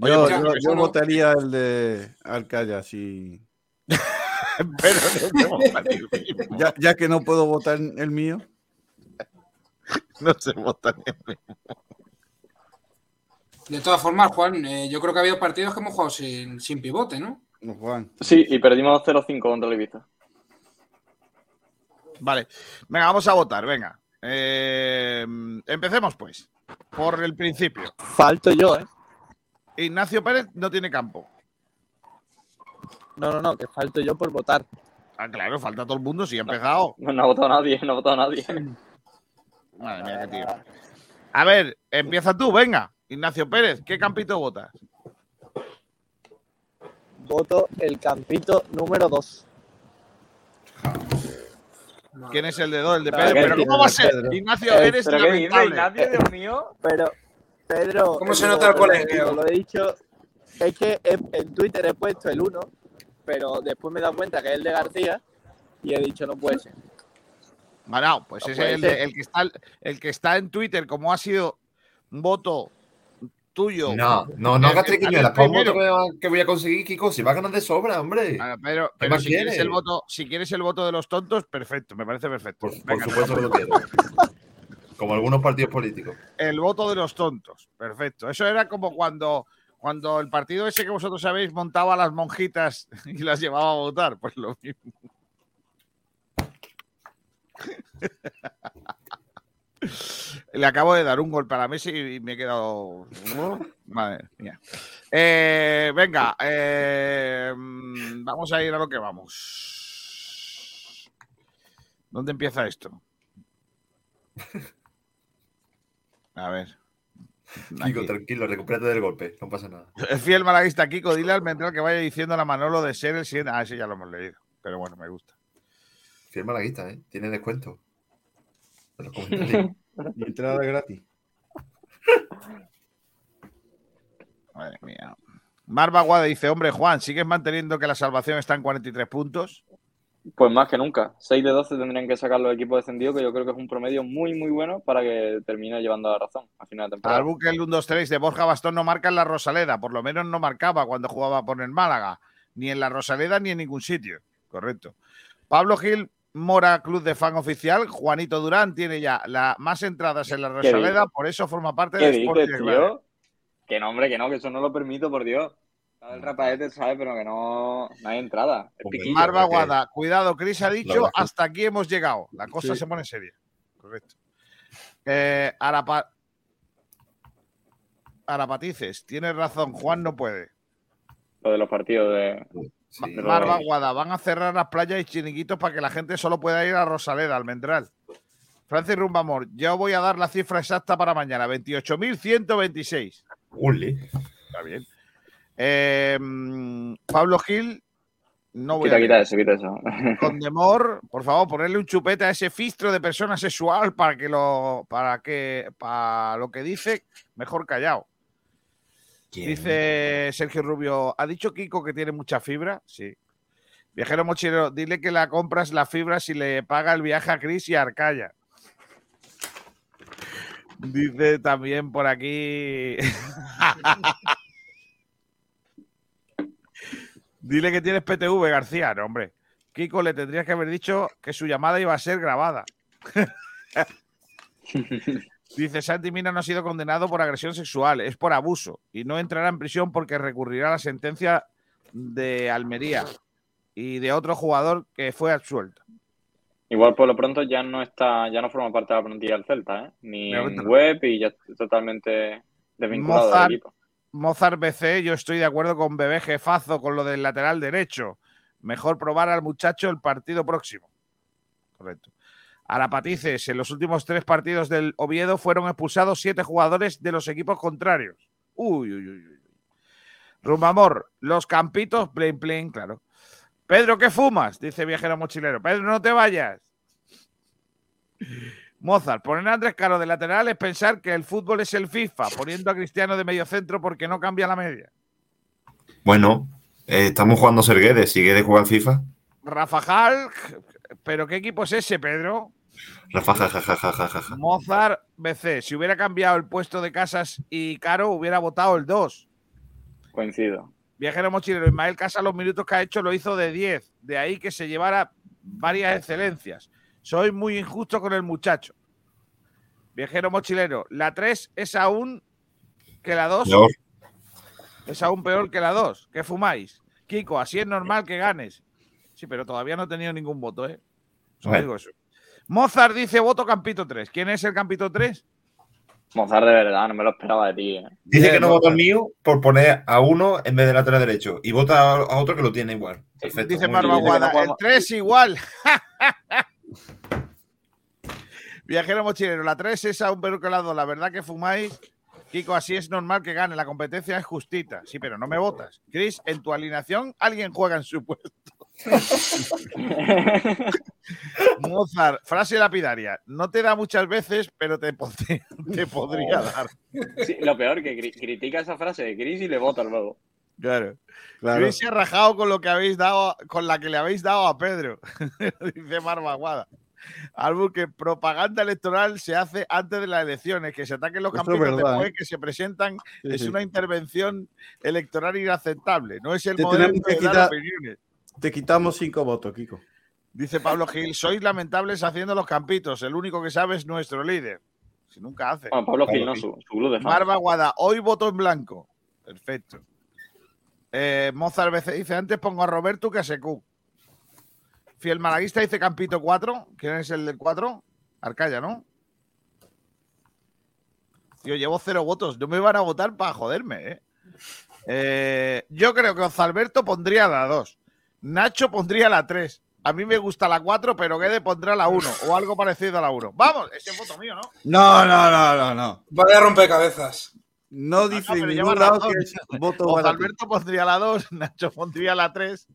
Oye, Yo, pues, yo- yo no. votaría el de Alcaya, sí. Pero no. Ya, ya que no puedo votar el mío. No se vota ni el mismo. De todas formas, Juan, eh, yo creo que ha habido partidos que hemos jugado sin, sin pivote, ¿no? No. Sí, y perdimos 0-5 contra el Ibiza. Vale. Venga, vamos a votar, venga. Eh, empecemos pues. Por el principio. Falto yo, ¿eh? Ignacio Pérez no tiene campo. No, no, no, que falto yo por votar. Ah, claro, falta todo el mundo, si ha empezado. No, no ha votado nadie, no ha votado nadie. Madre mía, qué tío. A ver, empieza tú, venga. Ignacio Pérez, ¿qué campito votas? Voto el campito número 2. ¿Quién es el de dos? El de Pedro. ¿qué Pero ¿cómo va a ser? Pedro? Ignacio, eres ¿pero qué dice, lamentable. Ignacio, Dios mío? Pero, Pedro. ¿Cómo se nota el colegio? Lo he dicho. Es que en, Twitter he puesto el 1, pero después me he dado cuenta que es el de García y he dicho no puede ser. Bueno, pues No ese es el, el que está, el que está en Twitter, como ha sido un voto tuyo. No, no, no hagas que sale triquiñuelas. ¿Cómo primero. te voy a- que voy a conseguir, Kiko? Si va a ganar de sobra, hombre. Ah, Pero, ¿Qué pero más si quieres el voto, si quieres el voto de los tontos, perfecto, me parece perfecto. Por Venga, supuesto que lo quiero. Como algunos partidos políticos. El voto de los tontos, perfecto. Eso era como cuando, cuando el partido ese que vosotros sabéis montaba a las monjitas y las llevaba a votar, pues lo mismo. Le acabo de dar un golpe a la mesa y me he quedado. Madre mía. Eh, venga, eh, vamos a ir a lo que vamos. ¿Dónde empieza esto? A ver. Kiko, tranquilo, recupérate del golpe. No pasa nada. El fiel malaguista Kiko, dile al mental que vaya diciendo a Manolo de ser el siguiente. Ah, ese ya lo hemos leído. Pero bueno, me gusta. Firma la guita, ¿eh? Tiene descuento. Y entrada gratis. Madre mía. Marva Guada dice: Hombre, Juan, ¿sigues manteniendo que la salvación está en 43 puntos? Pues más que nunca. 6 de 12 tendrían que sacar los equipos descendidos, que yo creo que es un promedio muy, muy bueno para que termine llevando la razón al final de temporada. Albuque el 1-2-3 de Borja Bastón no marca en la Rosaleda. Por lo menos no marcaba cuando jugaba por el Málaga. Ni en la Rosaleda ni en ningún sitio. Correcto. Pablo Gil Mora, club de fan oficial. Juanito Durán tiene ya la, más entradas en la ¿Qué Rosaleda, dices? por eso forma parte ¿Qué del dices, Sporting Granada. tío? Que no, hombre, que no, que eso no lo permito, por Dios. El rapaete sabe, pero que no, no hay entrada. Marva Guada, cuidado, Cris ha dicho, hasta aquí hemos llegado. La cosa Sí. se pone seria. Correcto. Eh, Arapa- Arapatices, tienes razón, Juan no puede. Lo de los partidos de. Barba Guada, van a cerrar las playas y chiniquitos para que la gente solo pueda ir a Rosaleda, Almendral. Francis Rumbamor, yo voy a dar la cifra exacta para mañana, 28.126. Uli. Está bien. Eh, mm, Pablo Gil, no voy Quita, a quita eso, quita eso. Con Demor, por favor, ponerle un chupete a ese filtro de persona sexual para que lo, para que, para lo que dice, mejor callado. Dice Sergio Rubio, ¿ha dicho Kiko que tiene mucha fibra? Sí. Viajero mochilero, dile que la compras la fibra si le paga el viaje a Cris y a Arcaya. Dice también por aquí. Dile que tienes PTV, García. No, hombre. Kiko le tendrías que haber dicho que su llamada iba a ser grabada. Dice Santi Mina no ha sido condenado por agresión sexual, es por abuso y no entrará en prisión porque recurrirá a la sentencia de Almería y de otro jugador que fue absuelto. Igual por lo pronto ya no está, ya no forma parte de la plantilla del Celta, ¿eh? Ni Pero en bueno. web y ya totalmente desvinculado Mozart, del equipo. Mozart BC, yo estoy de acuerdo con Bebé Jefazo con lo del lateral derecho. Mejor probar al muchacho el partido próximo. Correcto. Arapatices, en los últimos tres partidos del Oviedo fueron expulsados siete jugadores de los equipos contrarios. Uy, uy, uy. uy. Rumamor, los campitos, plain, plain, claro. Pedro, ¿qué fumas? Dice viajero mochilero. Pedro, no te vayas. Mozart, poner a Andrés Caro de lateral es pensar que el fútbol es el FIFA, poniendo a Cristiano de medio centro porque no cambia la media. Bueno, eh, estamos jugando a ser Guedes. Si Guedes juega al FIFA, Rafa Halk, ¿pero qué equipo es ese, Pedro? Rafa, jajajajajaja. Mozart BC, si hubiera cambiado el puesto de Casas y Caro, hubiera votado el 2. Coincido. Viajero mochilero, Ismael Casas los minutos que ha hecho lo hizo de 10, de ahí que se llevara varias excelencias. Soy muy injusto con el muchacho. Viajero mochilero, la 3 es aún que la 2. Peor. Es aún peor que la 2. ¿Qué fumáis? Kiko, así es normal que ganes. Sí, pero todavía no he tenido ningún voto, ¿eh? Solo Bueno. digo eso. Mozart dice voto Campito 3. ¿Quién es el Campito 3? Mozart de verdad, no me lo esperaba de ti. ¿eh? Dice que no vota el mío por poner a uno en vez de lateral derecho y vota a otro que lo tiene igual. Perfecto. Dice. Barbaguada, el 3 igual. Viajero mochilero, la 3 es aún peor que la 2. La verdad que fumáis. Kiko, así es normal que gane. La competencia es justita. Sí, pero no me votas. Chris, en tu alineación alguien juega en su puesto. Mozart, frase lapidaria. No te da muchas veces, pero te, pod- te podría Oh. dar. Sí, lo peor, que cri- critica esa frase de Chris y le vota luego. Claro. Claro. Chris se ha rajado con lo que habéis dado, con la que le habéis dado a Pedro. Dice Marvaguada. Algo que propaganda electoral se hace antes de las elecciones, que se ataquen los campeones verdad, después ¿eh? que se presentan, Sí, es sí. una intervención electoral inaceptable. No es el Te de dar opiniones. Te quitamos cinco votos, Kiko. Dice Pablo Gil, sois lamentables haciendo los campitos, el único que sabe es nuestro líder. Si nunca hace. Bueno, Pablo Gil, no, su, su club de fans. Marva Guada, hoy voto en blanco. Perfecto. Eh, Mozart BC dice: Antes pongo a Roberto que a Secu. Fiel Malaguista dice Campito 4. ¿Quién es el del 4? Arcaya, ¿no? Yo llevo cero votos. No me van a votar para joderme, ¿eh? Eh, yo creo que Ozalberto pondría la 2. Nacho pondría la 3. A mí me gusta la 4, pero Guede pondrá la 1 o algo parecido a la 1. Vamos, ese es voto mío, ¿no? No, no, no, no, no. Vaya rompecabezas. No dice Ah, no, ningún lado que es voto ti. Alberto pondría la 2, Nacho pondría la 3,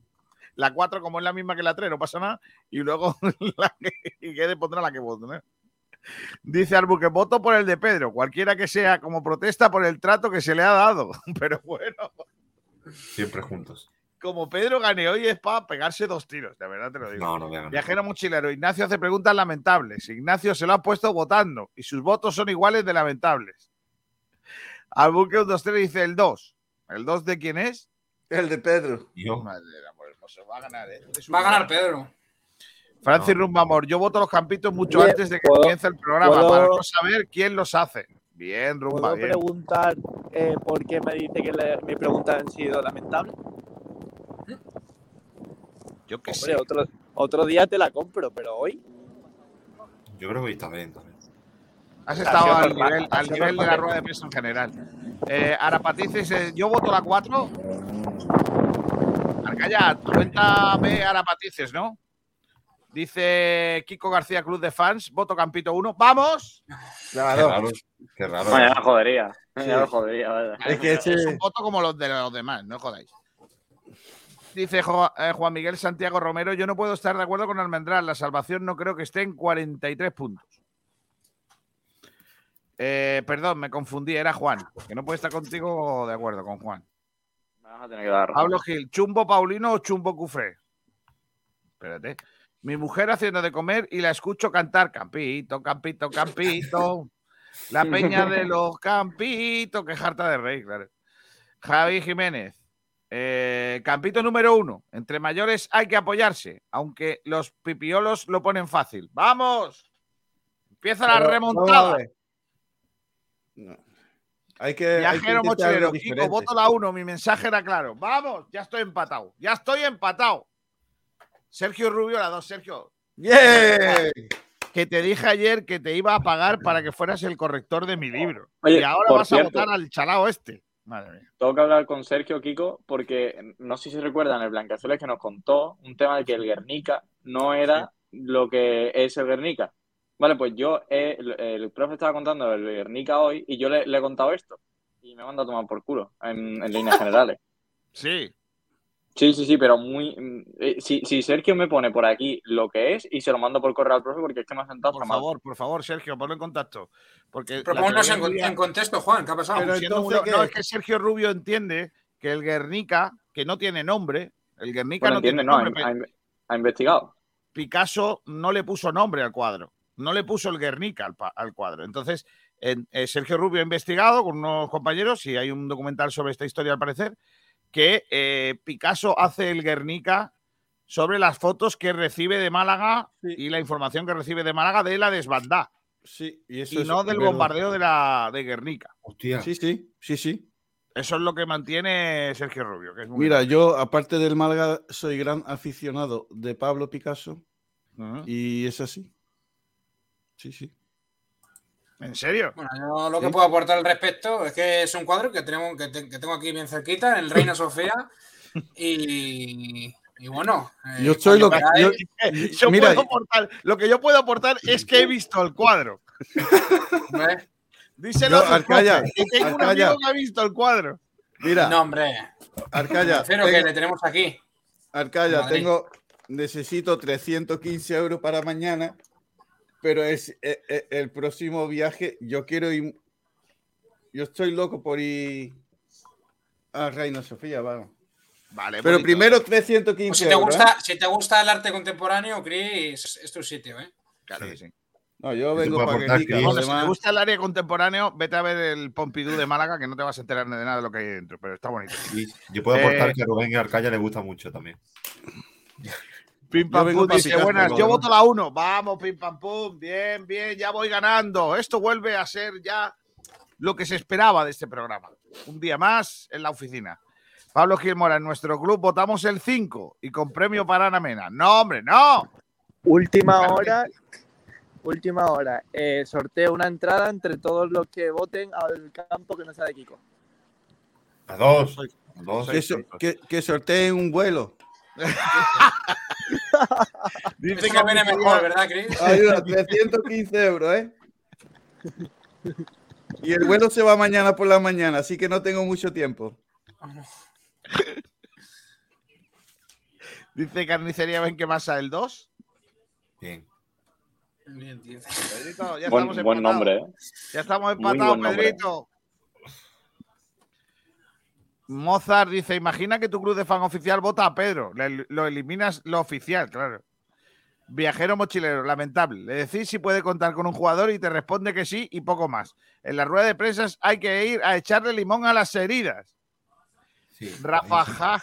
la 4 como es la misma que la 3, no pasa nada, y luego la que y Guede pondrá la que voto. ¿no? Dice Arbu que voto por el de Pedro, cualquiera que sea, como protesta por el trato que se le ha dado. Pero bueno, Siempre juntos. Como Pedro gane hoy es para pegarse dos tiros, de verdad te lo digo. No, no ganar. Viajero mochilero, Ignacio hace preguntas lamentables. Ignacio se lo ha puesto votando y sus votos son iguales de lamentables. Albuque 1, 2, 3 dice el 2. ¿El 2 de quién es? El de Pedro. Yo. Madre del amor hermoso, va a ganar, ¿eh? Va a ganar Pedro. Francis Rumbamor, yo voto los campitos mucho Bien, antes de que ¿puedo- comience el programa puedo- para no saber quién los hace. Bien, Rumba, ¿Puedo bien. preguntar eh, por qué me dice que le- mis preguntas han sido lamentables? Yo qué Hombre, sé. otro, otro día te la compro, pero hoy. Yo creo que está bien también. Has Ha estado al nivel, al nivel de la rueda de prensa en general. Eh, Arapatiz dice, yo voto la 4. Arcaya cuéntame ahora matices, ¿no? Dice Kiko García, Club de Fans, voto Campito 1. ¡Vamos! Qué raro. Qué raro. Jodería. Sí. Ya lo jodería, vaya. Es que es un voto como los de los demás, no jodáis. Dice Jo- eh, Juan Miguel Santiago Romero, yo no puedo estar de acuerdo con Almendral, la salvación no creo que esté en 43 puntos. Eh, perdón, me confundí, era Juan, que no puede estar contigo de acuerdo con Juan. Me vas a tener que dar. Pablo Gil, ¿chumbo Paulino o chumbo Cufré? Espérate. Mi mujer haciendo de comer y la escucho cantar Campito, Campito, Campito. La peña de los Campitos, que jarta de rey, claro. Javi Jiménez. Eh, Campito número uno. Entre mayores hay que apoyarse, aunque los pipiolos lo ponen fácil. ¡Vamos! Empieza la Pero, remontada. No. Hay que. hay que Viajero mochilero, Kiko, voto la 1, mi mensaje era claro. Vamos, ya estoy empatado. Ya estoy empatado. Sergio Rubio, la 2, Sergio. ¡Bien! Que te dije ayer que te iba a pagar para que fueras el corrector de mi libro. Oye, y ahora vas cierto. a votar al chalao este. Madre mía. Tengo que hablar con Sergio Kiko porque no sé si recuerdan el Blancazueles que nos contó un tema de que el Guernica no era lo que es el Guernica. Vale, pues yo, eh, el, el profe estaba contando el Guernica hoy y yo le, le he contado esto y me manda a tomar por culo en, en líneas generales. Sí. Sí, sí, sí, pero muy. mm, eh, si, si Sergio me pone por aquí lo que es y se lo mando por correo al profe porque es que me ha sentado Por hasta mal. favor, por favor, Sergio, ponlo en contacto. Porque Pero la ponnos en, en contexto, Juan, ¿qué ha pasado? Pero entonces, no, es que Sergio Rubio entiende que el Guernica, que no tiene nombre, el Guernica Bueno, no entiende, tiene no, ha, nombre. ha- ha investigado. Picasso no le puso nombre al cuadro, no le puso el Guernica al, pa- al cuadro. Entonces, en- eh, Sergio Rubio ha investigado con unos compañeros, y hay un documental sobre esta historia al parecer, que eh, Picasso hace el Guernica sobre las fotos que recibe de Málaga y la información que recibe de Málaga de la desbandada. Sí, y Y, eso es no del verdad. bombardeo de la de Guernica. Hostia. Sí, sí, sí, sí. Eso es lo que mantiene Sergio Rubio. Que es muy Mira, yo, aparte del Málaga, soy gran aficionado de Pablo Picasso. Y es así. Sí, sí. ¿En serio? Bueno, yo lo que Sí. puedo aportar al respecto es que es un cuadro que tenemos que, te- que tengo aquí bien cerquita, en el Reina Sofía. Y, y bueno, eh, Yo soy lo que. yo- Yo mira, puedo aportar- lo que yo puedo aportar es que he visto el cuadro. ¿ves? Díselo Yo, Arcaya, tengo un Arcaya. amigo que ha visto el cuadro. mira, No, hombre. Arcaya, Prefiero que le tenemos aquí. Arcaya, tengo, necesito 315 euros para mañana, pero es eh, eh, el próximo viaje. Yo quiero ir, yo estoy loco por ir a Reina Sofía, vamos. Vale, Pero bonito. primero 315 Pues si te, euros. gusta, ¿eh? si te gusta el arte contemporáneo, Chris, es tu sitio, ¿eh? Claro que sí. No, yo vengo para que aportar, lo Bueno, si te gusta el área contemporáneo, vete a ver el Pompidou de Málaga, que no te vas a enterar de nada de lo que hay dentro, pero está bonito. Y yo puedo aportar Eh, que a Rubén y Arcaya le gusta mucho también. Pim Yo pam pum dice, buenas, yo demás". voto la 1. Vamos, pim pam pum. Bien, bien, ya voy ganando. Esto vuelve a ser ya lo que se esperaba de este programa. Un día más en la oficina. Pablo Gil Mora, en nuestro club votamos el 5 y con premio para Ana Mena. No, hombre, no. Última hora, última hora. Eh, sorteo una entrada entre todos los que voten al campo que no sea de Kiko. A dos. A dos. que, so- que- que sorteen un vuelo. Dice Eso viene mejor, ¿verdad, Chris? Ayuda, 315 euros, ¿eh? Y el vuelo se va mañana por la mañana, así que no tengo mucho tiempo. Dice Carnicería, ven que masa el 2. Bien. Pedrito, ya Buen, estamos buen empatados. nombre, ¿eh? Ya estamos empatados. Pedrito. Mozart dice: Imagina que tu club de fan oficial vota a Pedro. Le- lo eliminas lo oficial, claro. Viajero mochilero, lamentable. Le decís si puede contar con un jugador y te responde que sí y poco más. En la rueda de prensa hay que ir a echarle limón a las heridas. Sí. Rafa Jaj,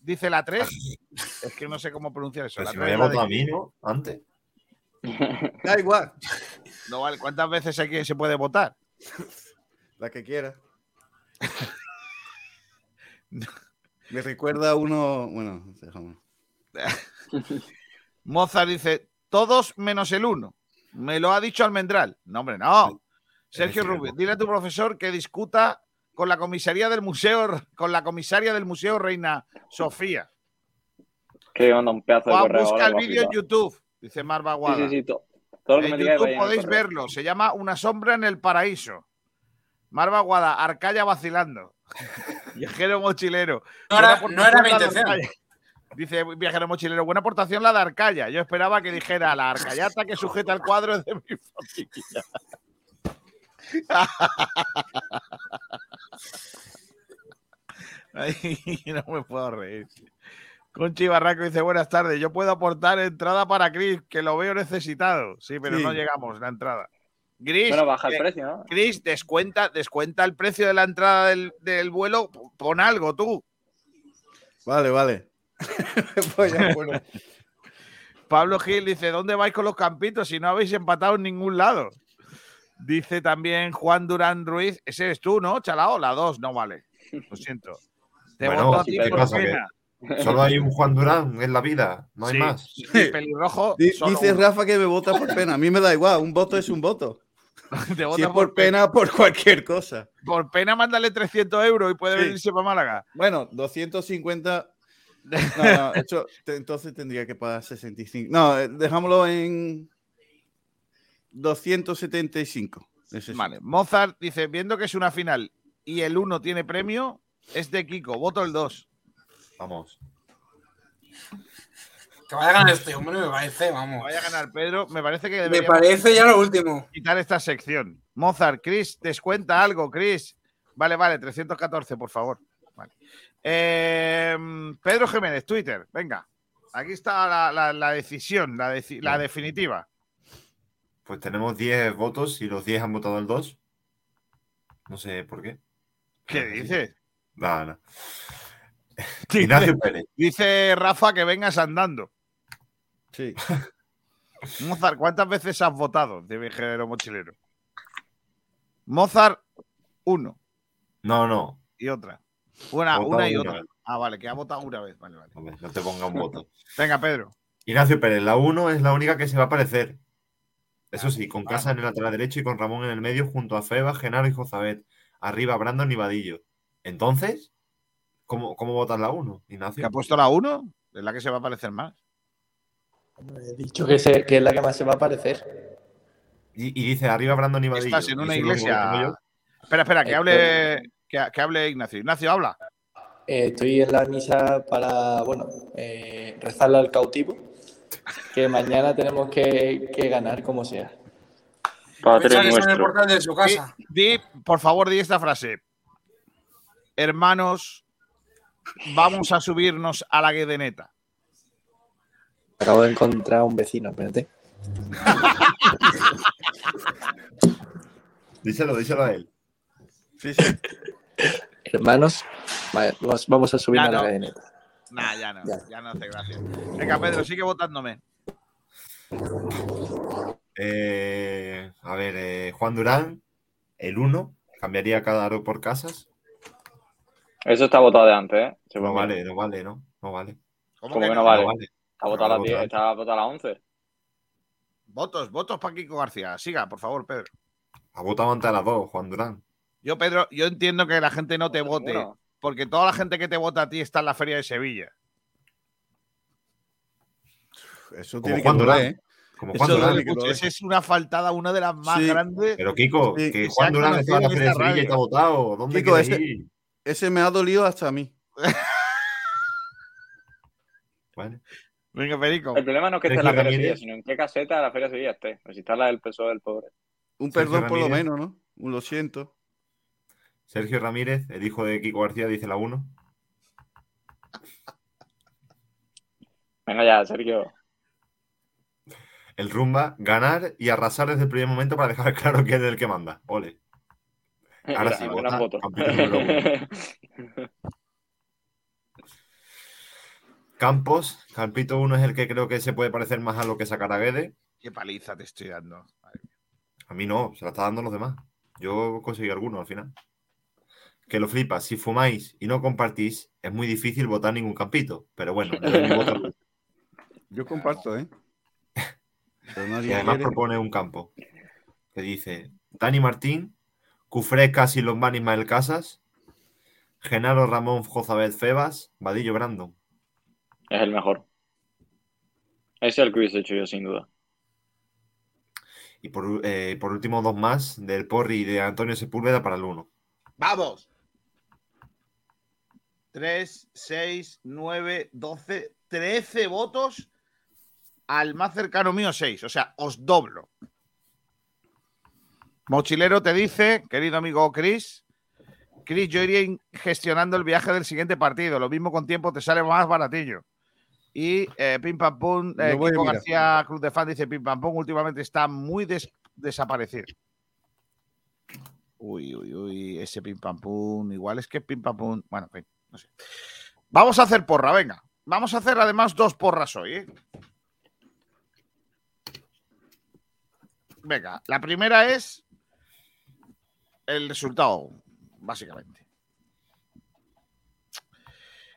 dice la 3. Es que no sé cómo pronunciar eso. Pero La si me tres había es la votado a de mí, Kiko. ¿no? Antes. Da igual, No vale. ¿Cuántas veces aquí se puede votar? la que quiera. Me recuerda a uno. Bueno, déjame. Mozart dice, todos menos el uno. Me lo ha dicho Almendral. No, hombre, no. Sergio Rubio, dile a tu profesor que discuta con la comisaría del museo, con la comisaria del Museo Reina Sofía. Que manda un pedazo de correo busca el que vídeo en. YouTube, dice Marva Sí, Guada. sí, sí. to- todo lo que en me digáis YouTube podéis verlo. Se llama Una sombra en el paraíso. Marva Guada, Arcaya vacilando. Viajero mochilero. No era- no era mi intención. Dice Viajero mochilero, buena aportación la de Arcaya. Yo esperaba que dijera la arcayata que sujeta el cuadro de mi familia. Ay, no me puedo reír. Conchi Barraco dice, buenas tardes, yo puedo aportar entrada para Chris, que lo veo necesitado. Sí, pero Sí. no llegamos la entrada. Gris, Bueno, baja el eh, precio, ¿no? Chris, descuenta, descuenta el precio de la entrada del, del vuelo, pon algo tú. Vale, vale. Pues ya, bueno. Pablo Gil dice, ¿dónde vais con los campitos si no habéis empatado en ningún lado? Dice también Juan Durán Ruiz, ese eres tú, ¿no, Chalao? La 2, no vale. Lo siento. Te Bueno, voto a ti ¿qué por pasa? Que pena. Solo hay un Juan Durán en la vida, no hay Sí, más. sí, pelirrojo. Dice uno. Rafa que me vota por pena. A mí me da igual, un voto es un voto. Te Si es por pena, por cualquier cosa. Por pena, mándale 300 euros y puede Sí. venirse para Málaga. Bueno, 250. No, no, te- entonces tendría que pagar 65. No, eh, dejámoslo en 275. Ese sí. Vale, Mozart dice, viendo que es una final y el 1 tiene premio, es de Kiko, voto el 2. Vamos. Que vaya a ganar este hombre, me parece, vamos. Vaya a ganar Pedro, me parece que Me parece ya lo último. quitar esta sección. Mozart, Chris, descuenta algo, Chris. Vale, vale, 314, por favor. Vale. Eh, Pedro Jiménez, Twitter, venga. Aquí está la, la- la decisión, la, deci- la definitiva. Pues tenemos 10 votos y los 10 han votado el 2. No sé por qué. ¿Qué dices? Nada, nada. Dice- Ignacio Pérez. Dice Rafa que vengas andando. Sí. Mozart, ¿cuántas veces has votado de viajero mochilero? Mozart, uno No, no. y otra. Una, una y una otra. Ah, vale, que ha votado una vez. Vale, vale. No te ponga un voto. Venga, Pedro. Ignacio Pérez, la 1 es la única que se va a aparecer. Eso sí, Ah, con Casa en el lateral derecho y con Ramón en el medio junto a Feba, Genaro y Jozabet. Arriba Brandon y Vadillo. Entonces, ¿cómo, cómo votas la 1, Ignacio? ¿Que ha puesto la 1? Es la que se va a parecer más. He dicho que, se- que es la que más se va a parecer. Y, y dice arriba Brandon y. Estás en una iglesia. yo. Espera, espera, que hable, que, que hable Ignacio. Ignacio, habla. Eh, estoy en la misa para, bueno, eh, rezarle al cautivo, que mañana tenemos que, que ganar como sea. De su casa. Di, por favor, di esta frase. Hermanos, vamos a subirnos a la guedeneta. Acabo de encontrar a un vecino, espérate. Díselo, díselo a él. Sí, sí. Hermanos, vale, nos vamos a subir Ya a la no. cadeneta. Nah, ya no, Ya. ya no hace gracia. Venga, Pedro, sigue votándome. Eh, a ver, eh, Juan Durán, el 1. Cambiaría cada aro por casas. Eso está votado de antes, ¿eh? No vale, no vale, no. No vale. ¿Cómo que no vale? No vale. Está votado a las No 10, vale. está votado a las 11. Votos, votos para Kiko García. Siga, por favor, Pedro. Ha votado antes a las 2, Juan Durán. Yo, Pedro, yo entiendo que la gente no te vote, porque toda la gente que te vota a ti está en la Feria de Sevilla. Eso Como tiene Juan Durán. ¿eh? Como Eso Juan Durán. duele mucho. Esa es una faltada, una de las más Sí. grandes. Pero Kiko, Sí, que Juan Durán está en la Feria de Sevilla y está votado. ¿Dónde Kiko, ese, ir? ese me ha dolido hasta a mí. Vale. Venga, Perico. El problema no es que esté en la Sergio Feria Sevilla, sino en qué caseta de la Feria Sevilla esté. Pues si está la del PSOE del pobre. Un Sergio perdón por lo menos, ¿no? Un lo siento. Sergio Ramírez, el hijo de Kiko García, dice la 1. Venga ya, Sergio. El rumba, ganar y arrasar desde el primer momento para dejar claro quién es el que manda. Ole. Ahora sí, vota. voto. Campito número uno. Campos, Campito 1 es el que creo que se puede parecer más a lo que sacará Guede. Qué paliza te estoy dando. A mí no, se la está dando los demás. Yo conseguí alguno al final. Que lo flipas, si fumáis y no compartís, es muy difícil votar ningún campito. Pero bueno, mi voto. Yo comparto, ¿eh? Pero nadie Y además quiere. propone un campo que dice Dani Martín, Cufré Casi Lombán Ismael Casas, Genaro Ramón Jozabet Febas, Vadillo Brandon. Es el mejor. Ese es el que hubiese hecho yo, sin duda. Y por, eh, por último, dos más del Porri y de Antonio Sepúlveda para el 1. ¡Vamos! 3, 6, 9, 12, 13 votos. Al más cercano mío, 6. O sea, os doblo. Mochilero te dice, querido amigo Chris, Chris, yo iría gestionando el viaje del siguiente partido. Lo mismo con tiempo te sale más baratillo. Y eh, Pim Pam Pum, eh, Kiko. García Cruz de Fan dice Pim Pam Pum últimamente está muy des- desaparecido. Uy, uy, uy, ese Pim Pam Pum, igual es que Pim Pam Pum, bueno, en fin, no sé. Vamos a hacer porra, venga. Vamos a hacer además dos porras hoy, ¿eh? Venga, la primera es el resultado, básicamente.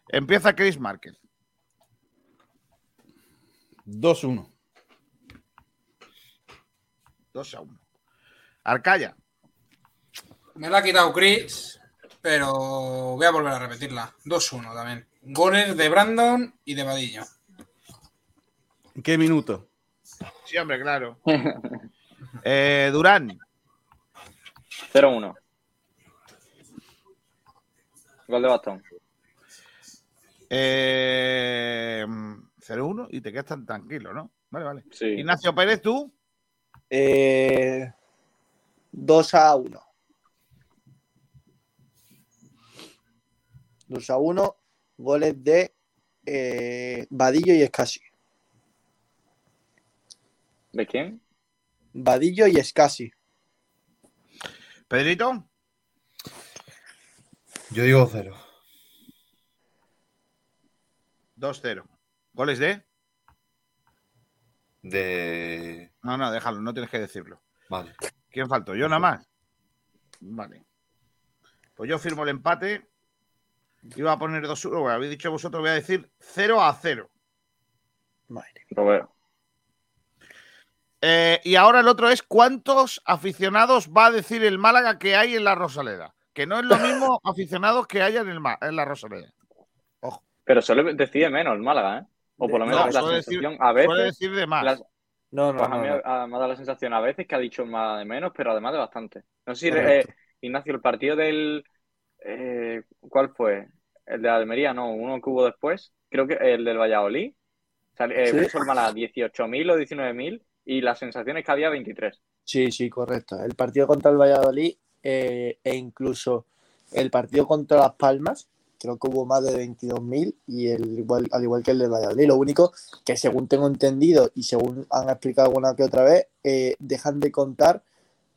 Empieza Chris Márquez. 2-1. 2 a 1. Arcaya. Me la ha quitado Chris, pero voy a volver a repetirla. 2-1 también. Goles de Brandon y de Vadillo. ¿En qué minuto? Sí, hombre, claro. Eh, Durán. 0-1. Gol de bastón. Eh, 0-1 y te quedas tan tranquilo, ¿no? Vale, vale. Sí. Ignacio Pérez, tú. Eh, 2 a 1. 2 a 1. Goles de eh, Vadillo y Escasi. ¿De quién? Vadillo y Escasi. Pedrito. Yo digo 0. 2-0. ¿Goles de? De. No, no, déjalo, no tienes que decirlo. Vale. ¿Quién faltó? ¿Yo nada más? Vale. Pues yo firmo el empate. Iba a poner 2-1. Bueno, habéis dicho vosotros, voy a decir 0 a 0. Lo veo. Eh, y ahora el otro es cuántos aficionados va a decir el Málaga que hay en la Rosaleda. Que no es lo mismo aficionados que haya en, el en la Rosaleda. Pero suele decide menos el Málaga, ¿eh? O por lo menos No, la sensación decir- a veces. suele decir de más. las- No, no, pues a no, mí no. me ha dado la sensación a veces que ha dicho más de menos, pero además de bastante. No sé si, eh, Ignacio, el partido del. eh, ¿Cuál fue? El de Almería, no, uno que hubo después. Creo que el del Valladolid. Sal- eh, Sí. puso el Málaga 18.000 o 19.000 y la sensación es que había 23. Sí, sí, correcto. El partido contra el Valladolid eh, e incluso el partido contra Las Palmas, creo que hubo más de 22.000 y el, igual, al igual que el de Valladolid. Lo único que según tengo entendido y según han explicado alguna que otra vez, eh, dejan de contar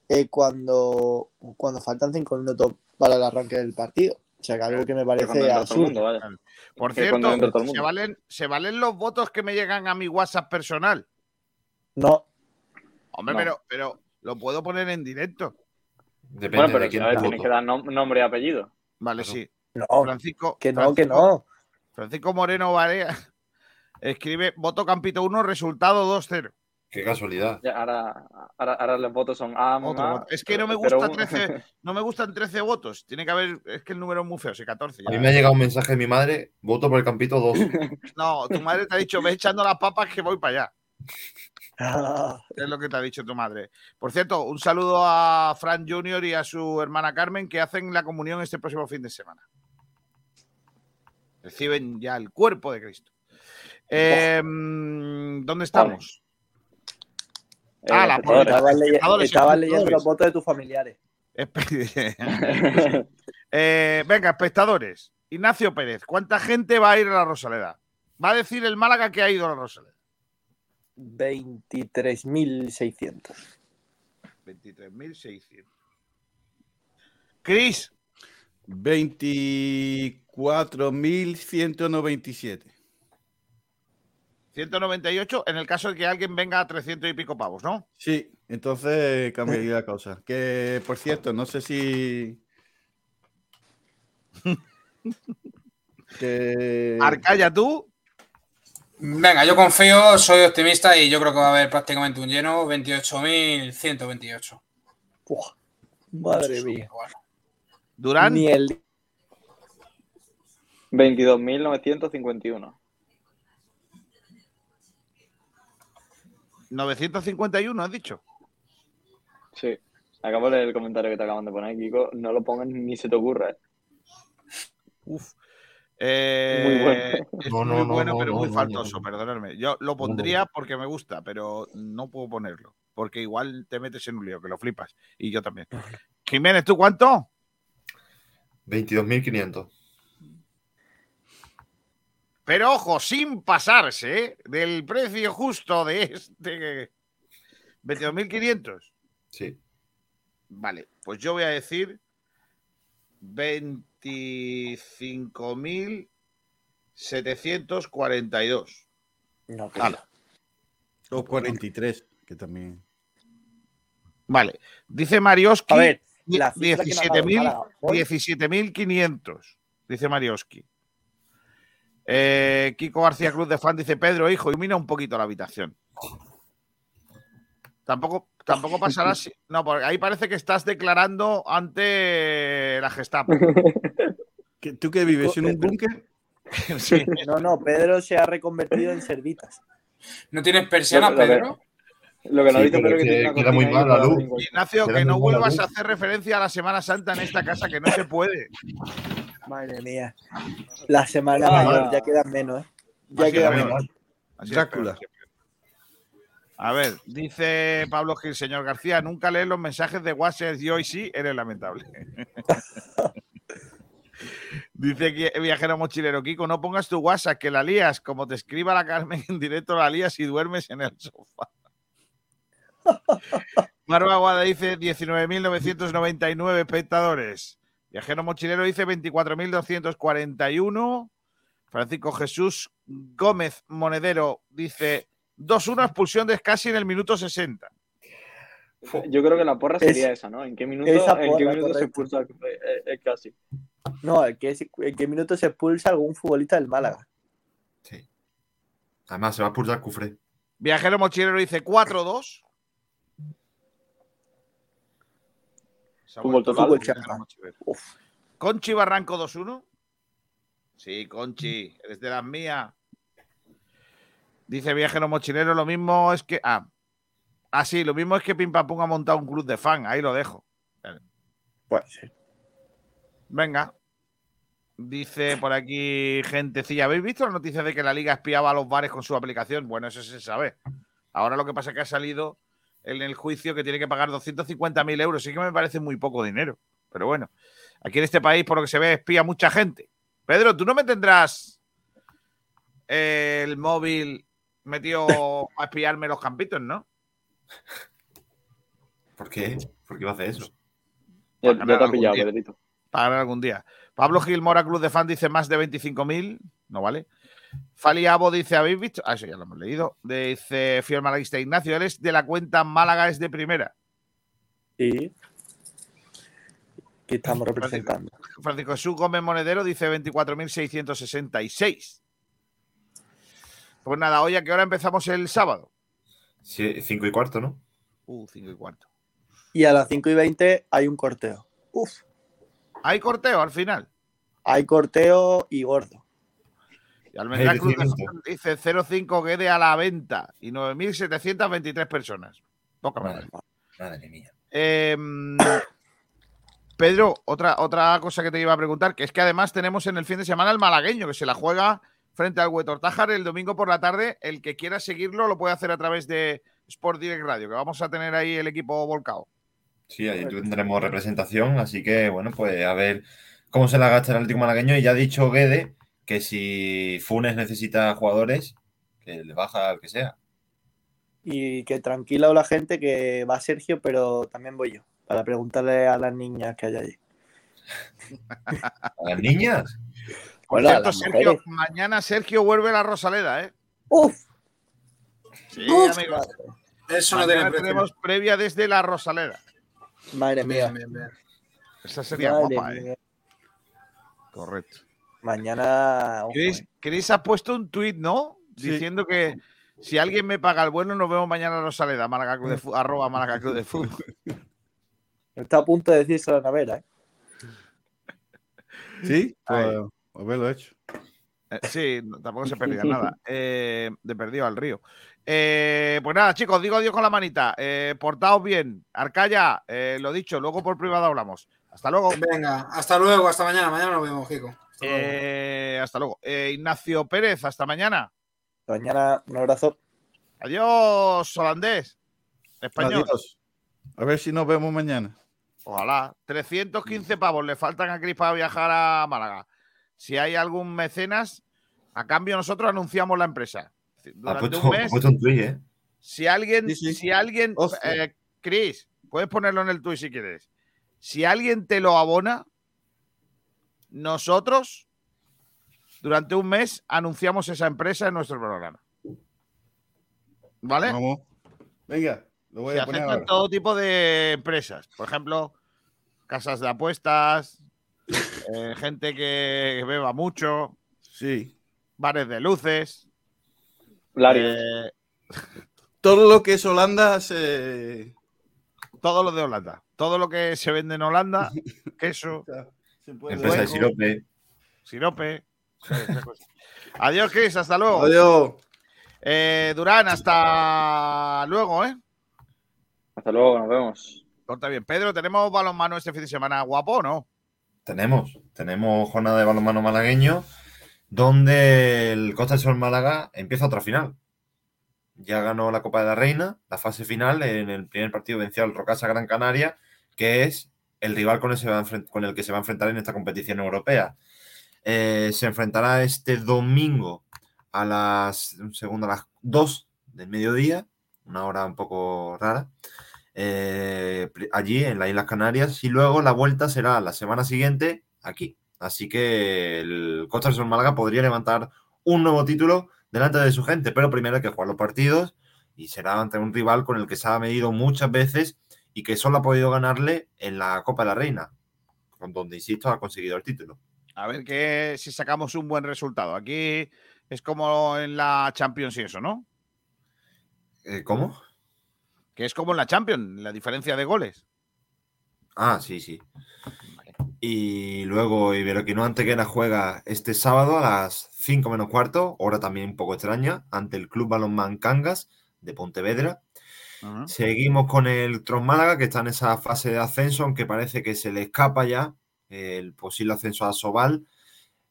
eh, cuando, cuando faltan 5 minutos para el arranque del partido. O sea, que algo que me parece mundo, absurdo. Por Que cierto, ¿se valen, ¿se valen los votos que me llegan a mi WhatsApp personal? No, Hombre, No. pero, pero lo puedo poner en directo. Depende Bueno, pero de quién a ver, te tienes que dar nom- nombre y apellido. Vale, sí. No, Francisco, que no, que no. Francisco Moreno Varea escribe voto Campito 1, resultado 2-0. Qué casualidad. Ya, ahora, ahora, ahora los votos son A, Otro mamá. Es que no me pero gusta un- 13, no me gustan 13 votos. Tiene que haber, es que el número es muy feo, sí, 14. A mí me ha llegado un mensaje de mi madre, voto por el Campito 2. No, tu madre te ha dicho, ve echando las papas que voy para allá. Ah, Es lo que te ha dicho tu madre. Por cierto, un saludo a Fran Junior y a su hermana Carmen que hacen la comunión este próximo fin de semana. Reciben ya el cuerpo de Cristo. Eh, ¿Dónde estamos? Eh, Ah, la. Estabas, leyendo los votos de tus familiares. Eh, venga, espectadores. Ignacio Pérez, ¿cuánta gente va a ir a la Rosaleda? Va a decir el Málaga que ha ido a la Rosaleda. 23.600. 23.600. Cris, 24.197. 198 en el caso de que alguien venga a 300 y pico pavos, ¿no? Sí, entonces cambiaría la causa. Que, por cierto, no sé si... que... Arcaya, tú. Venga, yo confío, soy optimista y yo creo que va a haber prácticamente un lleno, 28.128. Uf, madre mía. Durán. Ni el 22.951. 951, has dicho. Sí. Acabo de leer el comentario que te acaban de poner, Kiko. No lo pongas ni se te ocurra. ¿eh? Uf. Eh, Muy bueno. Es No, no, muy no, bueno, no, pero no, muy no, faltoso, no. perdonadme. Yo lo pondría no. porque me gusta, pero no puedo ponerlo. Porque igual te metes en un lío, que lo flipas. Y yo también. Jiménez, ¿tú cuánto? 22.500. Pero ojo, sin pasarse ¿eh? del precio justo de este 22.500. Sí. Vale, pues yo voy a decir 25.742. No, Hala. O 43, que también. Vale, dice Marioski A ver, die- la cifra que nos ha dado 17.000 Málaga hoy- 17.500, dice Marioski. Eh, Kiko García Cruz de Fan dice Pedro, hijo, ilumina un poquito la habitación. Tampoco, tampoco pasará si- No, porque ahí parece que estás declarando ante la Gestapo. ¿Que- ¿Tú que vives en un búnker? Sí. No, no, Pedro se ha reconvertido en servitas. ¿No tienes persianas, Pedro? Lo que no Sí, dice pero Pedro es que que tiene una queda muy mal la luz. Ignacio, Queda que no vuelvas a hacer referencia a la Semana Santa en esta casa, que no se puede. Madre mía. La semana Ah, mayor, ya. ya quedan menos, ¿eh? Ya Así queda es, menos. peor. Así es, Drácula. A ver, dice Pablo Gil, señor García, nunca lees los mensajes de WhatsApp y hoy sí, eres lamentable. dice que viajero mochilero, Kiko, no pongas tu WhatsApp, que la lías, como te escriba la Carmen en directo, la lías y duermes en el sofá. Marva Aguada dice 19.999 espectadores. Viajero mochilero dice 24.241. Francisco Jesús Gómez Monedero dice 2-1 expulsión de Scassi en el minuto 60. Yo creo que la porra sería Es- esa, ¿no? ¿En qué minuto, esa ¿en qué porra, minuto se expulsa eh, eh, casi? No, ¿en qué, en qué minuto se expulsa algún futbolista del Málaga? Además, se va a expulsar Cufré. Viajero mochilero dice 4-2. Se ha Fútbol total. Fútbol. Conchi Barranco 2-1. Sí, Conchi, eres de las mías. Dice Viajero Mochilero, lo mismo es que. Ah, ah sí, lo mismo es que Pim Pam ha montado un club de fan. Ahí lo dejo. Puede ser. Venga. Dice por aquí gentecilla. ¿Habéis visto la noticia de que la liga espiaba a los bares con su aplicación? Bueno, eso se sabe. Ahora lo que pasa es que ha salido en el juicio que tiene que pagar 250.000 euros. Sí que me parece muy poco dinero. Pero bueno, aquí en este país, por lo que se ve, espía mucha gente. Pedro, tú no me tendrás el móvil metido a espiarme los campitos, ¿no? ¿Por qué? ¿Por qué va a hacer eso? Ya, ya te ha algún pillado, día. Pedrito. Para algún día. Pablo Gil Mora, Club de Fan, dice más de 25.000. No vale. Fali Abo dice, ¿habéis visto? Ah, eso ya lo hemos leído. Dice Fiel Malaguista Ignacio, eres de la cuenta Málaga es de primera. Sí. Que estamos representando. Francisco Jesús Gómez Monedero dice 24.666. Pues nada, hoy a qué hora empezamos el sábado. Sí, cinco y cuarto, ¿no? Uh, 5 y cuarto. Y a las 5 y 20 hay un corteo. Uf. ¿Hay corteo al final? Hay corteo y gordo. Y Almendral Cruz dice 0,5 Guede a la venta y 9.723 personas. Poca madre. Madre mía. Eh, Pedro, otra, otra cosa que te iba a preguntar, que es que además tenemos en el fin de semana el malagueño, que se la juega frente al Huetortájar el domingo por la tarde. El que quiera seguirlo lo puede hacer a través de Sport Direct Radio, que vamos a tener ahí el equipo volcado. Sí, ahí tendremos representación, así que bueno, pues a ver cómo se la gasta el Atlético Malagueño. Y ya ha dicho Guede que si Funes necesita jugadores, que le baja al que sea. Y que tranquila la gente que va Sergio, pero también voy yo. Para preguntarle a las niñas que hay allí. ¿A las niñas? Por Bueno, cierto, las Sergio, mujeres. mañana Sergio vuelve a la Rosaleda, ¿eh? ¡Uf! Sí, Uf, amigos. Eso no tiene tenemos previa desde la Rosaleda. Madre mía. Bien, bien, bien. Esa sería Madre guapa, mía. ¿eh? Correcto. Mañana. Chris, eh. Chris ha puesto un tuit, ¿no? Diciendo que si alguien me paga el vuelo, nos vemos mañana en Rosaleda, Málaga Club de Fu- arroba de Fútbol. Está a punto de decirse la nevera, ¿eh? Sí, pues haberlo hecho. Eh, sí, tampoco se perdía nada. Eh, de perdido al río. Eh, pues nada, chicos, digo adiós con la manita. Eh, portaos bien. Arcaya, eh, lo dicho, luego por privado hablamos. Hasta luego. Venga, hasta luego, hasta mañana. Mañana nos vemos, Kiko. Hasta luego. Eh, hasta luego. Eh, Ignacio Pérez, hasta mañana. Mañana, un abrazo. Adiós, holandés. Español. Adiós. A ver si nos vemos mañana. Ojalá. 315 pavos le faltan a Cris para viajar a Málaga. Si hay algún mecenas, a cambio nosotros anunciamos la empresa. Ha Durante puesto, un ha mes, puesto un tuit, ¿eh? si alguien, si alguien, eh, Chris, puedes ponerlo en el tuit si quieres. Si alguien te lo abona, nosotros durante un mes anunciamos esa empresa en nuestro programa. ¿Vale? Vamos. Venga, lo voy Se a poner aceptan ahora. todo tipo de empresas. Por ejemplo, casas de apuestas, eh, gente que beba mucho. Sí. Bares de luces. Larios. eh, Todo lo que es Holanda se. todo lo de Holanda. Todo lo que se vende en Holanda, queso, se puede Empresa de sirope. sirope. Adiós, Chris, hasta luego. Adiós. Eh, Durán, hasta luego, ¿eh? Hasta luego, nos vemos. Corta bien. Pedro, ¿tenemos balonmano este fin de semana guapo o no? Tenemos, tenemos jornada de balonmano malagueño, donde el Costa del Sol Málaga empieza otra final. Ya ganó la Copa de la Reina, la fase final, en el primer partido venció al Rocasa Gran Canaria, que es el rival con el, se va con el que se va a enfrentar en esta competición europea. Eh, se enfrentará este domingo a las, un segundo, a las 2 del mediodía, una hora un poco rara, eh, allí en las Islas Canarias, y luego la vuelta será la semana siguiente aquí. Así que el Costa del Sol Málaga podría levantar un nuevo título delante de su gente, pero primero hay que jugar los partidos y será ante un rival con el que se ha medido muchas veces y que solo ha podido ganarle en la Copa de la Reina, con donde, insisto, ha conseguido el título. A ver que si sacamos un buen resultado. Aquí es como en la Champions y eso, ¿no? Eh, ¿Cómo? Que es como en la Champions, la diferencia de goles. Ah, sí, sí. Y luego Iberoquino Antequera juega este sábado a las 5 menos cuarto, hora también un poco extraña, ante el Club Balonmán Cangas de Pontevedra. Seguimos con el Tros Málaga, que está en esa fase de ascenso, aunque parece que se le escapa ya el posible ascenso a Sobal.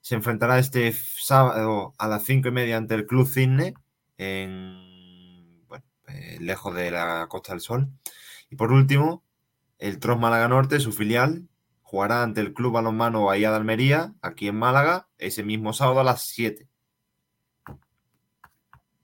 Se enfrentará este sábado a las 5 y media ante el Club Cisne, en, bueno, eh, lejos de la Costa del Sol. Y por último, el Tros Málaga Norte, su filial, jugará ante el Club Balonmano Bahía de Almería, aquí en Málaga, ese mismo sábado a las 7.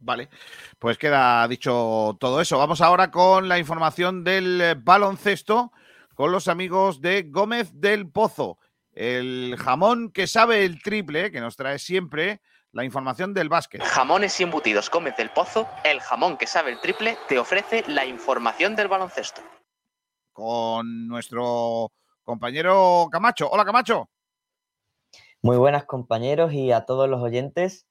Vale, pues queda dicho todo eso. Vamos ahora con la información del eh, baloncesto con los amigos de Gómez del Pozo, el jamón que sabe el triple, que nos trae siempre la información del básquet. Jamones y embutidos Gómez del Pozo, el jamón que sabe el triple, te ofrece la información del baloncesto. Con nuestro compañero Camacho. Hola Camacho. Muy buenas compañeros y a todos los oyentes.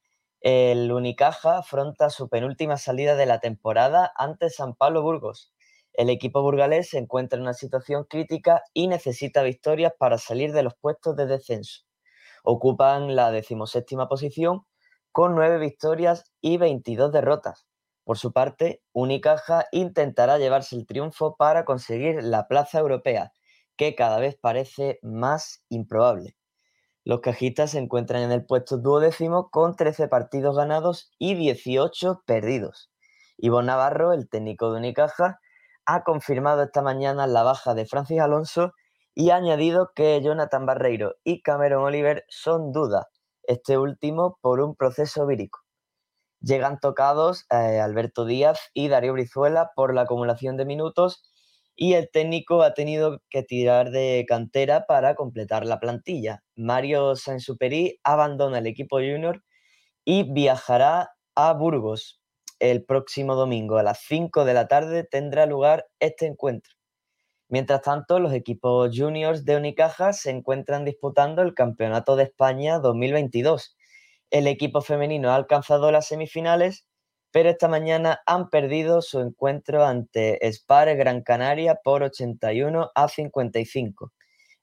El Unicaja afronta su penúltima salida de la temporada ante San Pablo Burgos. El equipo burgalés se encuentra en una situación crítica y necesita victorias para salir de los puestos de descenso. Ocupan la decimoséptima posición con nueve victorias y 22 derrotas. Por su parte, Unicaja intentará llevarse el triunfo para conseguir la plaza europea, que cada vez parece más improbable. Los cajistas se encuentran en el puesto duodécimo con 13 partidos ganados y 18 perdidos. Ivo Navarro, el técnico de Unicaja, ha confirmado esta mañana la baja de Francis Alonso y ha añadido que Jonathan Barreiro y Cameron Oliver son dudas, este último por un proceso vírico. Llegan tocados eh, Alberto Díaz y Darío Brizuela por la acumulación de minutos y el técnico ha tenido que tirar de cantera para completar la plantilla. Mario Sansuperi abandona el equipo junior y viajará a Burgos. El próximo domingo a las 5 de la tarde tendrá lugar este encuentro. Mientras tanto, los equipos juniors de Unicaja se encuentran disputando el Campeonato de España 2022. El equipo femenino ha alcanzado las semifinales pero esta mañana han perdido su encuentro ante Spar Gran Canaria por 81 a 55.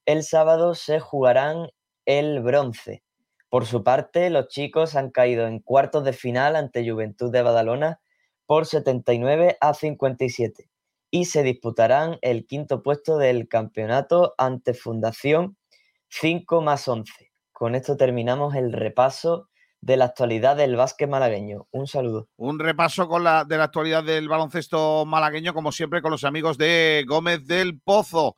El sábado se jugarán el bronce. Por su parte, los chicos han caído en cuartos de final ante Juventud de Badalona por 79 a 57 y se disputarán el quinto puesto del campeonato ante Fundación 5 más 11. Con esto terminamos el repaso de la actualidad del básquet malagueño. Un saludo. Un repaso con la, de la actualidad del baloncesto malagueño, como siempre, con los amigos de Gómez del Pozo.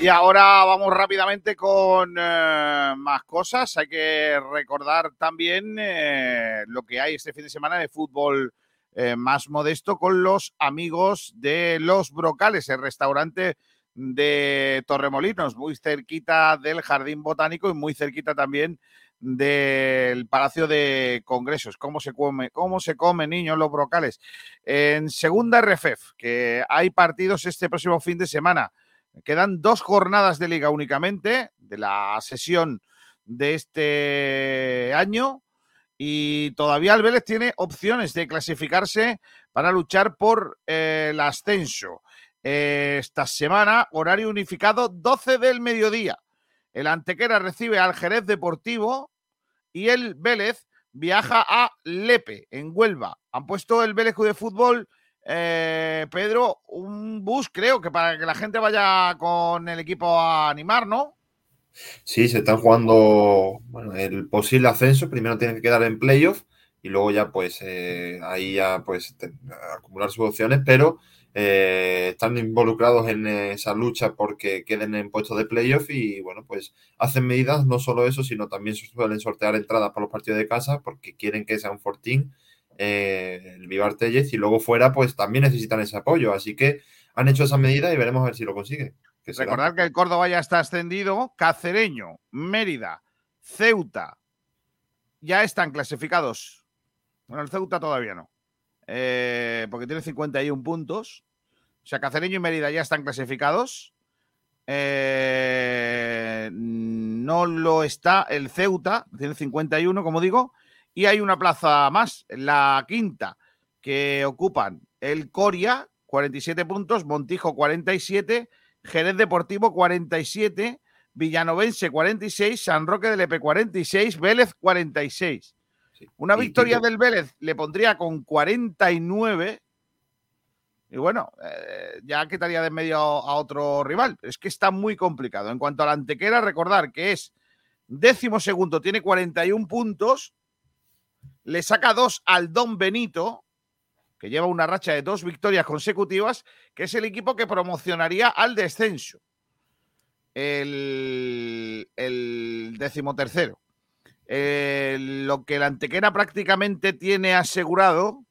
Y ahora vamos rápidamente con eh, más cosas. Hay que recordar también eh, lo que hay este fin de semana de fútbol eh, más modesto con los amigos de Los Brocales, el restaurante de Torremolinos, muy cerquita del Jardín Botánico y muy cerquita también del Palacio de Congresos. ¿Cómo se come, cómo se come, niños, los brocales? En segunda RFEF, que hay partidos este próximo fin de semana. Quedan dos jornadas de liga únicamente de la sesión de este año y todavía el Vélez tiene opciones de clasificarse para luchar por eh, el ascenso. Esta semana, horario unificado 12 del mediodía. El Antequera recibe al Jerez Deportivo y el Vélez viaja a Lepe, en Huelva. Han puesto el Vélez de Fútbol eh, Pedro, un bus, creo que para que la gente vaya con el equipo a animar, ¿no? Sí, se están jugando el posible ascenso. Primero tienen que quedar en playoff y luego ya, pues, eh, ahí ya, pues, acumular sus opciones, pero eh, están involucrados en esa lucha porque queden en puestos de playoff y, bueno, pues, hacen medidas, no solo eso, sino también suelen sortear entradas para los partidos de casa porque quieren que sea un fortín eh, el Vivar Tellez y luego fuera, pues, también necesitan ese apoyo. Así que han hecho esa medida y veremos a ver si lo consiguen. que Recordar que el Córdoba ya está ascendido, Cacereño, Mérida, Ceuta ya están clasificados. Bueno, el Ceuta todavía no, eh, porque tiene 51 puntos. O sea, Cacereño y Mérida ya están clasificados. Eh, no lo está el Ceuta, tiene 51, como digo, y hay una plaza más, la quinta, que ocupan el Coria, 47 puntos, Montijo, 47, Jerez Deportivo, 47, Villanovense, 46, San Roque del Epe, 46, Vélez, 46. Una y- victoria del Vélez le pondría con 49. Y bueno, eh, ya quitaría de en medio a otro rival. Es que está muy complicado. En cuanto a la antequera, recordar que es décimo segundo, tiene 41 puntos. Le saca dos al Don Benito, que lleva una racha de dos victorias consecutivas, que es el equipo que promocionaría al descenso. El, el decimotercero. Lo que la Antequera prácticamente tiene asegurado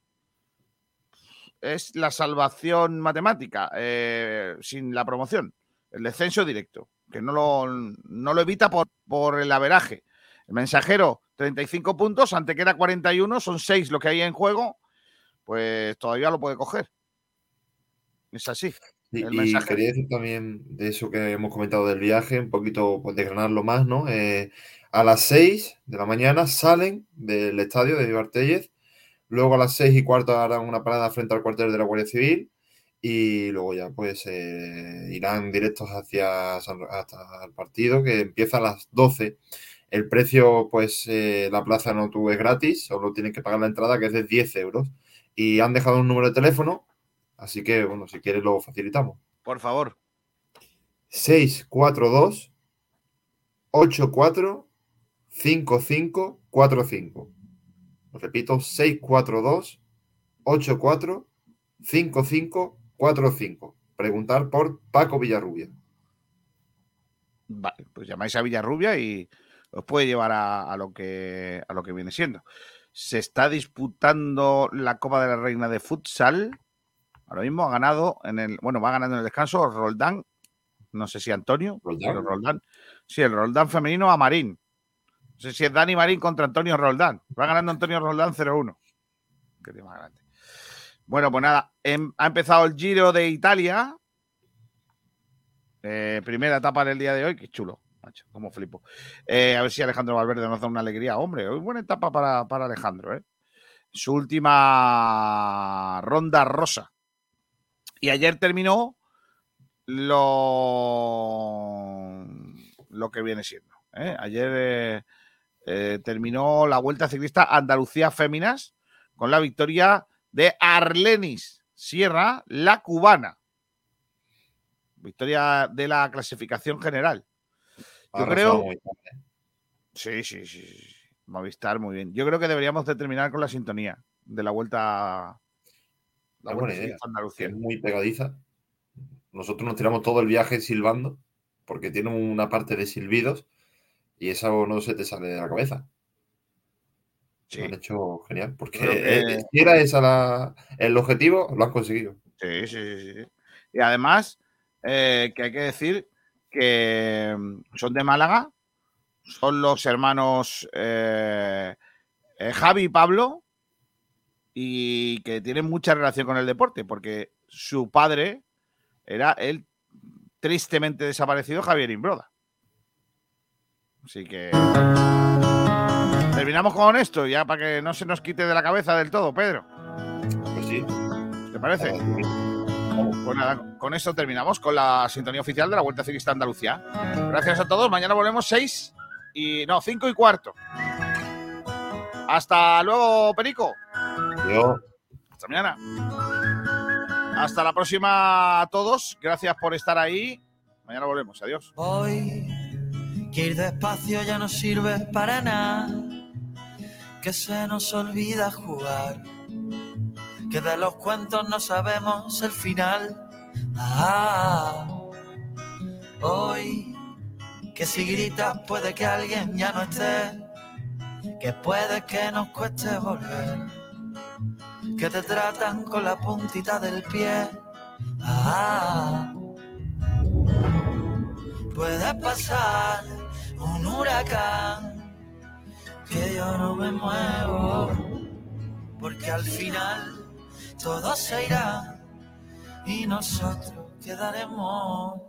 es la salvación matemática eh, sin la promoción, el descenso directo, que no lo, no lo evita por, por el averaje. El mensajero, 35 puntos, Antequera 41, son 6 lo que hay en juego, pues todavía lo puede coger. Es así. Y, el y mensajero. quería decir también de eso que hemos comentado del viaje, un poquito pues, desgranarlo más, ¿no? Eh, a las 6 de la mañana salen del estadio de Vivar Tellez, luego a las 6 y cuarto harán una parada frente al cuartel de la Guardia Civil y luego ya pues eh, irán directos hacia hasta el partido que empieza a las 12. El precio, pues eh, la plaza no tuvo es gratis, solo tienen que pagar la entrada que es de 10 euros. Y han dejado un número de teléfono, así que bueno, si quieres lo facilitamos. Por favor. 642 84 5545. Lo repito, 642 84 5545. Preguntar por Paco Villarrubia. Vale, pues llamáis a Villarrubia y os puede llevar a, a lo, que, a lo que viene siendo. se está disputando la Copa de la Reina de Futsal. Ahora mismo ha ganado en el, bueno, va ganando en el descanso Roldán, no sé si Antonio, pero Roldán. Sí, el Roldán femenino a Marín. No sé si es Dani Marín contra Antonio Roldán. Va ganando Antonio Roldán 0-1. Qué tema grande. Bueno, pues nada, em- ha empezado el Giro de Italia. Eh, primera etapa del día de hoy, qué chulo, macho, como flipo. Eh, a ver si Alejandro Valverde nos da una alegría. Hombre, hoy buena etapa para, para Alejandro, ¿eh? Su última ronda rosa. Y ayer terminó lo, lo que viene siendo. ¿eh? Ayer terminó la Vuelta Ciclista Andalucía Féminas con la victoria de Arlenis Sierra, la cubana. Victoria de la clasificación general. Yo creo. Sí, sí, sí, sí. Movistar, muy bien. Yo creo que deberíamos de terminar con la sintonía de la vuelta. La vuelta buena idea. Ciclista Andalucía. Es muy pegadiza. Nosotros nos tiramos todo el viaje silbando porque tiene una parte de silbidos y eso no se te sale de la cabeza. Lo han hecho genial porque que- eh, si era ese el objetivo, lo han conseguido. Sí, sí, sí, sí. Y además, eh, que hay que decir que mm, son de Málaga, son los hermanos eh, eh, Javi y Pablo, y que tienen mucha relación con el deporte, porque su padre era el tristemente desaparecido Javier Imbroda. Así que terminamos con esto, ya para que no se nos quite de la cabeza del todo, Pedro. Pues sí. ¿Te parece? Pues nada, con esto terminamos con la sintonía oficial de la Vuelta Ciclista Andalucía. Gracias a todos. Mañana volvemos 6 y. No, 5 y cuarto. Hasta luego, Perico. Yo. Hasta mañana. Hasta la próxima a todos. Gracias por estar ahí. Mañana volvemos. Adiós. Hoy que ir despacio ya no sirve para nada, que se nos olvida jugar, que de los cuentos no sabemos el final. Ah, hoy que si gritas puede que alguien ya no esté, que puede que nos cueste volver, que te tratan con la puntita del pie. Ah, puede pasar un huracán que yo no me muevo porque al final todo se irá y nosotros quedaremos.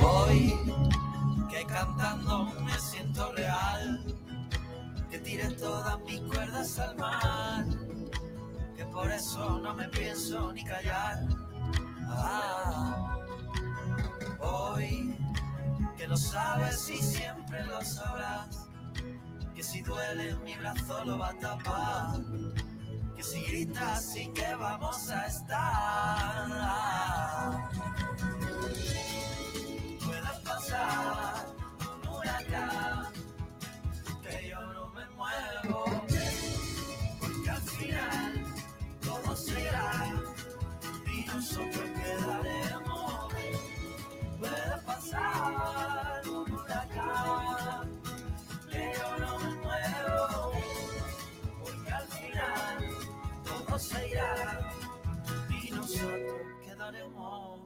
Hoy que cantando me siento real, que tire todas mis cuerdas al mar, por eso no me pienso ni callar. Ah, hoy que lo sabes y siempre lo sabrás, que si duele mi brazo lo va a tapar, que si gritas sí que vamos a estar. Puede pasar un huracán, que yo no me muevo, y nosotros quedaremos. Puede pasar un huracán, yo no me muevo, porque al final todo se irá y nosotros quedaremos.